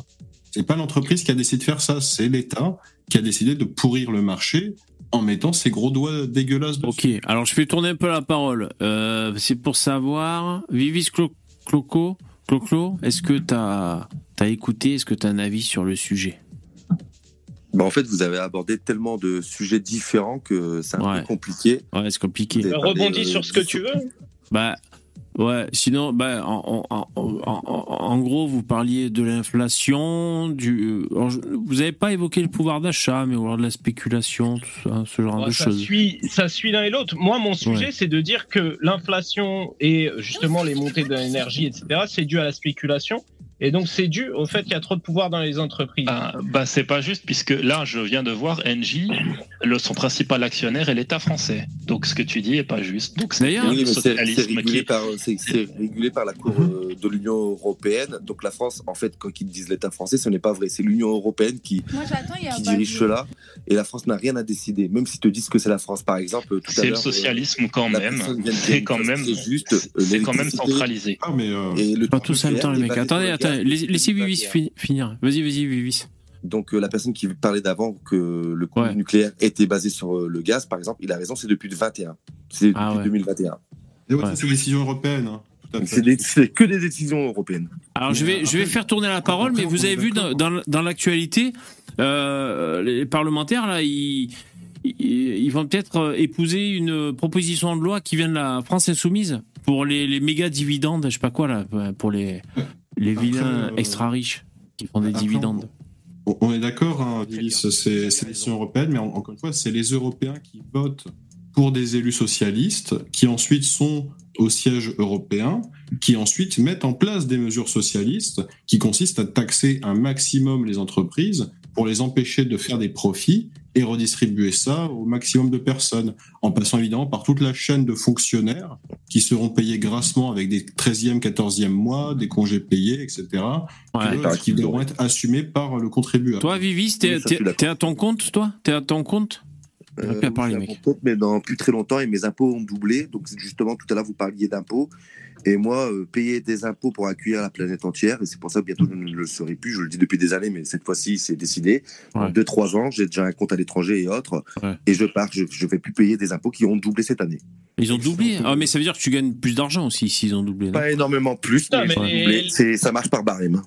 C'est pas l'entreprise qui a décidé de faire ça, c'est l'État qui a décidé de pourrir le marché en mettant ses gros doigts dégueulasses dessus. Ok, alors je vais tourner un peu la parole. Euh, c'est pour savoir, Vivis Clo- Cloco, Cloclo, est-ce que t'as as écouté, est-ce que t'as un avis sur le sujet? Bah, en fait, vous avez abordé tellement de sujets différents que c'est un peu compliqué. Ouais, c'est compliqué. Rebondis euh, sur ce que tu veux. Bah ouais, sinon bah en, en, en, en- en gros vous parliez de l'inflation, du euh, alors, je- vous avez pas évoqué le pouvoir d'achat, mais alors de la spéculation, tout ça, ce genre Ouais, de ça, choses. suit, ça suit l'un et l'autre. Moi, mon sujet, Ouais. c'est de dire que l'inflation et justement les montées de l'énergie, etc., c'est dû à la spéculation. Et donc, c'est dû au fait qu'il y a trop de pouvoir dans les entreprises. Ah, bah, c'est pas juste, puisque là, je viens de voir Engie, le, son principal actionnaire est l'État français. Donc, ce que tu dis est pas juste. Donc, c'est Oui, le mais c'est socialisme c'est régulé, qui- c'est régulé par la Cour euh, de l'Union européenne. Donc la France, en fait, quand ils disent l'État français, ce n'est pas vrai. C'est l'Union européenne qui, Moi, j'attends, il y a qui pas dirige cela. Et la France n'a rien à décider. Même s'ils te disent que c'est la France, par exemple, tout à C'est le l'heure, socialisme euh, quand même. C'est quand même, c'est juste. euh, c'est quand même centralisé. Ah, mais Et le Pas tous en même temps les mecs. Attendez, attendez, laissez laissez Vivis fi- finir. Vas-y, vas-y Vivis. Donc euh, la personne qui parlait d'avant que le coût nucléaire était basé sur euh, le gaz, par exemple, il a raison, c'est depuis le 21. C'est depuis Ah ouais. 2021. Et ouais, ça, c'est des décisions européennes. hein. C'est que des décisions européennes. Alors je vais, je vais faire tourner la parole, mais vous avez vu dans, dans, dans l'actualité, euh, les parlementaires là, ils, ils, ils vont peut-être épouser une proposition de loi qui vient de la France insoumise pour les, les méga dividendes, je sais pas quoi là, pour les les vilains euh, extra riches qui font des après, dividendes. On on est d'accord, hein, c'est décisions européennes, mais en- encore une fois, c'est les Européens qui votent pour des élus socialistes, qui ensuite sont au siège européen, qui ensuite mettent en place des mesures socialistes qui consistent à taxer un maximum les entreprises pour les empêcher de faire des profits et redistribuer ça au maximum de personnes, en passant évidemment par toute la chaîne de fonctionnaires qui seront payés grassement avec des 13e, 14e mois, des congés payés, etc., que- qui devront être assumés par le contribuable. Toi, Vivis, t'es Oui, à ton compte, toi? T'es à ton compte? Euh, parler, oui, mec. c'est à mon compte, mais dans plus très longtemps et mes impôts ont doublé. Donc justement, tout à l'heure, vous parliez d'impôts. Et moi, euh, payer des impôts pour accueillir la planète entière, et c'est pour ça que bientôt je ne le serai plus. Je le dis depuis des années, mais cette fois-ci, c'est décidé. Dans deux, trois ans, j'ai déjà un compte à l'étranger et autres. Et je pars, je ne vais plus payer des impôts qui ont doublé cette année. Ils ont doublé. Ah, mais ça veut dire que tu gagnes plus d'argent aussi s'ils ont doublé. Pas énormément plus, mais, les- doublé. Ça marche par barème.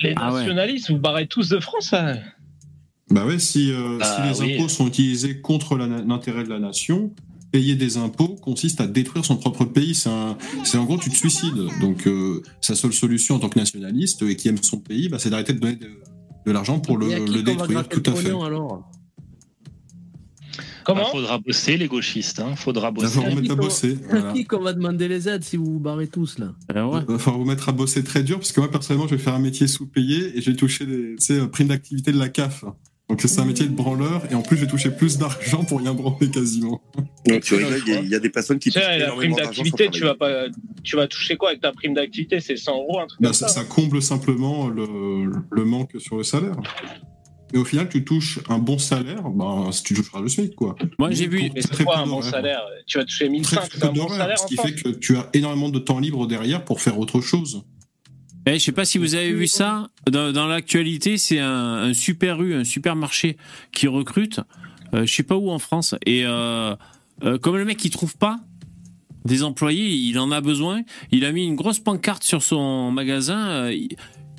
Les Ah nationalistes, vous barrez tous de France, hein. Bah ouais, si, euh, Ah si les oui. impôts sont utilisés contre l'intérêt de la nation, payer des impôts consiste à détruire son propre pays. C'est un- c'est en gros, tu te suicides. Donc, euh, sa seule solution en tant que nationaliste et qui aime son pays, bah, c'est d'arrêter de donner de, de l'argent pour le, détruire. Tout à fait. pognon, alors Comment Faudra bosser les gauchistes, hein. Faudra bosser. faut remettre à bosser. Voilà. qui qu'on va demander les aides si vous vous barrez tous là Il va falloir vous mettre à bosser très dur parce que moi, personnellement, je vais faire un métier sous-payé et j'ai touché des primes d'activité de la CAF. Donc c'est un métier de branleur et en plus j'ai touché plus d'argent pour rien branler quasiment. Donc tu rigoles, il y a- il y, a des personnes qui touchent la prime d'activité, tu vas pas, tu vas toucher quoi avec ta prime d'activité? C'est 100 euros, un truc Bah, comme ça, ça. ça comble simplement le, le manque sur le salaire. Mais au final, tu touches un bon salaire, bah, si tu toucheras le SMIC, quoi. Moi, j'ai vu. Mais Très c'est quoi peu un bon salaire? Tu vas toucher 1500, Très c'est un bon salaire ce qui fait que tu as énormément de temps libre derrière pour faire autre chose. Eh, je sais pas si vous avez vu ça. Dans, l'actualité, c'est un, super U, un supermarché qui recrute. Euh, je sais pas où en France. Et euh, euh, comme le mec il trouve pas des employés, il en a besoin. Il a mis une grosse pancarte sur son magasin. euh,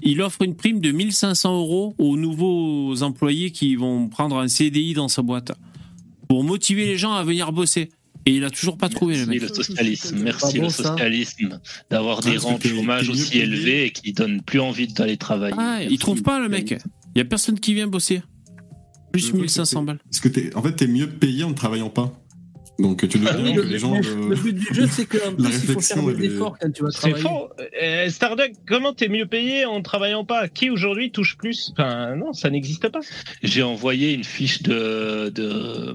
il offre une prime de 1500 euros aux nouveaux employés qui vont prendre un CDI dans sa boîte pour motiver les gens à venir bosser. Et il a toujours pas trouvé le Merci mec. le socialisme, merci bon, le socialisme d'avoir des parce que rangs de chômage aussi élevés et qui donnent plus envie d'aller travailler. Ah, il trouve pas le mec. Il y a personne qui vient bosser. Plus 1500 balles. Parce que t'es, en fait, t'es mieux payé en ne travaillant pas. Donc tu dois Ah dire que les gens. le- but du jeu, c'est qu'en la plus, il faut réflexion, faire des efforts quand tu vas C'est travailler. faux. Euh, Starduck, comment t'es mieux payé en travaillant pas? Qui aujourd'hui touche plus? Enfin, non, ça n'existe pas. J'ai envoyé une fiche de, de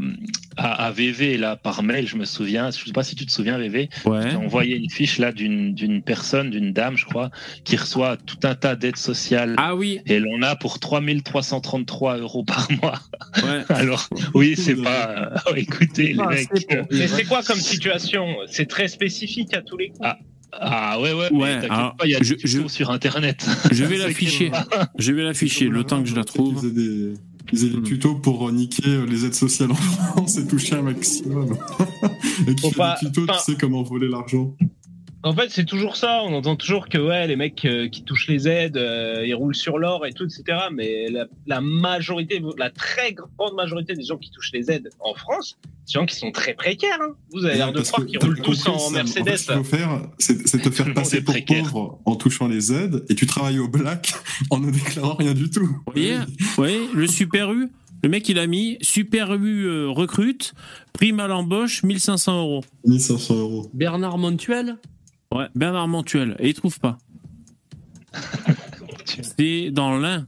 à, à VV là par mail, je me souviens. Je sais pas si tu te souviens VV. J'ai envoyé une fiche là d'une d'une personne, d'une dame, je crois, qui reçoit tout un tas d'aides sociales. Ah oui. Et elle en a pour 3333 euros par mois. Alors oui, c'est pas. euh, écoutez les Ah, mecs. Mais c'est quoi comme situation? C'est très spécifique à tous les coups. Ah ouais ouais. Ouais, t'inquiète alors, pas, il y a je- des tutos sur internet. Je vais l'afficher. Je vais l'afficher le temps que je la trouve. Ils aient des, des tutos pour euh, niquer euh, les aides sociales en France et toucher un maximum. et qui pas- des tutos, tu sais comment voler l'argent. En fait, c'est toujours ça. On entend toujours que ouais, les mecs euh, qui touchent les aides, euh, ils roulent sur l'or et tout, etc. Mais la, la majorité, la très grande majorité des gens qui touchent les aides en France, c'est des gens qui sont très précaires. hein. Vous avez l'air de croire qu'ils roulent tous en. Mercedes. En fait, ce qu'il faut faire, c'est c'est te faire passer pour pauvre en touchant les aides et tu travailles au black en ne déclarant rien du tout. Vous voyez, vous voyez, le Super U, le mec il a mis Super U euh, recrute, prime à l'embauche 1500 euros. 1500 euros. Bernard Montuel? Ouais, Bernard Montuel. Et il trouve pas. C'est dans l'Ain.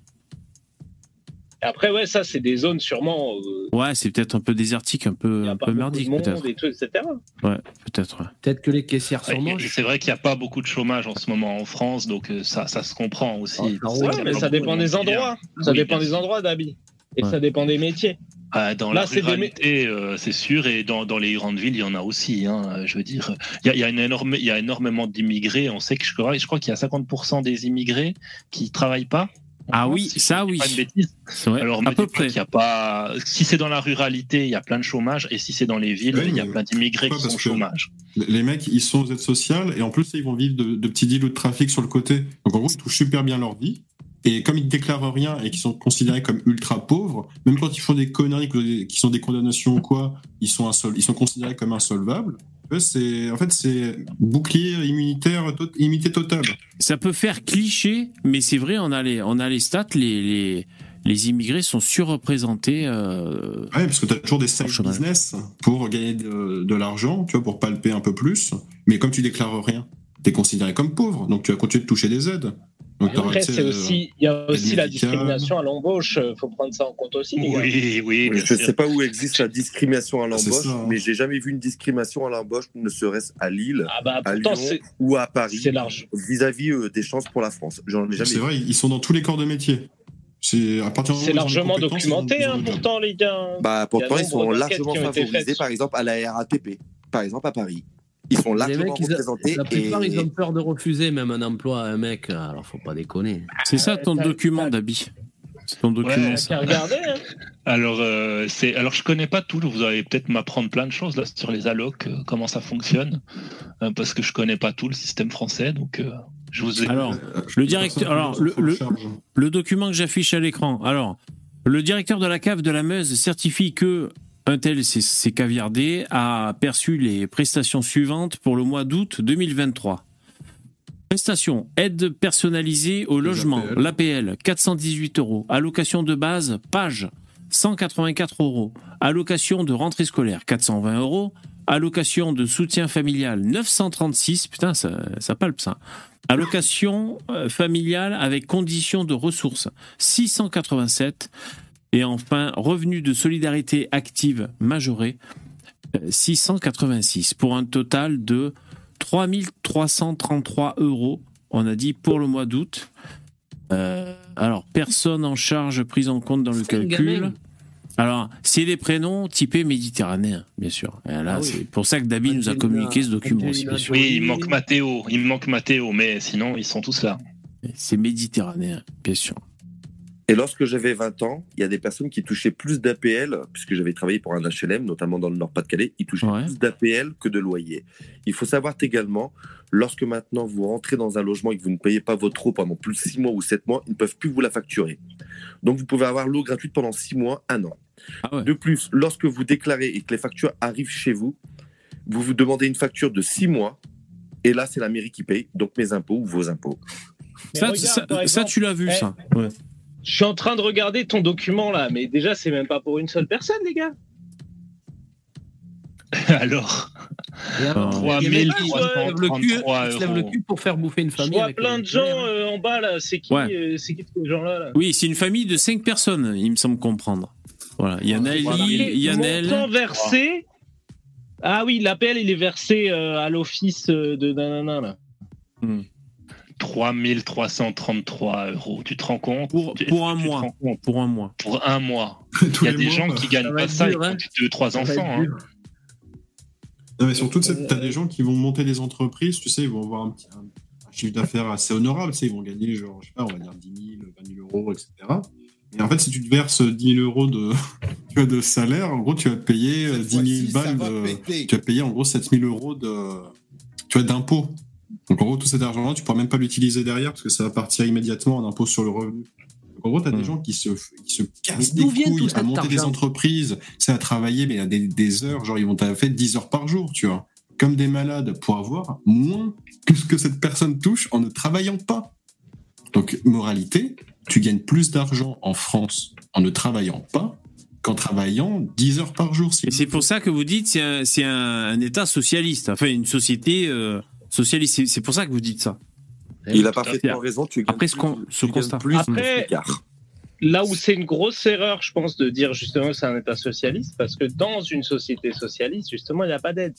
Après, ouais, ça, c'est des zones sûrement. euh, Ouais, c'est peut-être un peu désertique, un peu, un pas peu merdique peut-être. et tout, etc. Ouais, peut-être. ouais. Peut-être que les caissières sont Ouais. C'est vrai qu'il n'y a pas beaucoup de chômage en ce moment en France, donc euh, ça, ça se comprend aussi. C'est vrai qu'il y Ouais, a mais ça dépend de des qui endroits. Ça dépend des endroits, Dabi. Et ça dépend des métiers. Ah, dans Là, la c'est des ruralité, euh, c'est sûr, et dans, dans les grandes villes, il y en a aussi. hein, euh, je veux dire, il y a, il y a une énorme, il y a énormément d'immigrés. On sait que je crois, je crois qu'il y a 50% des immigrés qui travaillent pas. Ah oui, ça oui. Pas une bêtise. Vrai, Alors, à peu près. y a pas. Si c'est dans la ruralité, il y a plein de chômage, et si c'est dans les villes, Oui, il y a plein d'immigrés qui sont au chômage. Les mecs, ils sont aux aides sociales et en plus, ils vont vivre de, de petits deals de trafic sur le côté. Donc en gros, ils touchent super bien leur vie. Et comme ils déclarent rien et qu'ils sont considérés comme ultra pauvres, même quand ils font des conneries qui sont des condamnations ou quoi, ils sont, insol- ils sont considérés comme insolvables. C'est, en fait, c'est bouclier immunitaire, to- immunité totale. Ça peut faire cliché, mais c'est vrai, on a les, on a les stats, les, les, les immigrés sont surreprésentés. euh, Ouais, parce que tu as toujours des side business pour gagner de, de l'argent, tu vois, pour palper un peu plus. Mais comme tu déclares rien, tu es considéré comme pauvre, donc tu vas continuer de toucher des aides. Donc, Après, c'est euh, aussi, il y a aussi la discrimination à l'embauche. euh, Faut prendre ça en compte aussi. les gars. Oui, oui. bien Je sûr. sais pas où existe la discrimination à Ah, l'embauche, hein. mais j'ai jamais vu une discrimination à l'embauche, ne serait-ce à Lille, Ah bah, à pourtant, Lyon ou à Paris, c'est large. vis-à-vis euh, des chances pour la France. J'en ai jamais C'est vu. vrai, ils sont dans tous les corps de métier. C'est largement documenté, ils ont- ils ont hein, pourtant, les gars. Bah, pourtant, Il ils sont largement favorisés, par exemple, à la RATP, par exemple à Paris. Ils sont largement mecs, a- la plupart, et... ils ont peur de refuser même un emploi à un mec. Alors, faut pas déconner. C'est ça ton document, Dabi. C'est ton document. Ouais, ça. Regardez, hein. Alors, euh, c'est, alors je connais pas tout. Vous allez peut-être m'apprendre plein de choses là sur les allocs, euh, comment ça fonctionne, euh, parce que je connais pas tout le système français. Donc, euh, je vous ai. Alors, le directeur, alors le, le, le document que j'affiche à l'écran. Alors, le directeur de la cave de la Meuse certifie que un tel c'est- c'est caviardé a perçu les prestations suivantes pour le mois d'août 2023. Prestations aide personnalisée au logement, l'APL 418 euros, allocation de base page 184 euros, allocation de rentrée scolaire 420 euros, allocation de soutien familial 936, putain ça, ça palpe ça. Allocation euh, familiale avec condition de ressources 687 Et enfin, revenu de solidarité active majoré, euh, 686, pour un total de 3333 euros, on a dit, pour le mois d'août. Euh, alors, personne en charge prise en compte dans le calcul. Alors, c'est des prénoms typés méditerranéens, bien sûr. Et là, Ah oui. c'est pour ça que David nous a communiqué ce document aussi, bien sûr. Oui, il manque Mathéo, il manque Mathéo, mais sinon ils sont tous là. C'est méditerranéen, bien sûr. Et lorsque j'avais 20 ans, il y a des personnes qui touchaient plus d'APL, puisque j'avais travaillé pour un HLM, notamment dans le Nord-Pas-de-Calais, ils touchaient plus d'APL que de loyer. Il faut savoir également, lorsque maintenant vous rentrez dans un logement et que vous ne payez pas votre eau pendant plus de 6 mois ou 7 mois, ils ne peuvent plus vous la facturer. Donc vous pouvez avoir l'eau gratuite pendant 6 mois, 1 an. De plus, lorsque vous déclarez et que les factures arrivent chez vous, vous vous demandez une facture de 6 mois, et là c'est la mairie qui paye, donc mes impôts ou vos impôts. Ça, regarde, ça- tu l'as vu, eh, ça. Ouais. Je suis en train de regarder ton document là, mais déjà c'est même pas pour une seule personne, les gars. Alors alors, 3 il y a des mecs qui se le cul- 333 qui se lèvent le euros. cul pour faire bouffer une Je famille. vois avec plein de gens euh, en bas là. C'est qui, Ouais. euh, c'est qui ces gens-là là Oui, c'est une famille de 5 personnes, il me semble comprendre. Voilà, il y en a Voilà. Eli, Yannel. Montant versé. Ah oui, l'appel il est versé euh, à l'office de nanana là. 3333 euros. Tu te rends compte? Pour, pour un mois. Pour un mois. Pour un mois. Il y a les des mois, gens qui gagnent pas ça dur, et qui ont deux, trois enfants. hein. Non, mais surtout, tu as des gens qui vont monter des entreprises, tu sais, ils vont avoir un, petit, un, un chiffre d'affaires assez honorable, tu sais, ils vont gagner, genre, je sais pas, on va dire 10 000, 20 000 euros, etc. Et en fait, si tu te verses 10 000 euros de, salaire, en gros, tu vas payer euh, 10 000 balles, de, tu vas payer en gros 7 000 euros de, tu vois, d'impôts. Donc en gros, tout cet argent-là, tu pourras même pas l'utiliser derrière parce que ça va partir immédiatement en impôt sur le revenu. En gros, tu as des gens qui se, qui se cassent des couilles à monter des entreprises, c'est à travailler, mais à des, des heures, genre ils vont faire 10 heures par jour, tu vois, comme des malades pour avoir moins que ce que cette personne touche en ne travaillant pas. Donc, moralité, tu gagnes plus d'argent en France en ne travaillant pas qu'en travaillant 10 heures par jour. Et c'est pour ça que vous dites c'est un, c'est un, un État socialiste, enfin une société euh, socialiste. C'est- pour ça que vous dites ça. Il a parfaitement raison, tu gagnes Après ce, qu'on ce constat. plus Après, là où c'est une grosse erreur, je pense, de dire justement que c'est un État socialiste, parce que dans une société socialiste, justement, il n'y a pas d'aide.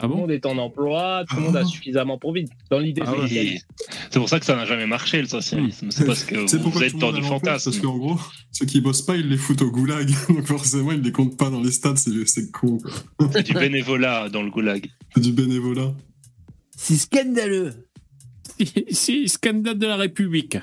Ah tout le monde est en emploi, tout le monde a suffisamment pour vivre. Dans l'idée Ah socialiste. C'est pour ça que ça n'a jamais marché le socialisme. C'est parce que C'est vous êtes dans du fantasme. Parce qu'en gros, ceux qui bossent pas, ils les foutent au goulag. Donc forcément, ils les comptent pas dans les stats, c'est con. C'est du bénévolat dans le goulag. C'est du bénévolat. C'est scandaleux. C'est scandale de la République.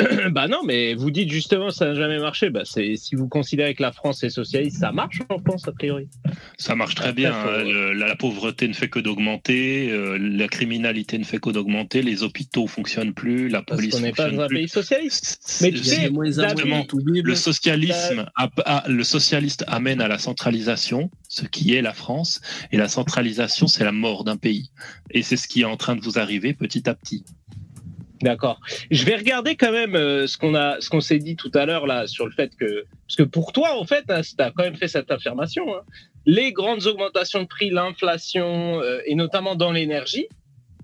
bah non, mais vous dites justement ça n'a jamais marché. Bah c'est si vous considérez que la France est socialiste, ça marche en France a priori. Ça marche très Après, bien. faut-. Le- la, la pauvreté ne fait que d'augmenter, euh, la criminalité ne fait que d'augmenter, les hôpitaux fonctionnent plus, la Parce police qu'on n'est pas dans un pays socialiste. Mais tu sais, le socialisme, a- a- le socialiste amène à la centralisation, ce qui est la France, et la centralisation, c'est la mort d'un pays. Et c'est ce qui est en train de vous arriver petit à petit. D'accord. Je vais regarder quand même euh, ce qu'on a, ce qu'on s'est dit tout à l'heure là sur le fait que, parce que pour toi en fait, hein, tu as quand même fait cette affirmation. hein, les grandes augmentations de prix, l'inflation euh, et notamment dans l'énergie,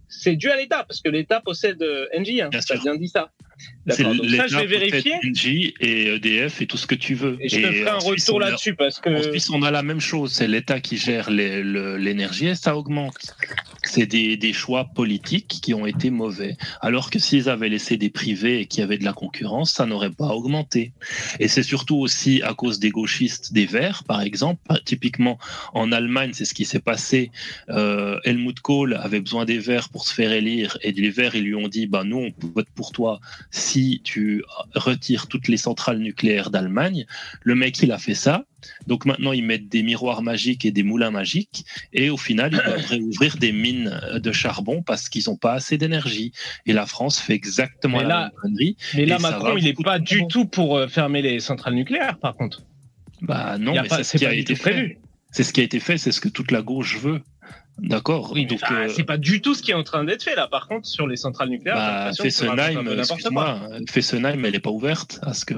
c'est dû à l'État parce que l'État possède euh, Engie. Hein, ça bien dit ça. C'est ça, je vais l'État vérifier. Et EDF et tout ce que tu veux. Et je te ferai un en Suisse, retour là-dessus parce que- En Suisse, on a la même chose. C'est l'État qui gère l'énergie et ça augmente. C'est des, des choix politiques qui ont été mauvais. Alors que s'ils avaient laissé des privés et qu'il y avait de la concurrence, ça n'aurait pas augmenté. Et c'est surtout aussi à cause des gauchistes des Verts, par exemple. Typiquement, en Allemagne, c'est ce qui s'est passé. Euh, Helmut Kohl avait besoin des Verts pour se faire élire et les Verts, ils lui ont dit, bah, nous, on vote pour toi si tu retires toutes les centrales nucléaires d'Allemagne. Le mec, il a fait ça. Donc maintenant, ils mettent des miroirs magiques et des moulins magiques. Et au final, ils doivent réouvrir des mines de charbon parce qu'ils n'ont pas assez d'énergie. Et la France fait exactement Mais la là- même connerie. Mais là, Macron, il n'est pas du tout pour euh, fermer les centrales nucléaires, par contre. Bah non, mais c'est ce qui a été prévu. C'est ce qui a été fait, c'est ce que toute la gauche veut. D'accord. Oui, donc euh, c'est pas du tout ce qui est en train d'être fait là. Par contre, sur les centrales nucléaires, Bah, Fessenheim, excuse-moi. Fessenheim, elle n'est pas ouverte. Parce que...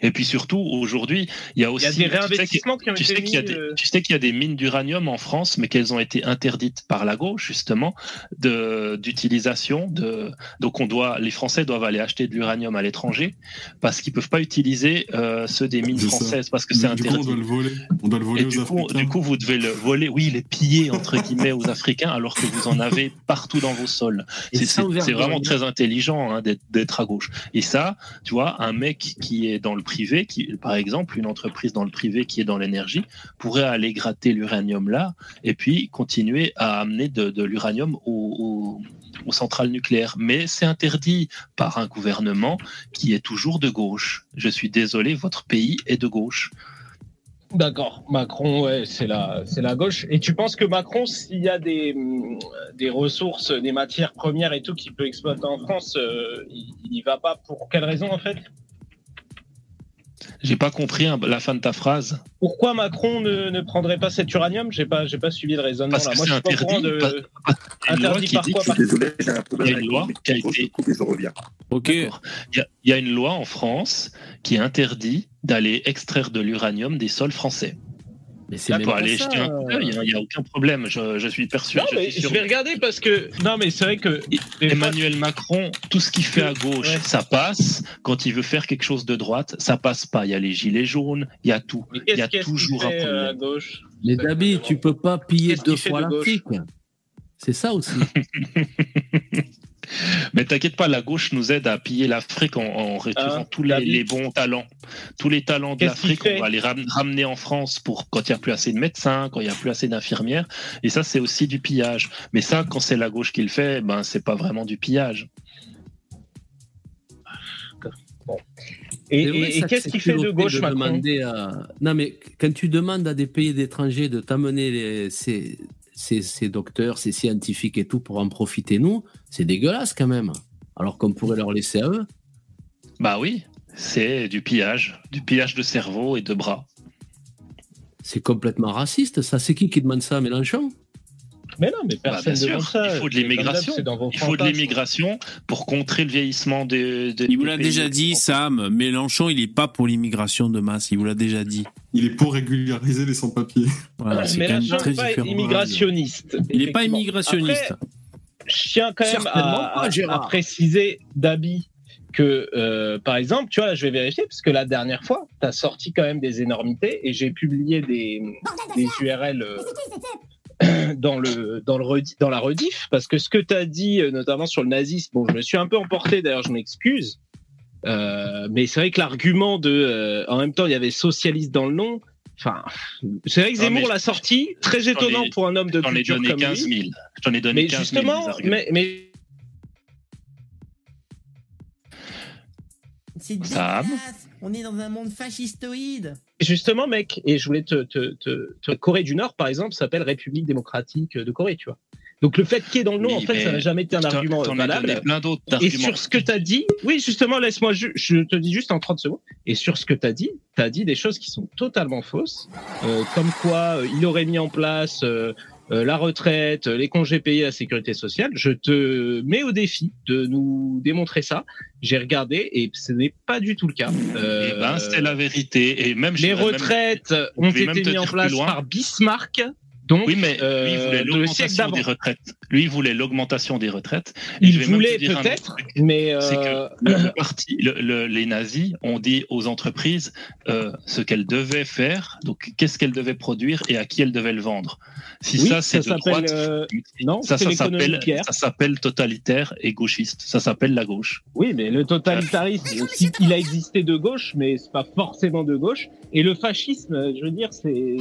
Et puis surtout, aujourd'hui, il y a aussi. Il y a des tu sais qu'il- réinvestissements qui ont été sais qu'il y a mis, des- euh, Tu sais qu'il y a des mines d'uranium en France, mais qu'elles ont été interdites par la gauche, justement, de- d'utilisation. De... Donc, on doit, les Français doivent aller acheter de l'uranium à l'étranger parce qu'ils peuvent pas utiliser euh, ceux des mines ça. françaises parce que c'est Du coup, interdit. on doit le voler. On doit le voler Et aux du coup, Africains. du coup, vous devez le voler, oui, les piller entre guillemets aux Africains, alors que vous en avez partout dans vos sols. C'est- vraiment très intelligent hein, d'être- d'être à gauche. Et ça, tu vois, un mec qui est dans le privé, qui, par exemple, une entreprise dans le privé qui est dans l'énergie, pourrait aller gratter l'uranium là et puis continuer à amener de, de l'uranium au- au- aux centrales nucléaires. Mais c'est interdit par un gouvernement qui est toujours de gauche. Je suis désolé, votre pays est de gauche. D'accord, Macron, ouais, c'est la, c'est la gauche. Et tu penses que Macron, s'il y a des, des ressources, des matières premières et tout qu'il peut exploiter en France, euh, il il y va pas pour quelle raison en fait? J'ai pas compris hein, la fin de ta phrase. Pourquoi Macron ne, ne prendrait pas cet uranium? J'ai pas, j'ai pas suivi le raisonnement Parce là. que Moi, je c'est suis pas au courant interdit. de. pas- Interdit par quoi? que- par- Désolé, j'ai un Il y a une loi qui a été. je reviens. Ok. D'accord. Il y, a, il y a une loi en France qui interdit d'aller extraire de l'uranium des sols français. Mais c'est Là, pour pas aller ça, jeter un coup d'œil, il n'y a aucun problème. Je, je suis persuadé. Non, mais suis je sûr. vais regarder parce que non, mais c'est vrai que Emmanuel Macron, tout ce qu'il fait à gauche, ça passe. Quand il veut faire quelque chose de droite, ça passe pas. Il y a les gilets jaunes, il y a tout. Il y a toujours un euh, à problème. gauche Mais Dabi, tu peux pas piller deux fois de l'Afrique. C'est ça aussi. Mais t'inquiète pas, la gauche nous aide à piller l'Afrique en, en retirant Ah, tous les, bons talents. Tous les talents de l'Afrique, fait on va les ram- ramener en France pour quand il n'y a plus assez de médecins, quand il n'y a plus assez d'infirmières. Et ça, c'est aussi du pillage. Mais ça, quand c'est la gauche qui le fait, ben, c'est pas vraiment du pillage. Et, qu'est-ce qu'il fait de gauche, Macron? demander à... Non, mais quand tu demandes à des pays étrangers de t'amener les- ces, ces, ces docteurs, ces scientifiques et tout pour en profiter, nous, c'est dégueulasse quand même. Alors qu'on pourrait leur laisser à eux. Bah oui, c'est du pillage, du pillage de cerveau et de bras. C'est complètement raciste, ça. C'est qui qui demande ça, Mélenchon? Mais non, mais Bah, personne bien demande sûr, ça. il faut de l'immigration. Il faut de l'immigration pour contrer le vieillissement de. de- Il vous des l'a déjà dit, Sam. Mélenchon, il est pas pour l'immigration de masse. Il vous l'a déjà dit. Il est pour régulariser les sans-papiers. Voilà, c'est quand même très pas différent. immigrationniste. Il n'est pas immigrationniste. Après, je tiens quand même à, pas, à- préciser, Dabi, que euh, par exemple, tu vois, là, je vais vérifier, parce que la dernière fois, tu as sorti quand même des énormités et j'ai publié des, des URL. euh, dans le dans le redi- dans la rediff parce que ce que tu as dit euh, notamment sur le nazisme bon je me suis un peu emporté d'ailleurs je m'excuse Euh, mais c'est vrai que l'argument de euh, en même temps il y avait socialiste dans le nom enfin c'est vrai que Zemmour l'a sorti très j'en ai- étonnant pour un homme de J'en ai culture donné comme 15 lui 000. J'en ai donné mais 15 000 justement mais, mais C'est dégueulasse. On est dans un monde fascistoïde. Justement, mec, et je voulais te, te, te, te- Corée du Nord, par exemple, s'appelle République démocratique de Corée, tu vois. Donc le fait qu'il y ait dans le nom, Oui, en fait, ça n'a jamais été un argument valable. plein d'autres Et sur ce que tu as dit, oui, justement, laisse-moi, ju- je te dis juste en 30 secondes. Et sur ce que tu as dit, tu as dit des choses qui sont totalement fausses, euh, comme quoi euh, il aurait mis en place euh, euh, la retraite, euh, les congés payés, la sécurité sociale. Je te mets au défi de nous démontrer ça. J'ai regardé et ce n'est pas du tout le cas. Euh, Eh ben, c'est la vérité. Et même les même- retraites ont été mises en place par Bismarck. Donc, oui, mais lui, il euh, voulait le siècle l'augmentation des d'avant. retraites. Lui, il voulait l'augmentation des retraites. Et Il je vais même voulait peut-être, mais C'est euh, que le, le parti, le- le- les nazis ont dit aux entreprises euh, ce qu'elles devaient faire, donc qu'est-ce qu'elles devaient produire et à qui elles devaient le vendre. Si Oui, ça c'est ça de s'appelle, droite, euh, non, ça, ça s'appelle, ça totalitaire et gauchiste. Ça s'appelle la gauche. Oui, mais le totalitarisme, aussi, il a existé de gauche, mais c'est pas forcément de gauche. Et le fascisme, je veux dire, c'est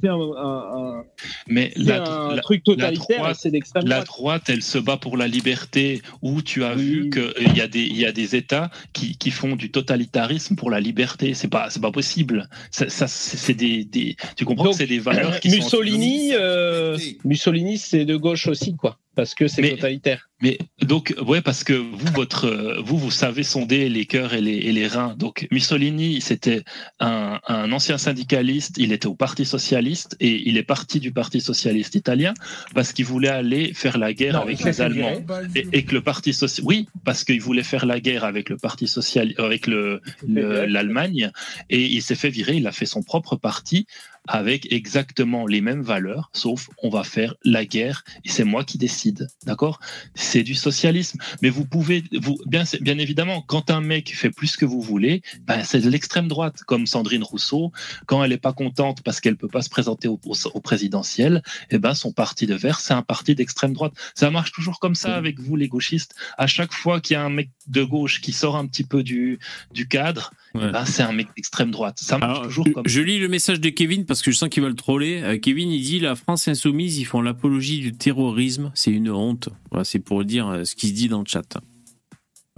c'est un, un- un- Mais la, un la- truc totalitaire, droite- c'est d'extrême La droite. elle se bat pour la liberté, où tu as vu qu'il y, a des- y a des États qui, qui font du totalitarisme pour la liberté. C'est pas, pas possible. Ça, ça, c'est des, des- tu comprends Donc, que c'est des valeurs qui sont Mussolini, euh, Mussolini, c'est de gauche aussi, quoi. Parce que c'est totalitaire. Mais donc, ouais, parce que vous, votre, euh, vous, vous savez sonder les cœurs et les, et les reins. Donc, Mussolini, c'était un, un ancien syndicaliste. Il était au Parti socialiste et il est parti du Parti socialiste italien parce qu'il voulait aller faire la guerre Non, avec les Allemands. Et, et que le Parti social, oui, parce qu'il voulait faire la guerre avec le Parti social, avec le le- l'Allemagne, et il s'est fait virer. Il a fait son propre parti avec exactement les mêmes valeurs, sauf on va faire la guerre et c'est moi qui décide, d'accord? C'est du socialisme. Mais vous pouvez, vous bien, évidemment, quand un mec fait plus que vous voulez, ben, c'est de l'extrême droite, comme Sandrine Rousseau, quand elle est pas contente parce qu'elle peut pas se présenter au, au, présidentiel, et ben son parti de vert, c'est un parti d'extrême droite. Ça marche toujours comme ça avec vous, les gauchistes. À chaque fois qu'il y a un mec de gauche qui sort un petit peu du, du cadre, Ouais. ben, c'est un mec d'extrême droite. Ça marche Alors, toujours comme je lis le message de Kevin parce que je sens qu'il va le troller. Euh, Kevin, il dit la France insoumise, ils font l'apologie du terrorisme. C'est une honte. Voilà, c'est pour dire euh, ce qui se dit dans le chat.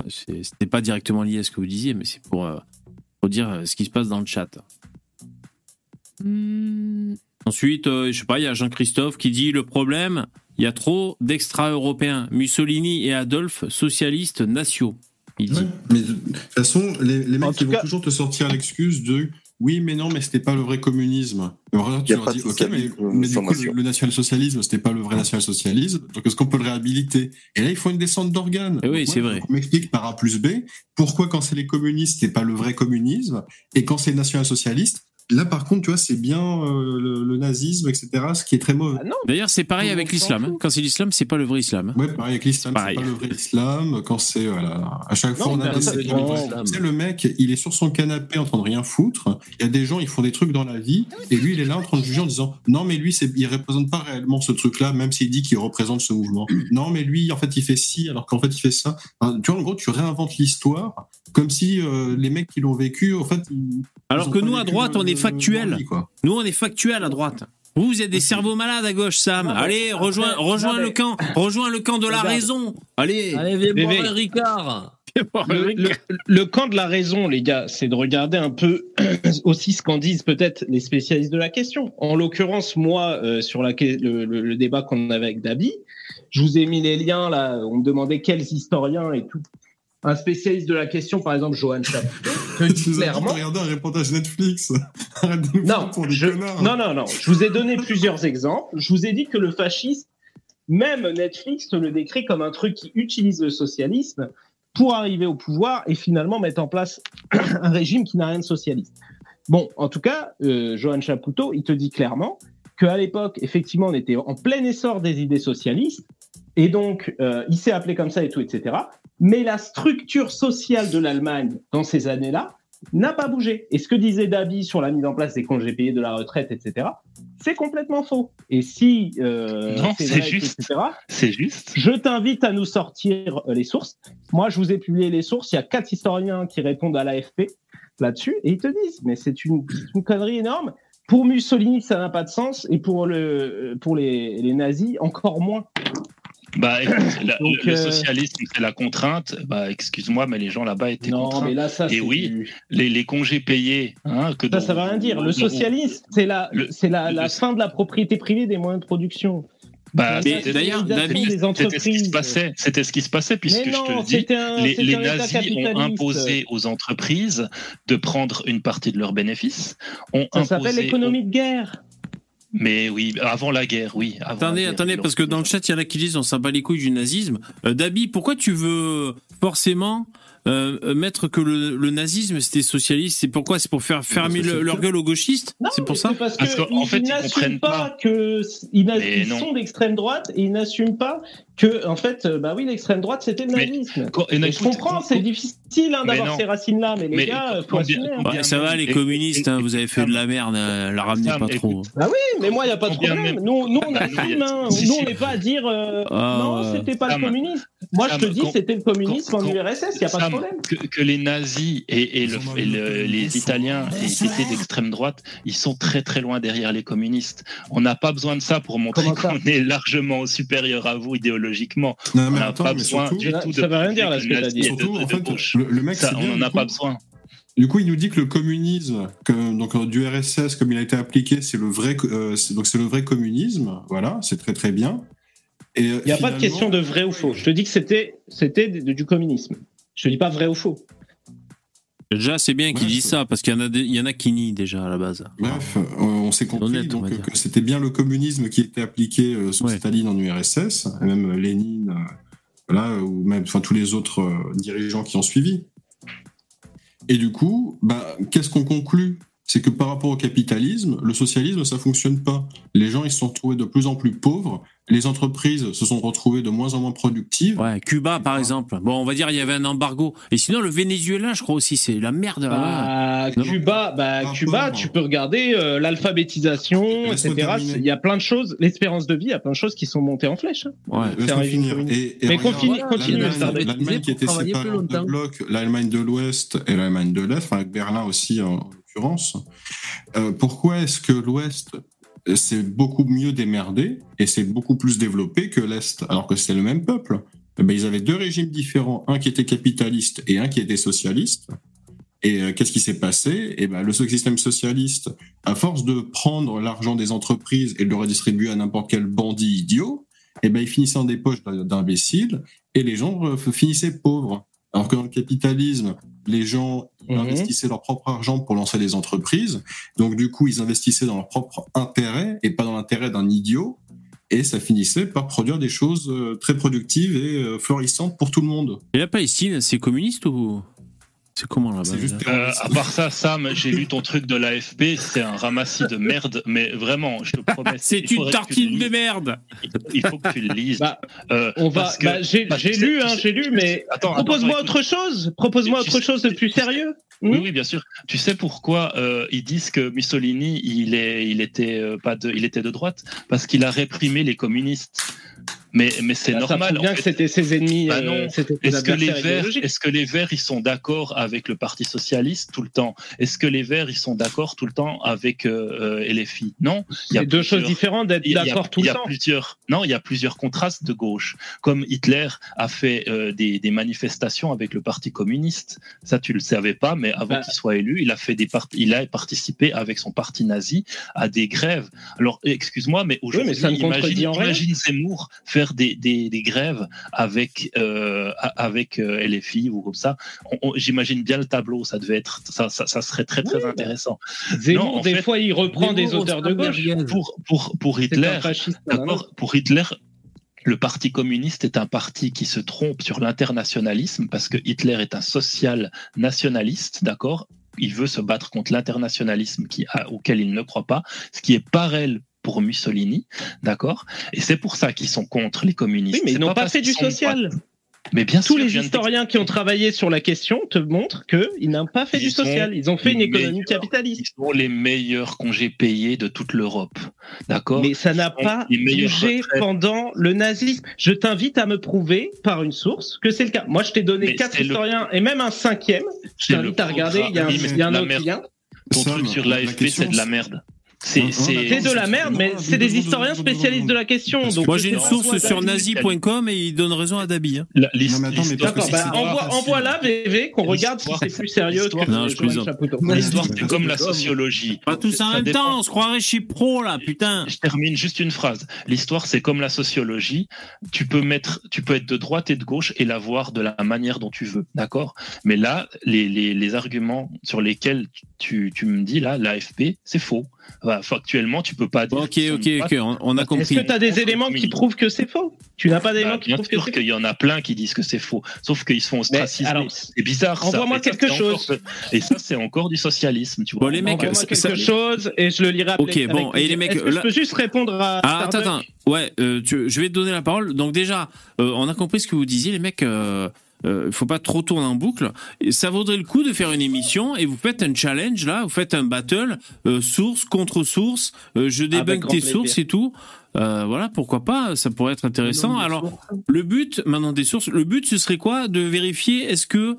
C'est- C'était pas directement lié à ce que vous disiez, mais c'est pour, euh, pour dire euh, ce qui se passe dans le chat. Ensuite, euh, je sais pas, il y a Jean-Christophe qui dit le problème, il y a trop d'extra-européens. Mussolini et Adolphe, socialistes nationaux. Il dit. Mais de toute façon, les, les mecs, ils vont toujours te sortir l'excuse de oui, mais non, mais c'était pas le vrai communisme. Alors là, tu leur dis, ok, mais, socialisme, mais du coup, le, le national-socialisme, c'était pas le vrai national-socialisme. Donc, est-ce qu'on peut le réhabiliter? Et là, il faut une descente d'organes. Eh oui, c'est vrai. On m'explique par A plus B pourquoi, quand c'est les communistes, c'est pas le vrai communisme, et quand c'est le national-socialiste, là, par contre, tu vois, c'est bien euh, le, le nazisme, etc., ce qui est très mauvais. D'ailleurs, c'est pareil avec l'islam. hein. Quand c'est l'islam, c'est pas le vrai islam. Ouais, pareil avec l'islam, c'est pas le vrai islam. Quand c'est voilà, à chaque Non, fois on a des sais, le mec, il est sur son canapé en train de rien foutre. Il y a des gens, ils font des trucs dans la vie, et lui, il est là en train de juger en disant non, mais lui, c'est, il représente pas réellement ce truc-là, même s'il dit qu'il représente ce mouvement. Non, mais lui, en fait, il fait ci, alors qu'en fait, il fait ça. Enfin, tu vois, en gros, tu réinventes l'histoire comme si euh, les mecs qui l'ont vécu, en fait. Alors que nous, à droite, on est factuel. Nous, on est factuel à droite. Vous, vous êtes des cerveaux malades à gauche, Sam. Non, Allez, après, rejoins, non, rejoins mais- le camp. Rejoins le camp de la raison. Allez. Allez, viens un Ricard. Le, le- le camp de la raison, les gars, c'est de regarder un peu aussi ce qu'en disent peut-être les spécialistes de la question. En l'occurrence, moi, euh, sur la, que- le, le- le débat qu'on avait avec Dabi, je vous ai mis les liens là. On me demandait quels historiens et tout. Un spécialiste de la question, par exemple, Johan Chapoutot, Tu clairement. regarder un reportage Netflix. Arrête Non, pour je, non, non, non. Je vous ai donné plusieurs exemples. Je vous ai dit que le fascisme, même Netflix le décrit comme un truc qui utilise le socialisme pour arriver au pouvoir et finalement mettre en place un régime qui n'a rien de socialiste. Bon, en tout cas, euh, Johan Chapoutot, il te dit clairement qu'à l'époque, effectivement, on était en plein essor des idées socialistes et donc euh, il s'est appelé comme ça et tout, etc. Mais la structure sociale de l'Allemagne dans ces années-là n'a pas bougé. Et ce que disait Dabi sur la mise en place des congés payés de la retraite, etc., c'est complètement faux. Et si euh, Non, c'est vrai, juste. etc., C'est juste. je t'invite à nous sortir euh, les sources. Moi, je vous ai publié les sources. Il y a quatre historiens qui répondent à l'AFP là-dessus et ils te disent, mais c'est une, connerie énorme. Pour Mussolini, ça n'a pas de sens et pour, le, pour les, les nazis, encore moins. Bah, écoute, la- Donc, le, le euh, socialisme, c'est la contrainte. Bah, excuse-moi, mais les gens là-bas étaient Non, contraints. mais là, ça, Et oui, du- les, les congés payés, hein, que Ça, dont- ça veut rien dire. Le socialisme, c'est la, Le- c'est la, le- la fin de la propriété privée des moyens de production. Bah, d'ailleurs, c'était ce qui se entreprises. passait. C'était ce qui se passait, puisque je te le dis, un- les, nazis ont imposé aux entreprises de prendre une partie de leurs bénéfices. Ont Ça s'appelle l'économie de guerre. Mais oui, avant la guerre, oui. avant Attendez, guerre, attendez, parce que dans le chat, il y en a qui disent on s'en bat les couilles du nazisme. Euh, Dabi, pourquoi tu veux forcément euh, mettre que le, le nazisme c'était socialiste? C'est pourquoi? C'est pour faire fermer le- leur gueule aux gauchistes? C'est pour ça? C'est parce, Parce que qu'en fait, ils ils n'assument pas, pas. que ils, sont d'extrême droite et ils n'assument pas que en fait euh, bah oui l'extrême droite c'était le nazisme. quand- et Et je comprends, c'est difficile hein, d'avoir ces racines là, mais les Mais gars, faut combien- assumer. hein. Ça va, les Et- communistes, et- hein, vous avez fait de la merde, euh, la ramenez pas trop. Ah oui, mais moi il y a pas de problème. Nous, nous on Ah, assume, non, hein. nous on n'est pas à dire euh, Ah, non c'était pas Sam, le communisme. Moi je te dis c'était le communisme en URSS, il y a pas de problème. Que, que les nazis et, et le- et le- les Italiens aient été d'extrême droite, ils sont très très loin derrière les communistes. On n'a pas besoin de ça pour montrer qu'on est largement supérieur à vous idéologiquement. Non, on mais n'a attends, pas mais besoin surtout- du Ça- tout ça veut rien dire, là, ce le que nazi dit. de- Surtout, de en fait, le, le mec, Ça, on n'en a coup. pas besoin. Du coup, il nous dit que le communisme, que, donc euh, du RSS, comme il a été appliqué, c'est le vrai, euh, c'est- donc c'est le vrai communisme. Voilà, c'est très très bien. Et, Il n'y a pas de question de vrai ou faux. Je te dis que c'était c'était du communisme. Je te dis pas vrai ou faux. Déjà, c'est bien qu'ils disent ça, parce qu'il y, en a des- il y en a qui nient déjà à la base. Bref, euh, on s'est compris donc, que c'était bien le communisme qui était appliqué euh, sous Staline en URSS, et même euh, Lénine, euh, voilà, ou même enfin, tous les autres euh, dirigeants qui ont suivi. Et du coup, bah, qu'est-ce qu'on conclut? C'est que par rapport au capitalisme, le socialisme, ça fonctionne pas. Les gens, ils se sont retrouvés de plus en plus pauvres. Les entreprises se sont retrouvées de moins en moins productives. Ouais, Cuba, par exemple. Bon, on va dire il y avait un embargo. Et sinon, le Venezuela, je crois aussi, c'est la merde. Bah, Non Cuba, bah, Cuba, tu peux regarder euh, l'alphabétisation, etc. Il y a plein de choses, l'espérance de vie, il y a plein de choses qui sont montées en flèche. hein. Finir. Et- et Mais continue, continue. l'Allemagne- qui était séparée en deux blocs, l'Allemagne de l'Ouest et l'Allemagne de l'Est, enfin avec Berlin aussi en Euh, pourquoi est-ce que l'Ouest s'est beaucoup mieux démerdé et s'est beaucoup plus développé que l'Est, alors que c'était le même peuple? Eh ben, Ils avaient deux régimes différents, un qui était capitaliste et un qui était socialiste. Et euh, qu'est-ce qui s'est passé? Eh ben, le système socialiste, à force de prendre l'argent des entreprises et de le redistribuer à n'importe quel bandit idiot, eh ben, il finissait dans des poches d'imbéciles et les gens euh, finissaient pauvres. Alors que dans le capitalisme, les gens ils Mhm. investissaient leur propre argent pour lancer des entreprises. Donc, du coup, ils investissaient dans leur propre intérêt et pas dans l'intérêt d'un idiot. Et ça finissait par produire des choses euh, très productives et euh, florissantes pour tout le monde. Et la Palestine, c'est communiste ou c'est comment là-bas Euh, à part ça, Sam, j'ai lu ton truc de l'AFP, c'est un ramassis de merde, mais vraiment, je te promets. C'est une tartine de merde. Il faut que tu le lises. Euh, On va. bah, j'ai lu, hein, j'ai lu, mais propose-moi autre chose. Propose-moi autre chose de plus sérieux. Oui, oui, bien sûr. Tu sais pourquoi euh, ils disent que Mussolini, il est, il était euh, pas de, il était de droite? Parce qu'il a réprimé les communistes. Mais, mais c'est Bah, normal. bien en que fait. c'était ses ennemis. Bah euh, Est-ce que les Verts, est-ce que les Verts, ils sont d'accord avec le Parti socialiste tout le temps? Est-ce que les Verts, ils sont d'accord tout le temps avec euh, euh, LFI Non. Il y a deux choses différentes d'être d'accord tout le temps. Plusieurs, non, il y a plusieurs contrastes de gauche. Comme Hitler a fait euh, des, des manifestations avec le Parti communiste. Ça, tu le savais pas, mais avant Bah. qu'il soit élu, il a fait des part- il a participé avec son parti nazi à des grèves. Alors, excuse-moi, mais aujourd'hui, contredit imagine, imagine Zemmour faire des, des, des grèves avec euh, avec euh, LFI ou comme ça. J'imagine bien le tableau. Ça devait être, ça, ça, ça serait très très intéressant. Zemmour, Non, en des fait, fois, il reprend des auteurs de gauche. Pour, pour, pour Hitler, non. d'accord, pour Hitler, le Parti communiste est un parti qui se trompe sur l'internationalisme parce que Hitler est un social nationaliste, d'accord? Il veut se battre contre l'internationalisme qui, auquel il ne croit pas, ce qui est pareil pour Mussolini, d'accord? Et c'est pour ça qu'ils sont contre les communistes. Oui, mais ils n'ont pas fait du social. Mais bien Tous sûr, les historiens qui ont travaillé sur la question te montrent qu'ils n'ont pas fait du Ils social. Ils ont fait une économie capitaliste. Ils sont les meilleurs congés payés de toute l'Europe. D'accord? Mais ça n'a pas bougé pendant le nazisme. Je t'invite à me prouver par une source que c'est le cas. Moi, je t'ai donné Mais quatre le- historiens et même un cinquième. Je t'invite à regarder. Il y a un, y a un autre lien. Ton truc sur la l'AFP, c'est de la merde. C'est de la merde, mais c'est des historiens spécialistes de la question. Donc Moi, j'ai une source sur nazi.com et il donne raison à Dabi. hein. D'accord, bah, envoie, là, VV, qu'on regarde si c'est plus sérieux que l'histoire- Non, je Jean-Yves plaisante. Chapoutot. L'histoire, c'est comme la sociologie. Pas tous en même temps, on se croirait chez Pro là, putain. Je termine juste une phrase. L'histoire, c'est comme la sociologie. Tu peux mettre, tu peux être de droite et de gauche et la voir de la manière dont tu veux, d'accord? Mais là, les, les, les arguments sur lesquels tu, tu me dis là, l'AFP, c'est faux. Enfin, factuellement, tu peux pas dire. Ok, ok, ok, on, on a Est-ce compris. que tu as des éléments qui prouvent que c'est faux Tu n'as pas d'éléments Bah, qui prouvent que sûr c'est qu'il y en a plein qui disent que c'est faux, sauf qu'ils se font ostraciser. alors, C'est bizarre. envoie-moi Et ça, quelque c'est chose. encore- Et ça, c'est encore du socialisme, tu vois. Bon, les mecs, Envoie-moi quelque ça- chose et je le lirai après. Ok, bon, et les mecs, Est-ce que là- je peux juste répondre à. Ah, attends, attends. Ouais, euh, tu- je vais te donner la parole. Donc déjà, euh, on a compris ce que vous disiez, les mecs. Euh, euh, faut pas trop tourner en boucle. Et ça vaudrait le coup de faire une émission et vous faites un challenge là, vous faites un battle euh, source contre source. euh, je Avec débunk grand tes sources et tout. Voilà, pourquoi pas Ça pourrait être intéressant. Alors, le but maintenant des sources, le but ce serait quoi? De vérifier est-ce que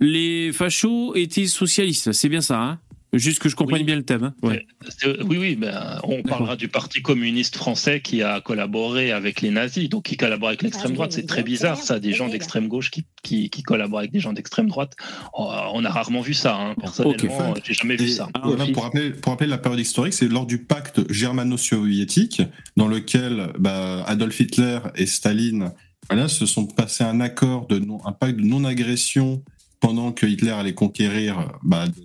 les fachos étaient socialistes. C'est bien ça. Hein? Juste que je comprenne bien le thème. hein. Ouais. Oui, oui, ben, on parlera du Parti communiste français qui a collaboré avec les nazis, donc qui collabore avec l'extrême droite. C'est très bizarre, ça, des gens d'extrême gauche qui, qui, qui collaborent avec des gens d'extrême droite. Oh, on a rarement vu ça, hein. personnellement, Ok. j'ai jamais vu Et, ça. pour, rappeler, pour rappeler la période historique, c'est lors du pacte germano-soviétique, dans lequel bah, Adolf Hitler et Staline voilà, se sont passés un accord, de non, un pacte de non-agression pendant que Hitler allait conquérir, bah, de- euh,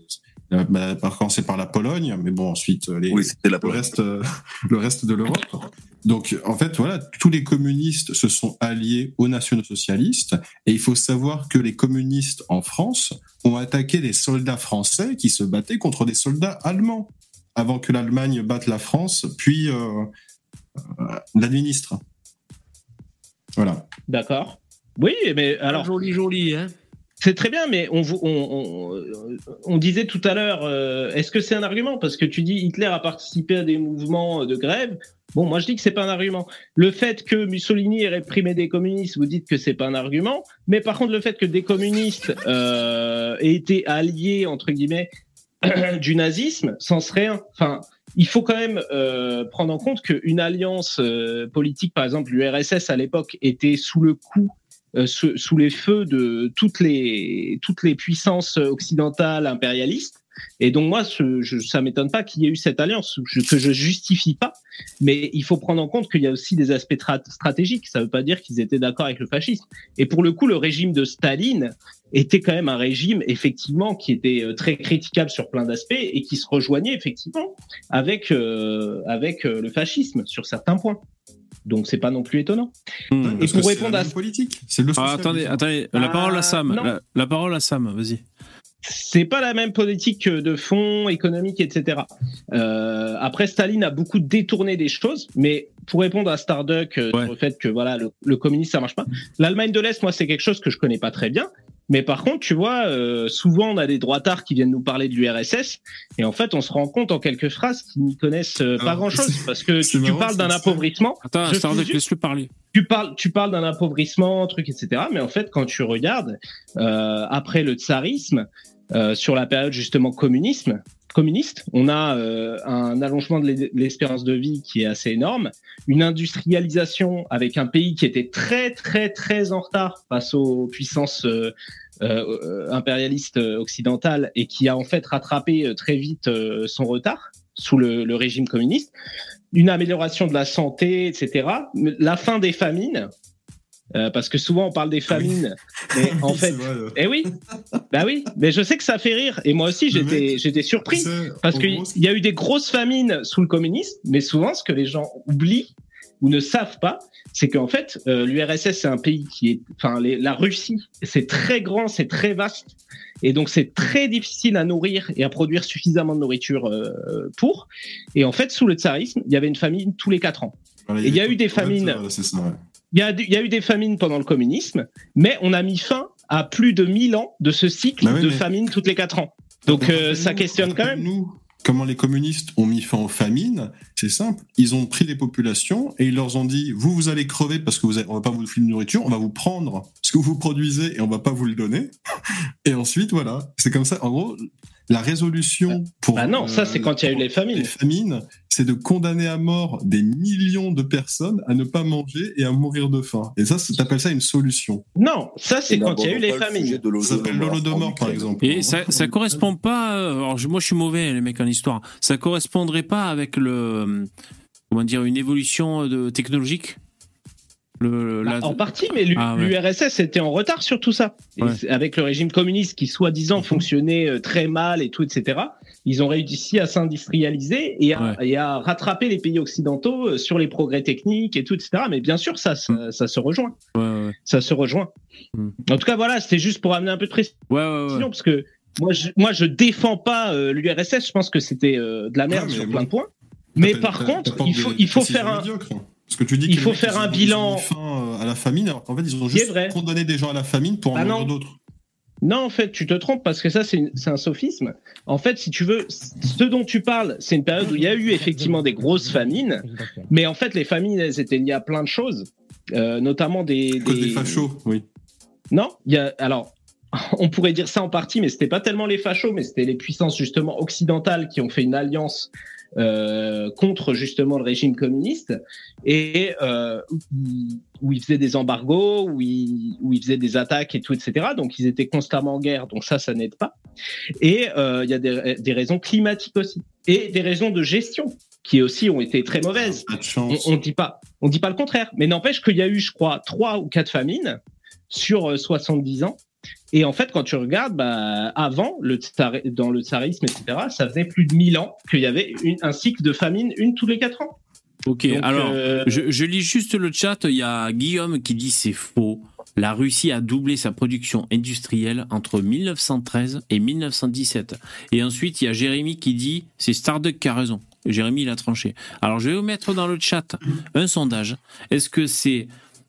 bah, par commencer par la Pologne, mais bon, ensuite euh, les, Oui, c'était la le, reste, euh, le reste de l'Europe. Donc, en fait, voilà, tous les communistes se sont alliés aux nationaux-socialistes, et il faut savoir que les communistes en France ont attaqué des soldats français qui se battaient contre des soldats allemands, avant que l'Allemagne batte la France, puis euh, euh, l'administre. Voilà. D'accord. Oui, mais alors. Joli, joli, hein. C'est très bien, mais on, on, on, on disait tout à l'heure, euh, est-ce que c'est un argument? Parce que tu dis Hitler a participé à des mouvements de grève. Bon, moi je dis que c'est pas un argument. Le fait que Mussolini ait réprimé des communistes, vous dites que c'est pas un argument. Mais par contre, le fait que des communistes euh, aient été alliés entre guillemets du nazisme, c'en serait. Enfin, il faut quand même euh, prendre en compte qu'une alliance euh, politique, par exemple l'URSS à l'époque, était sous le coup sous, sous les feux de toutes les toutes les puissances occidentales impérialistes. Et donc moi, ce, je, ça m'étonne pas qu'il y ait eu cette alliance que je justifie pas, mais il faut prendre en compte qu'il y a aussi des aspects tra- stratégiques. Ça veut pas dire qu'ils étaient d'accord avec le fascisme. Et pour le coup, le régime de Staline était quand même un régime effectivement qui était euh, très critiquable sur plein d'aspects et qui se rejoignait effectivement avec euh, avec euh, le fascisme sur certains points. Donc c'est pas non plus étonnant. Hmm. Et pour c'est répondre à politique. C'est le Ah, attendez, attendez, la Ah, parole à Sam. la parole à Sam, vas-y. c'est pas la même politique de fonds économique, etc. Euh, après, Staline a beaucoup détourné des choses, mais pour répondre à Starduck euh, sur le fait que voilà le, le communisme ça marche pas, l'Allemagne de l'Est, moi, c'est quelque chose que je connais pas très bien. Mais par contre, tu vois, euh, souvent on a des droitards qui viennent nous parler de l'URSS, et en fait, on se rend compte en quelques phrases qu'ils n'y connaissent euh, pas Alors, grand-chose, parce que tu, parles d'un appauvrissement. Attends, juste. laisse-le parler. tu parles, tu parles d'un appauvrissement, truc, etc. Mais en fait, quand tu regardes euh, après le tsarisme, euh, sur la période justement communisme, communiste, on a euh, un allongement de l'e- l'espérance de vie qui est assez énorme, une industrialisation avec un pays qui était très très très en retard face aux puissances euh, euh, impérialistes occidentales et qui a en fait rattrapé euh, très vite son retard sous le, le régime communiste, une amélioration de la santé, etc. La fin des famines, euh, parce que souvent on parle des famines, mais en fait, eh oui, bah oui, mais je sais que ça fait rire, et moi aussi j'étais j'étais surpris parce qu'il gros, y a eu des grosses famines sous le communisme, mais souvent ce que les gens oublient ou ne savent pas, c'est qu'en fait euh, l'URSS c'est un pays qui est, enfin la Russie c'est très grand, c'est très vaste, et donc c'est très difficile à nourrir et à produire suffisamment de nourriture euh, pour. Et en fait sous le tsarisme il y avait une famine tous les quatre ans. Voilà, Et il y a eu des famines. ouais. Il y, a, il y a eu des famines pendant le communisme, mais on a mis fin à plus de 1000 ans de ce cycle Bah ouais, de mais- famine toutes les 4 ans. Donc euh, ça questionne quand même. Nous, comment les communistes ont mis fin aux famines, c'est simple. Ils ont pris les populations et ils leur ont dit vous, vous allez crever parce que vous avez, on va pas vous filer de nourriture, on va vous prendre ce que vous produisez et on va pas vous le donner. Et ensuite, voilà, c'est comme ça. En gros, la résolution pour. Bah non, ça, c'est quand il y a eu les famines. Les famines, c'est de condamner à mort des millions de personnes à ne pas manger et à mourir de faim. Et ça, c'est- t'appelles ça une solution. Non, ça c'est quand il y a eu les le famines. de Ça s'appelle l'Holodomor, par exemple. Et ça, ça correspond pas. euh, Alors moi, je suis mauvais, les mecs en histoire. Ça correspondrait pas avec le euh, comment dire une évolution de technologique? Le, Bah, la- en partie, mais l'U- Ah, ouais. l'URSS était en retard sur tout ça. Ouais. Avec le régime communiste qui soi-disant fonctionnait euh, très mal et tout, etc. Ils ont réussi à s'industrialiser et à, et à rattraper les pays occidentaux euh, sur les progrès techniques et tout, etc. Mais bien sûr, ça, ça, ça se rejoint. Ouais, ouais. Ça se rejoint. En tout cas, voilà, c'était juste pour amener un peu de précision, Ouais, ouais, ouais. parce que moi, je, moi, je défends pas euh, l'URSS. Je pense que c'était euh, de la merde sur bon. plein de points. Mais par contre, il faut, il faut faire un. Parce que tu dis faut faire un bilan. Fin euh, à la famine, alors qu'en fait, ils ont juste condamné des gens à la famine pour en Ah non. d'autres. Non, en fait, tu te trompes parce que ça, c'est un sophisme. En fait, si tu veux, ce dont tu parles, c'est une période où il y a eu effectivement des grosses famines, mais en fait, les famines, elles étaient liées à plein de choses, euh, notamment des. Des- des fachos, oui. Non, il y a alors. on pourrait dire ça en partie, mais c'était pas tellement les fachos, mais c'était les puissances justement occidentales qui ont fait une alliance euh, contre justement le régime communiste et euh, où ils faisaient des embargos, où ils, où ils faisaient des attaques et tout, etc. Donc ils étaient constamment en guerre, donc ça, ça n'aide pas. Et euh, il y a des, des raisons climatiques aussi et des raisons de gestion qui aussi ont été très mauvaises. On, on dit pas, on dit pas le contraire, mais n'empêche qu'il y a eu, je crois, trois ou quatre famines sur euh, 70 ans. Et en fait, quand tu regardes, bah, avant, le tsar- dans le tsarisme, etc., ça faisait plus de 1000 ans qu'il y avait une- un cycle de famine, une tous les quatre ans. Ok, Donc, alors euh, je, je lis juste le chat. Il y a Guillaume qui dit c'est faux. La Russie a doublé sa production industrielle entre 1913 et 1917. Et ensuite, il y a Jérémy qui dit c'est Starduck qui a raison. Jérémy, il a tranché. Alors, je vais vous mettre dans le chat un sondage. Est-ce que c'est.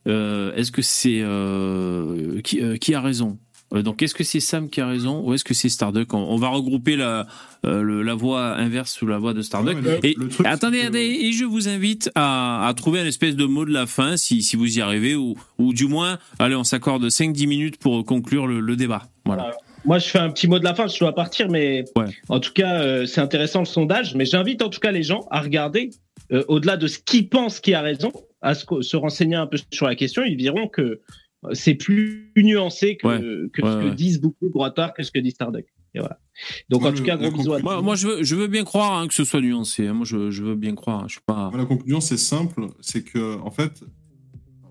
Euh, est-ce que c'est. euh, qui, euh, qui a raison? Donc, est-ce que c'est Sam qui a raison ou est-ce que c'est Starduck? On, on va regrouper la, euh, le- la voix inverse sous la voix de Starduck. Et truc, attendez, que- et je vous invite à, à trouver un espèce de mot de la fin si, si vous y arrivez ou, ou du moins, allez, on s'accorde 5-10 minutes pour conclure le, le débat. Voilà. Moi, je fais un petit mot de la fin, je dois partir, mais en tout cas, euh, c'est intéressant le sondage. Mais j'invite en tout cas les gens à regarder, euh, au-delà de ce qu'ils pensent qui a raison, à se, se renseigner un peu sur la question. Ils verront que euh, c'est plus nuancé que, Ouais. que Ouais, ce que ouais. disent beaucoup de droitards que ce que dit Starduck. Et voilà. Donc en tout cas, gros bisous à Moi, moi, je, veux, je veux bien croire hein, que ce soit nuancé. hein. Moi, je, je veux bien croire. Je suis pas. Moi, la conclusion, c'est simple, c'est que, en fait,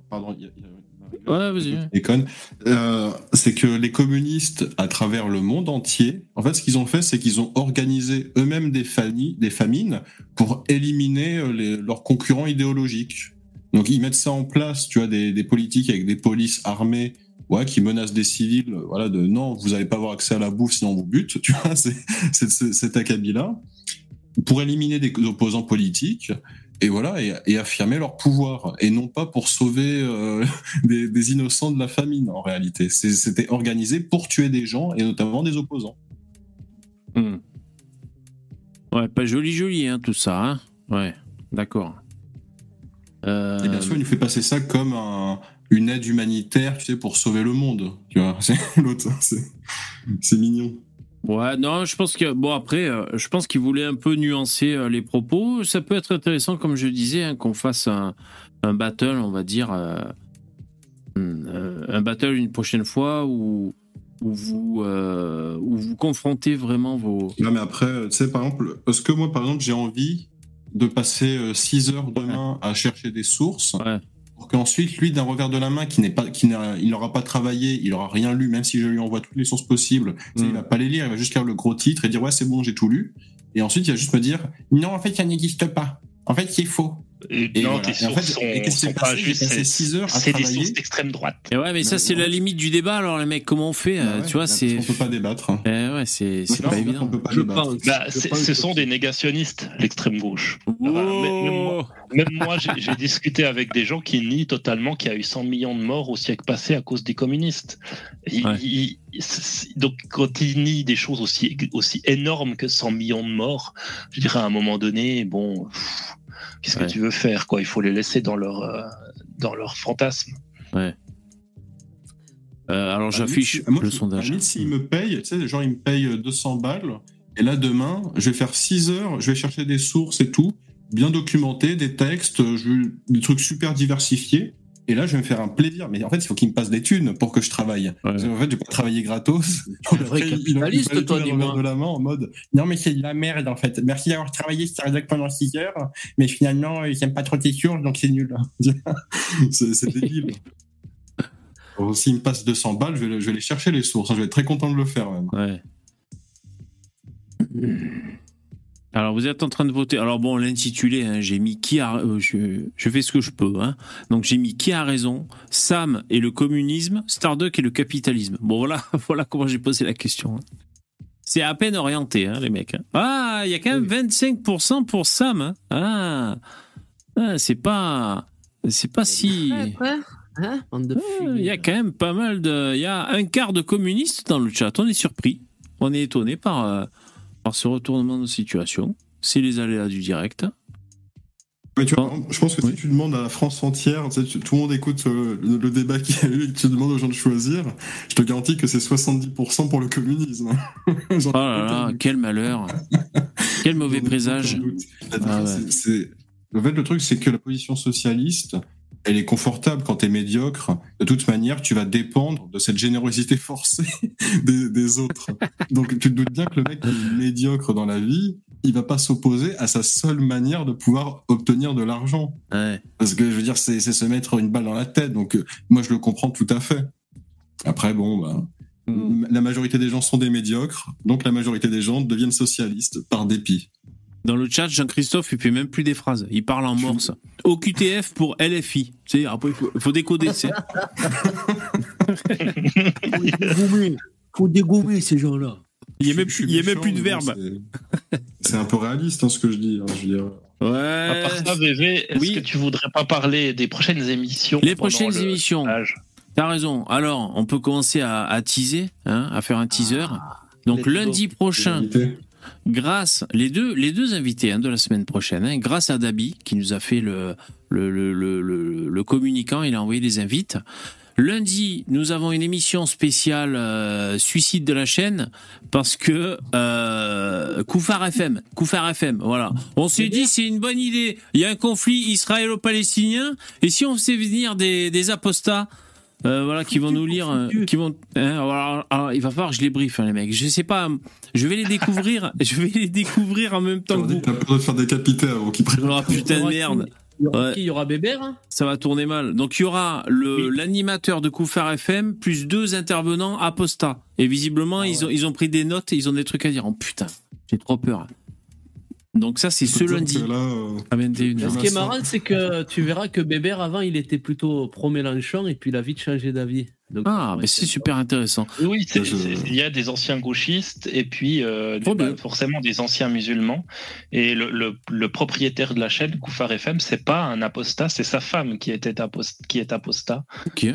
pardon, il y a, y a- Ouais, vas-y. euh, c'est que les communistes, à travers le monde entier, en fait, ce qu'ils ont fait, c'est qu'ils ont organisé eux-mêmes des, familles, des famines pour éliminer euh, les- leurs concurrents idéologiques. Donc, ils mettent ça en place, tu vois, des, politiques avec des polices armées, ouais, qui menacent des civils, euh, voilà, de non, vous n'allez pas avoir accès à la bouffe, sinon on vous bute, tu vois, c'est cet acabit-là, pour éliminer des opposants politiques et voilà et, affirmer leur pouvoir et non pas pour sauver euh, des, innocents de la famine en réalité c'était organisé pour tuer des gens et notamment des opposants Hmm. Ouais, pas joli, joli, hein, tout ça. Hein ouais, d'accord. Euh, et bien sûr il nous fait passer ça comme un- une aide humanitaire tu sais pour sauver le monde tu vois c'est l'autre c'est c'est mignon Ouais, non, je pense que bon après, euh, je pense qu'il voulait un peu nuancer euh, les propos. Ça peut être intéressant, comme je disais, hein, qu'on fasse un, un battle, on va dire, un battle une prochaine fois où où vous où vous confrontez vraiment vos. Non, mais après, tu sais, par exemple, est-ce que moi, par exemple, j'ai envie de passer 6 heures demain à chercher des sources pour qu'ensuite, lui, d'un revers de la main, qui n'est pas, qui n'a, il n'aura pas travaillé, il aura rien lu, même si je lui envoie toutes les sources possibles, il va pas les lire, il va juste lire le gros titre et dire ouais, c'est bon, j'ai tout lu. Et ensuite, il va juste me dire non, en fait, ça n'existe pas. En fait, c'est faux. Et, Et non, voilà. tes Et en fait, sources sont, et sont pas juste. C'est- heures des sources d'extrême droite. Et ouais, mais ça c'est la limite du débat. Alors les mecs, comment on fait euh, ouais, Tu vois, là, c'est. qu'on peut pas débattre. Eh ouais, c'est pas évident. on peut pas Je débattre. pense, bah, ce sont des négationnistes, l'extrême gauche. Oh. Même moi, j'ai discuté avec des gens qui nient totalement qu'il y a eu 100 millions de morts au siècle passé à cause des communistes. Ils- ils- c'est- donc, quand ils nient des choses aussi, aussi énormes que 100 millions de morts, je dirais à un moment donné, bon, pff, qu'est-ce que tu veux faire quoi? Il faut les laisser dans leur, euh, dans leur fantasme. Ouais. Euh, alors À la j'affiche moi, le À sondage. la limite, s'il me paye, tu sais, genre, il me paye 200 balles, et là, demain, je vais faire 6 heures, je vais chercher des sources et tout, bien documenté, des textes, je- des trucs super diversifiés, et là, je vais me faire un plaisir. Mais en fait, il faut qu'il me passe des thunes pour que je travaille. Parce qu'en fait, je vais pas travailler gratos. Un vrai il- capitaliste, toi, donner un dis-moi. de la main en mode Non, mais c'est de la merde, en fait. Merci d'avoir travaillé sur Redac pendant 6 heures, mais finalement, euh, j'aime pas trop tes sources, donc c'est nul. c'est c'est débile. Bon, S'il me passe 200 balles, je vais, je vais les chercher les sources. Je vais être très content de le faire même. Ouais. Alors vous êtes en train de voter. Alors bon, l'intitulé, hein, j'ai mis qui a. euh, je, je fais ce que je peux. Hein. Donc j'ai mis qui a raison. Sam et le communisme, Starduck et le capitalisme. Bon voilà, voilà comment j'ai posé la question. hein. C'est à peine orienté, hein, les mecs. Ah, il y a quand même 25% pour Sam. Ah, Ah, c'est pas, c'est pas si. Hein Ah, Il y a quand même pas mal de. Il y a un quart de communistes dans le chat. On est surpris. On est étonné par, euh, par ce retournement de situation. C'est les aléas du direct. Mais tu vois, je pense que si tu demandes à la France entière, tu sais, tu- tout le monde écoute euh, le, le débat qu'il y a eu et que tu demandes aux gens de choisir, je te garantis que c'est 70% pour le communisme. Oh là là, quel malheur. quel mauvais présage. Ah ouais. En fait, le truc, c'est que la position socialiste, elle est confortable quand tu es médiocre. De toute manière, tu vas dépendre de cette générosité forcée des, des autres. Donc, tu te doutes bien que le mec qui est médiocre dans la vie, il va pas s'opposer à sa seule manière de pouvoir obtenir de l'argent. Parce que, je veux dire, c'est c'est se mettre une balle dans la tête. Donc, euh, moi, je le comprends tout à fait. Après, bon, bah, la majorité des gens sont des médiocres, donc la majorité des gens deviennent socialistes par dépit. Dans le chat, Jean-Christophe, il fait même plus des phrases. Il parle en morse. OQTF pour LFI. Tu sais, après, il faut, décoder. tu sais. dégommer. Faut dégommer ces gens-là. Il n'y a même, plus- il y a même plus de verbe. C'est un peu réaliste hein, ce que je dis. hein, je veux dire. Ouais. À part ça, VV, est-ce que tu voudrais pas parler des prochaines émissions Les prochaines le émissions. T'as raison. Alors, on peut commencer à, à teaser, hein, à faire un teaser. Donc let's lundi prochain, grâce les deux les deux invités hein, de la semaine prochaine, hein, grâce à Dabi qui nous a fait le le, le, le, communicant, il a envoyé des invites. Lundi, nous avons une émission spéciale euh, suicide de la chaîne parce que euh, Koufar FM, Koufar FM, voilà. On s'est dit c'est une bonne idée. Il y a un conflit israélo-palestinien et si on faisait venir des, des apostats, euh, voilà, qui vont nous lire, euh, qui vont. hein, alors, alors, il va falloir que je les briefe, hein, les mecs. Je sais pas, je vais les découvrir, je vais les découvrir en même temps que vous. T'as peur de faire décapiter avant qu'il prenne. Oh putain de merde. Il y aura Ouais. qui Il y aura Bébert hein? Ça va tourner mal. Donc il y aura le l'animateur de Koufar FM plus deux intervenants apostats. Et visiblement ils ont ils ont pris des notes et ils ont des trucs à dire. Oh putain, j'ai trop peur. Donc ça c'est ce lundi à 21h. Ce qui est marrant, c'est que tu verras que Bébert, avant, il était plutôt pro-Mélenchon et puis il a vite changé d'avis. Donc, Ah, mais c'est super intéressant. Oui, il y a des anciens gauchistes et puis euh, forcément des anciens musulmans. Et le, le- le propriétaire de la chaîne, Koufar FM, c'est pas un apostat, c'est sa femme qui, était apos- qui est apostat.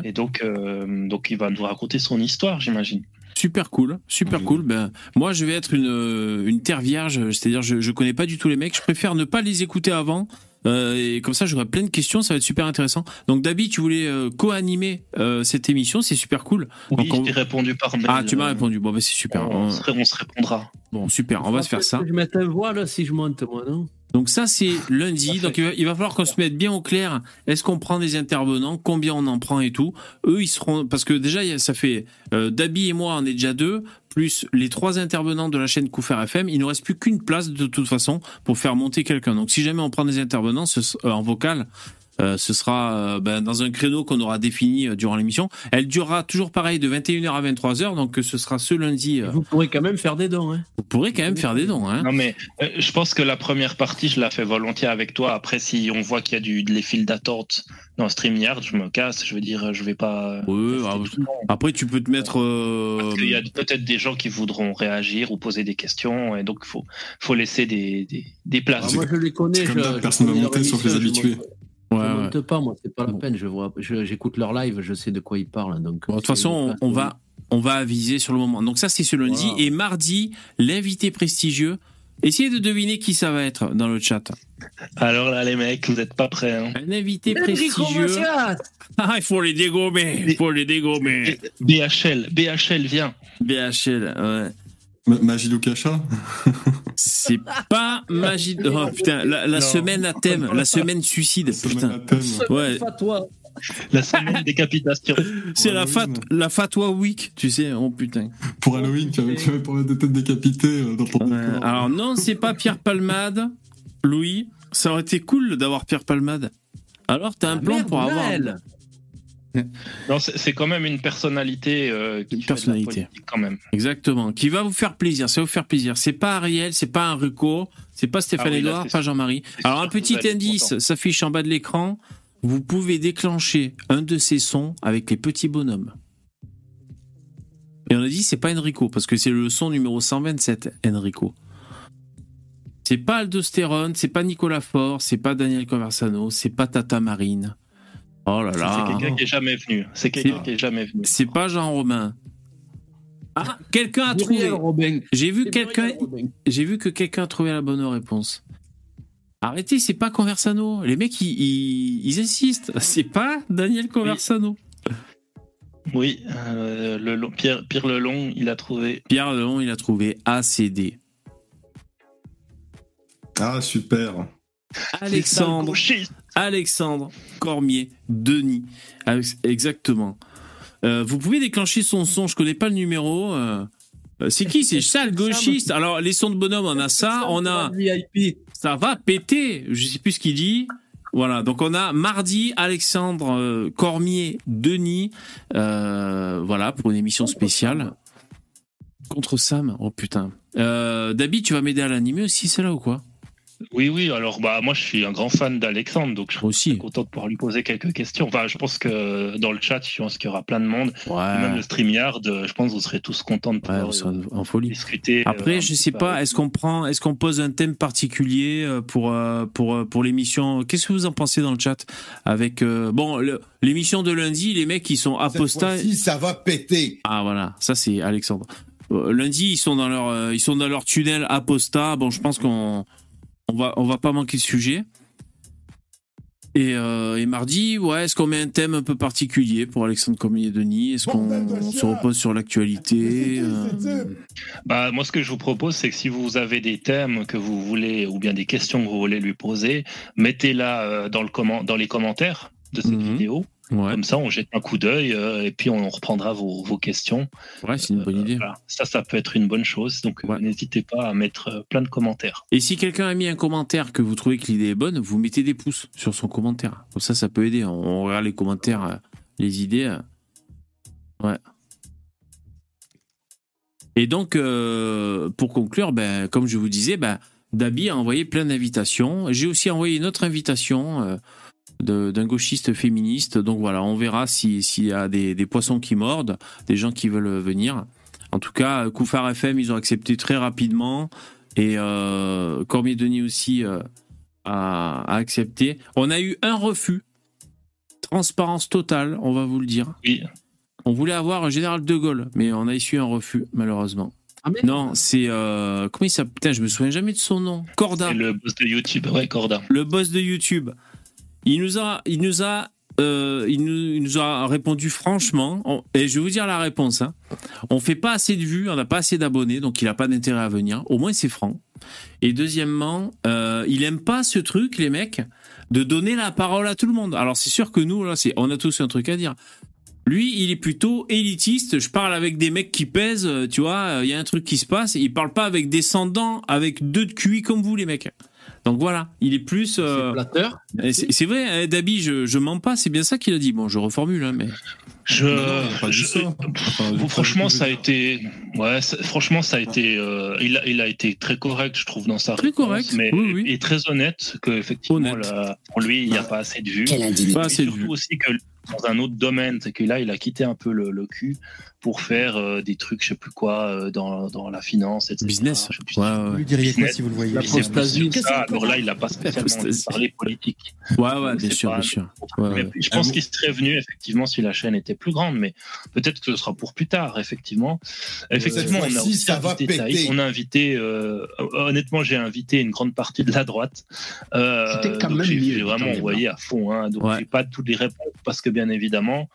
Et donc, euh, donc il va nous raconter son histoire, j'imagine. Super cool, super cool. Ben, moi, je vais être une, euh, une terre vierge, c'est-à-dire je, je connais pas du tout les mecs. Je préfère ne pas les écouter avant. Euh, et comme ça, j'aurai plein de questions, ça va être super intéressant. Donc, Dabi, tu voulais euh, co-animer euh, cette émission, c'est super cool. Oui, Donc, on- je t'ai répondu par mail. Ah, tu m'as euh, répondu. Bon, ben, c'est super. On, se, on se répondra. Bon, super, on va se faire ça. Je mette un voile si je monte, moi, non? Donc ça c'est lundi. Donc il va, il va falloir qu'on se mette bien au clair. Est-ce qu'on prend des intervenants? Combien on en prend et tout? Eux ils seront parce que déjà ça fait euh, Dabi et moi on est déjà deux plus les trois intervenants de la chaîne Koufer FM. Il nous reste plus qu'une place de toute façon pour faire monter quelqu'un. Donc si jamais on prend des intervenants euh, en vocal. Euh, ce sera euh, ben, dans un créneau qu'on aura défini euh, durant l'émission. Elle durera toujours pareil de 21h à 23h, donc euh, ce sera ce lundi. euh, Vous pourrez quand même faire des dons. Hein. vous pourrez quand même faire des dons. Hein. Non mais euh, je pense que la première partie, je la fais volontiers avec toi. Après, si on voit qu'il y a du, les files d'attente dans StreamYard, je me casse. Je veux dire, je vais pas. Ouais, ah, après tu peux te mettre. euh, Parce qu'il y a peut-être des gens qui voudront réagir ou poser des questions, et donc il faut, faut laisser des, des, des places. Ah, moi, je les connais. Comme je- personne va connais monter sauf les habitués. Ouais, je ouais. monte pas, moi, c'est pas la peine. Je vois, j'écoute leur live, je sais de quoi ils parlent. Donc, Bon, de toute façon, on, on va, on va aviser sur le moment. Donc ça, c'est ce lundi. Voilà. Et mardi, l'invité prestigieux. Essayez de deviner qui ça va être dans le chat. Alors là, les mecs, vous n'êtes pas prêts. Hein. Un invité prestigieux. Ah, il faut les dégommer. Il faut les dégommer. BHL, BHL, viens. BHL, ouais. Ma- Magie Lukacha C'est pas magie. de- Oh putain, la, la semaine à thème, la semaine suicide. Putain. Ouais. Pas toi. La semaine décapitation. C'est la, fat, la fatwa week, tu sais. Oh putain. Pour Halloween, tu avais, tu avais pour des têtes décapitées euh, dans ton décor. Alors non, c'est pas Pierre Palmade, Louis. Ça aurait été cool d'avoir Pierre Palmade. Alors, t'as un plan merde, pour avoir. Non, c'est quand même une personnalité euh, qui fait de la personnalité. politique quand même. Exactement. Qui va vous faire plaisir. Ça va vous faire plaisir. C'est pas Ariel, c'est pas un Ruco, c'est pas Stéphane Ah oui, Edouard, pas. Jean-Marie. Alors, un petit indice s'affiche en bas de l'écran. Vous pouvez déclencher un de ces sons avec les petits bonhommes. Et on a dit c'est pas Enrico parce que c'est le son numéro 127 Enrico. C'est pas Aldostérone, c'est pas Nicolas Faure, c'est pas Daniel Conversano, c'est pas Tata Marine. Oh là C'est là. quelqu'un qui est jamais venu. C'est quelqu'un qui est jamais venu. C'est pas Jean Romain. Ah, quelqu'un a trouvé. J'ai vu C'est quelqu'un. J'ai vu que quelqu'un a trouvé la bonne réponse. Arrêtez, c'est pas Conversano. Les mecs, ils, ils, ils insistent. C'est pas Daniel Conversano. Oui, euh, le long- Pierre, Pierre Lelong, il a trouvé. Pierre Lelon, il a trouvé ACD. Ah, super. Alexandre, Alexandre Cormier Denis. Ah, Exactement. Euh, vous pouvez déclencher son son. Je connais pas le numéro. euh. Euh, C'est qui C'est ça le gauchiste. Alors les sons de bonhomme, on a ça. On a ça va péter. Je sais plus ce qu'il dit. Voilà. Donc on a mardi Alexandre Cormier Denis. euh, voilà pour une émission spéciale contre Sam. Oh putain. Euh, Dabi, tu vas m'aider à l'animer aussi, celle-là ou quoi? Oui, oui, alors bah moi je suis un grand fan d'Alexandre, donc je suis content de pouvoir lui poser quelques questions. Enfin, je pense que dans le chat, je pense qu'il y aura plein de monde. Même le StreamYard, euh, je pense que vous serez tous contents de pouvoir euh, en folie. discuter. euh, Après, un je sais pas, est-ce qu'on prend, est-ce qu'on pose un thème particulier euh, pour euh, pour euh, pour l'émission? Qu'est-ce que vous en pensez dans le chat? Avec euh, bon, l'émission de lundi, les mecs ils sont apostats. fois-ci, ça va péter. Ah voilà, ça c'est Alexandre. Euh, lundi, ils sont dans leur euh, ils sont dans leur tunnel apostat. Bon, je pense qu'on on va on va pas manquer de sujet. Et, euh, et mardi, ouais, est-ce qu'on met un thème un peu particulier pour Alexandre Cormier Denis? Est-ce qu'on se repose sur l'actualité euh, Bah, moi, ce que je vous propose, c'est que si vous avez des thèmes que vous voulez ou bien des questions que vous voulez lui poser, mettez-la euh, dans, le comment- dans les commentaires de cette vidéo. Comme ça, on jette un coup d'œil euh, et puis on reprendra vos, vos questions. Ouais, c'est une bonne idée. Voilà. Ça, ça peut être une bonne chose. Donc, euh, n'hésitez pas à mettre euh, plein de commentaires. Et si quelqu'un a mis un commentaire que vous trouvez que l'idée est bonne, vous mettez des pouces sur son commentaire. Comme ça, ça peut aider. On, regarde les commentaires, euh, les idées. euh. Ouais. Et donc, euh, pour conclure, ben, comme je vous disais, ben, Dabi a envoyé plein d'invitations. J'ai aussi envoyé une autre invitation euh, d'un gauchiste féministe. Donc voilà, on verra si- s'il y a des, des poissons qui mordent, des gens qui veulent venir. En tout cas, Koufar FM, ils ont accepté très rapidement. Et euh, Cormier Denis aussi euh, a, a accepté. On a eu un refus. Transparence totale, on va vous le dire. Oui. On voulait avoir un général de Gaulle, mais on a issu un refus, malheureusement. non, c'est. euh, comment il s'appelle? Putain, je me souviens jamais de son nom. Corda. C'est le boss de YouTube, ouais, Corda. Le boss de YouTube. Il nous a, il nous a, euh, il, nous, a répondu franchement. Et je vais vous dire la réponse. Hein. On fait pas assez de vues, on n'a pas assez d'abonnés, donc il n'a pas d'intérêt à venir. Au moins c'est franc. Et deuxièmement, euh, il aime pas ce truc, les mecs, de donner la parole à tout le monde. Alors c'est sûr que nous, on a tous un truc à dire. Lui, il est plutôt élitiste. Je parle avec des mecs qui pèsent, euh, tu vois, il y a un truc qui se passe. Il parle pas avec descendants, avec deux de QI comme vous, les mecs. Donc voilà, il est plus. euh, et C'est c'est vrai, hein, Dabi, je, je mens pas, c'est bien ça qu'il a dit. Bon, je reformule, hein, mais. Je, Non, ça. Franchement, ça a été, ouais, ça- franchement, ça a été, euh, il, a, il a été très correct, je trouve, dans sa Très réponse, correct, mais oui, oui. et très honnête que effectivement, là, pour lui, il n'y a pas assez de vues. Quelle indignité. Pas Et assez de surtout vues. aussi que dans un autre domaine, c'est que là, il a quitté un peu le, le cul pour faire euh, des trucs, je sais plus quoi, euh, dans, dans la finance, etc. Business. Je sais plus Ouais, si- ouais. Vous lui diriez quoi si vous le voyez La. Ça, alors là, il n'a pas spécialement parlé politique. Ouais, ouais, Donc, bien sûr, pas- bien sûr. Ouais. Je pense qu'il serait venu effectivement si la chaîne était plus grande, mais peut-être que ce sera pour plus tard, effectivement. Effectivement, Cette on a aussi ça va péter. On a invité, euh, honnêtement, j'ai invité une grande partie de la droite. Euh, C'était quand même j'ai mieux, j'ai vraiment envoyé à fond. Hein, donc j'ai pas toutes les réponses parce que bien évidemment,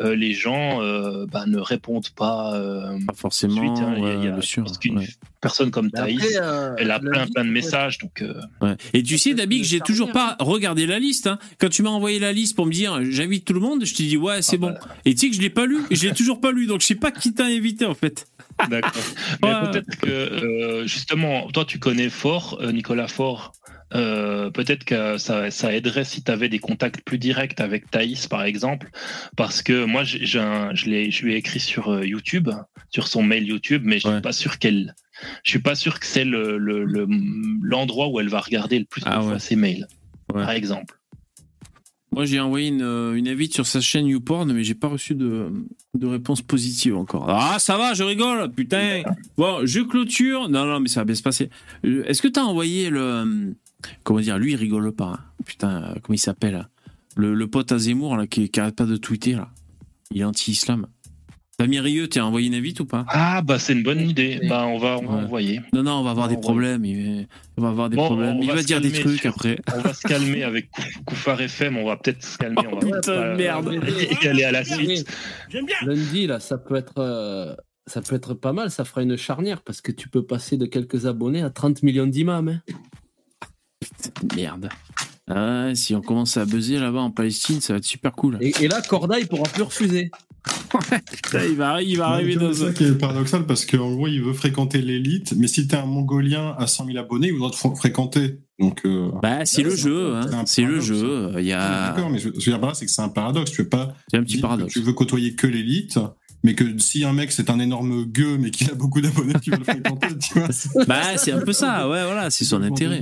euh, les gens euh, bah, ne répondent pas. euh, Pas forcément, suite, hein. Il y a- ouais, il y a- bien sûr, parce qu'une ouais. personne comme après, Thaïs, euh, elle a plein vie, plein de messages. Donc euh, Ouais. Et tu sais, Dabi, que j'ai toujours pas regardé la liste. hein. Quand tu m'as envoyé la liste pour me dire j'invite tout le monde, je t'ai dit ouais, Ah c'est bah. bon. Et tu sais que je l'ai pas lu, je l'ai toujours pas lu, donc je sais pas qui t'a invité en fait. D'accord. Mais Ouais. peut-être que euh, justement, toi tu connais Fort, euh, Nicolas Fort. Euh, peut-être que ça, ça aiderait si tu avais des contacts plus directs avec Thaïs, par exemple, parce que moi, j'ai je, l'ai- je lui ai écrit sur euh, YouTube, sur son mail YouTube, mais je suis pas sûr qu'elle, je suis pas sûr que c'est le- le- le- l'endroit où elle va regarder le plus de Ah fois ses mails, par exemple. Moi, j'ai envoyé une, euh, une invite sur sa chaîne YouPorn, mais j'ai pas reçu de, de réponse positive encore. Ah, ça va, je rigole, putain. Bon, je clôture. Non, non, mais ça va bien se passer. Est-ce que t'as envoyé le. Comment dire Lui, il rigole pas. hein. Putain, euh, comment il s'appelle le, le pote à Zemmour, là, qui, qui arrête pas de tweeter, là. Il est anti-islam. Damien Rieu, t'as envoyé une invite ou pas? Ah, bah c'est une bonne idée. Bah, on va, on va Ouais. envoyer. Non, non, on va avoir des problèmes. Il on va avoir des Bon, problèmes. on Il va, se dire des calmer trucs sur- après. On va se calmer avec Kouf- Koufar FM. On va peut-être se calmer. on va putain pas- de merde. Et aller à la suite. Lundi, là, ça peut être. euh, Ça peut être pas mal, ça fera une charnière parce que tu peux passer de quelques abonnés à 30 millions d'imams. hein. Merde. Ah, ouais, si on commence à buzzer là-bas en Palestine, ça va être super cool. Et, et là, Corda, il pourra plus refuser. Putain, il va, il va arriver dans C'est un. ça qui est paradoxal parce qu'en gros, il veut fréquenter l'élite, mais si t'es un Mongolien à 100 000 abonnés, il voudra te fr- fréquenter. Donc, euh, Bah, c'est le jeu, c'est hein. c'est le jeu. Il y a. D'accord, mais je, je veux dire c'est que c'est un paradoxe. Tu veux pas. C'est un petit paradoxe. Tu veux côtoyer que l'élite, mais que si un mec c'est un énorme gueux, mais qu'il a beaucoup d'abonnés, tu veux le fréquenter, tu vois. Bah, c'est un peu ça, ouais, voilà, c'est son intérêt.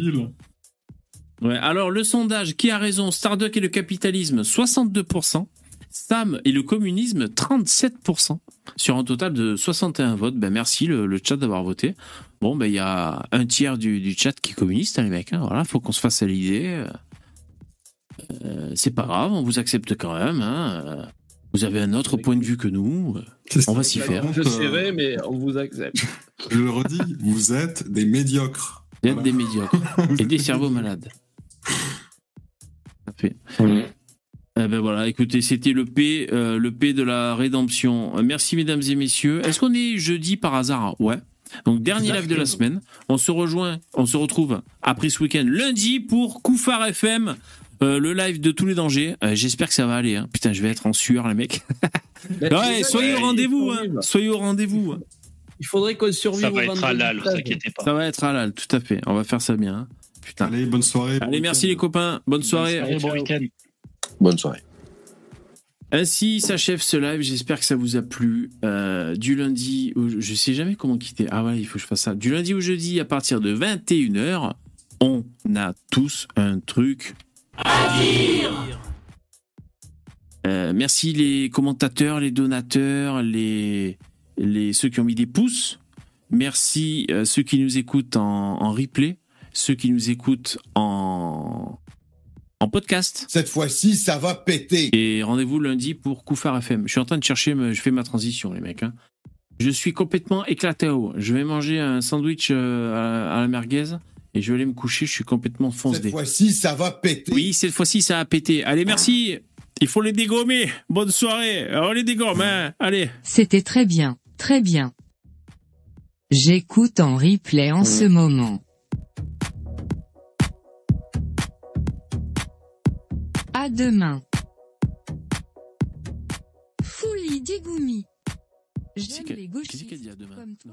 Ouais, alors le sondage, qui a raison? Starduck et le capitalisme, 62%. Sam et le communisme, 37%. Sur un total de 61 votes. Ben merci le, le chat d'avoir voté. Bon, ben il y a un tiers du, du chat qui est communiste, hein, les mecs. Hein, voilà, faut qu'on se fasse à l'idée. Euh, c'est pas grave, on vous accepte quand même. Hein. Vous avez un autre point de vue que nous. On va s'y faire. Je serai, mais on vous accepte. Je le redis, vous êtes des médiocres. Vous êtes des médiocres et des cerveaux malades. Ça fait. Eh ben voilà, écoutez, c'était le P, euh, le P de la rédemption. Merci mesdames et messieurs. Est-ce qu'on est jeudi par hasard? Ouais. Donc dernier live de la semaine. On se rejoint, on se retrouve après ce week-end lundi pour Koufar FM, euh, le live de tous les dangers. Euh, J'espère que ça va aller. hein. Putain, je vais être en sueur les mecs. ouais, soyez au rendez-vous. hein. Soyez au rendez-vous. Il faudrait qu'on survive Ça va au être halal, vous 13. inquiétez pas. Ça va être halal, tout à fait. On va faire ça bien. hein. Putain. Allez, bonne soirée. Allez, merci les copains. Bonne soirée. soirée, bon week-end. Bonne soirée. Ainsi s'achève ce live. J'espère que ça vous a plu. Euh, du lundi, au, je sais jamais comment quitter. Ah ouais, il faut que je fasse ça. Du lundi au jeudi, à partir de 21h, on a tous un truc à dire. Euh, merci les commentateurs, les donateurs, les, les ceux qui ont mis des pouces. Merci euh, ceux qui nous écoutent en, en replay, ceux qui nous écoutent en en podcast. Cette fois-ci, ça va péter. Et rendez-vous lundi pour Koufar FM. Je suis en train de chercher, je fais ma transition, les mecs. hein. Je suis complètement éclaté à haut. Je vais manger un sandwich euh, à, la merguez et je vais aller me coucher. Je suis complètement Cette foncé. fois-ci, ça va péter. Oui, cette fois-ci, ça a pété. Allez, merci. Il faut les dégommer. Bonne soirée. On les dégomme, hein. Allez. C'était très bien, très bien. J'écoute en replay en ce moment. À demain. Fouli Digoumi. J'aime les gauchistes comme toi.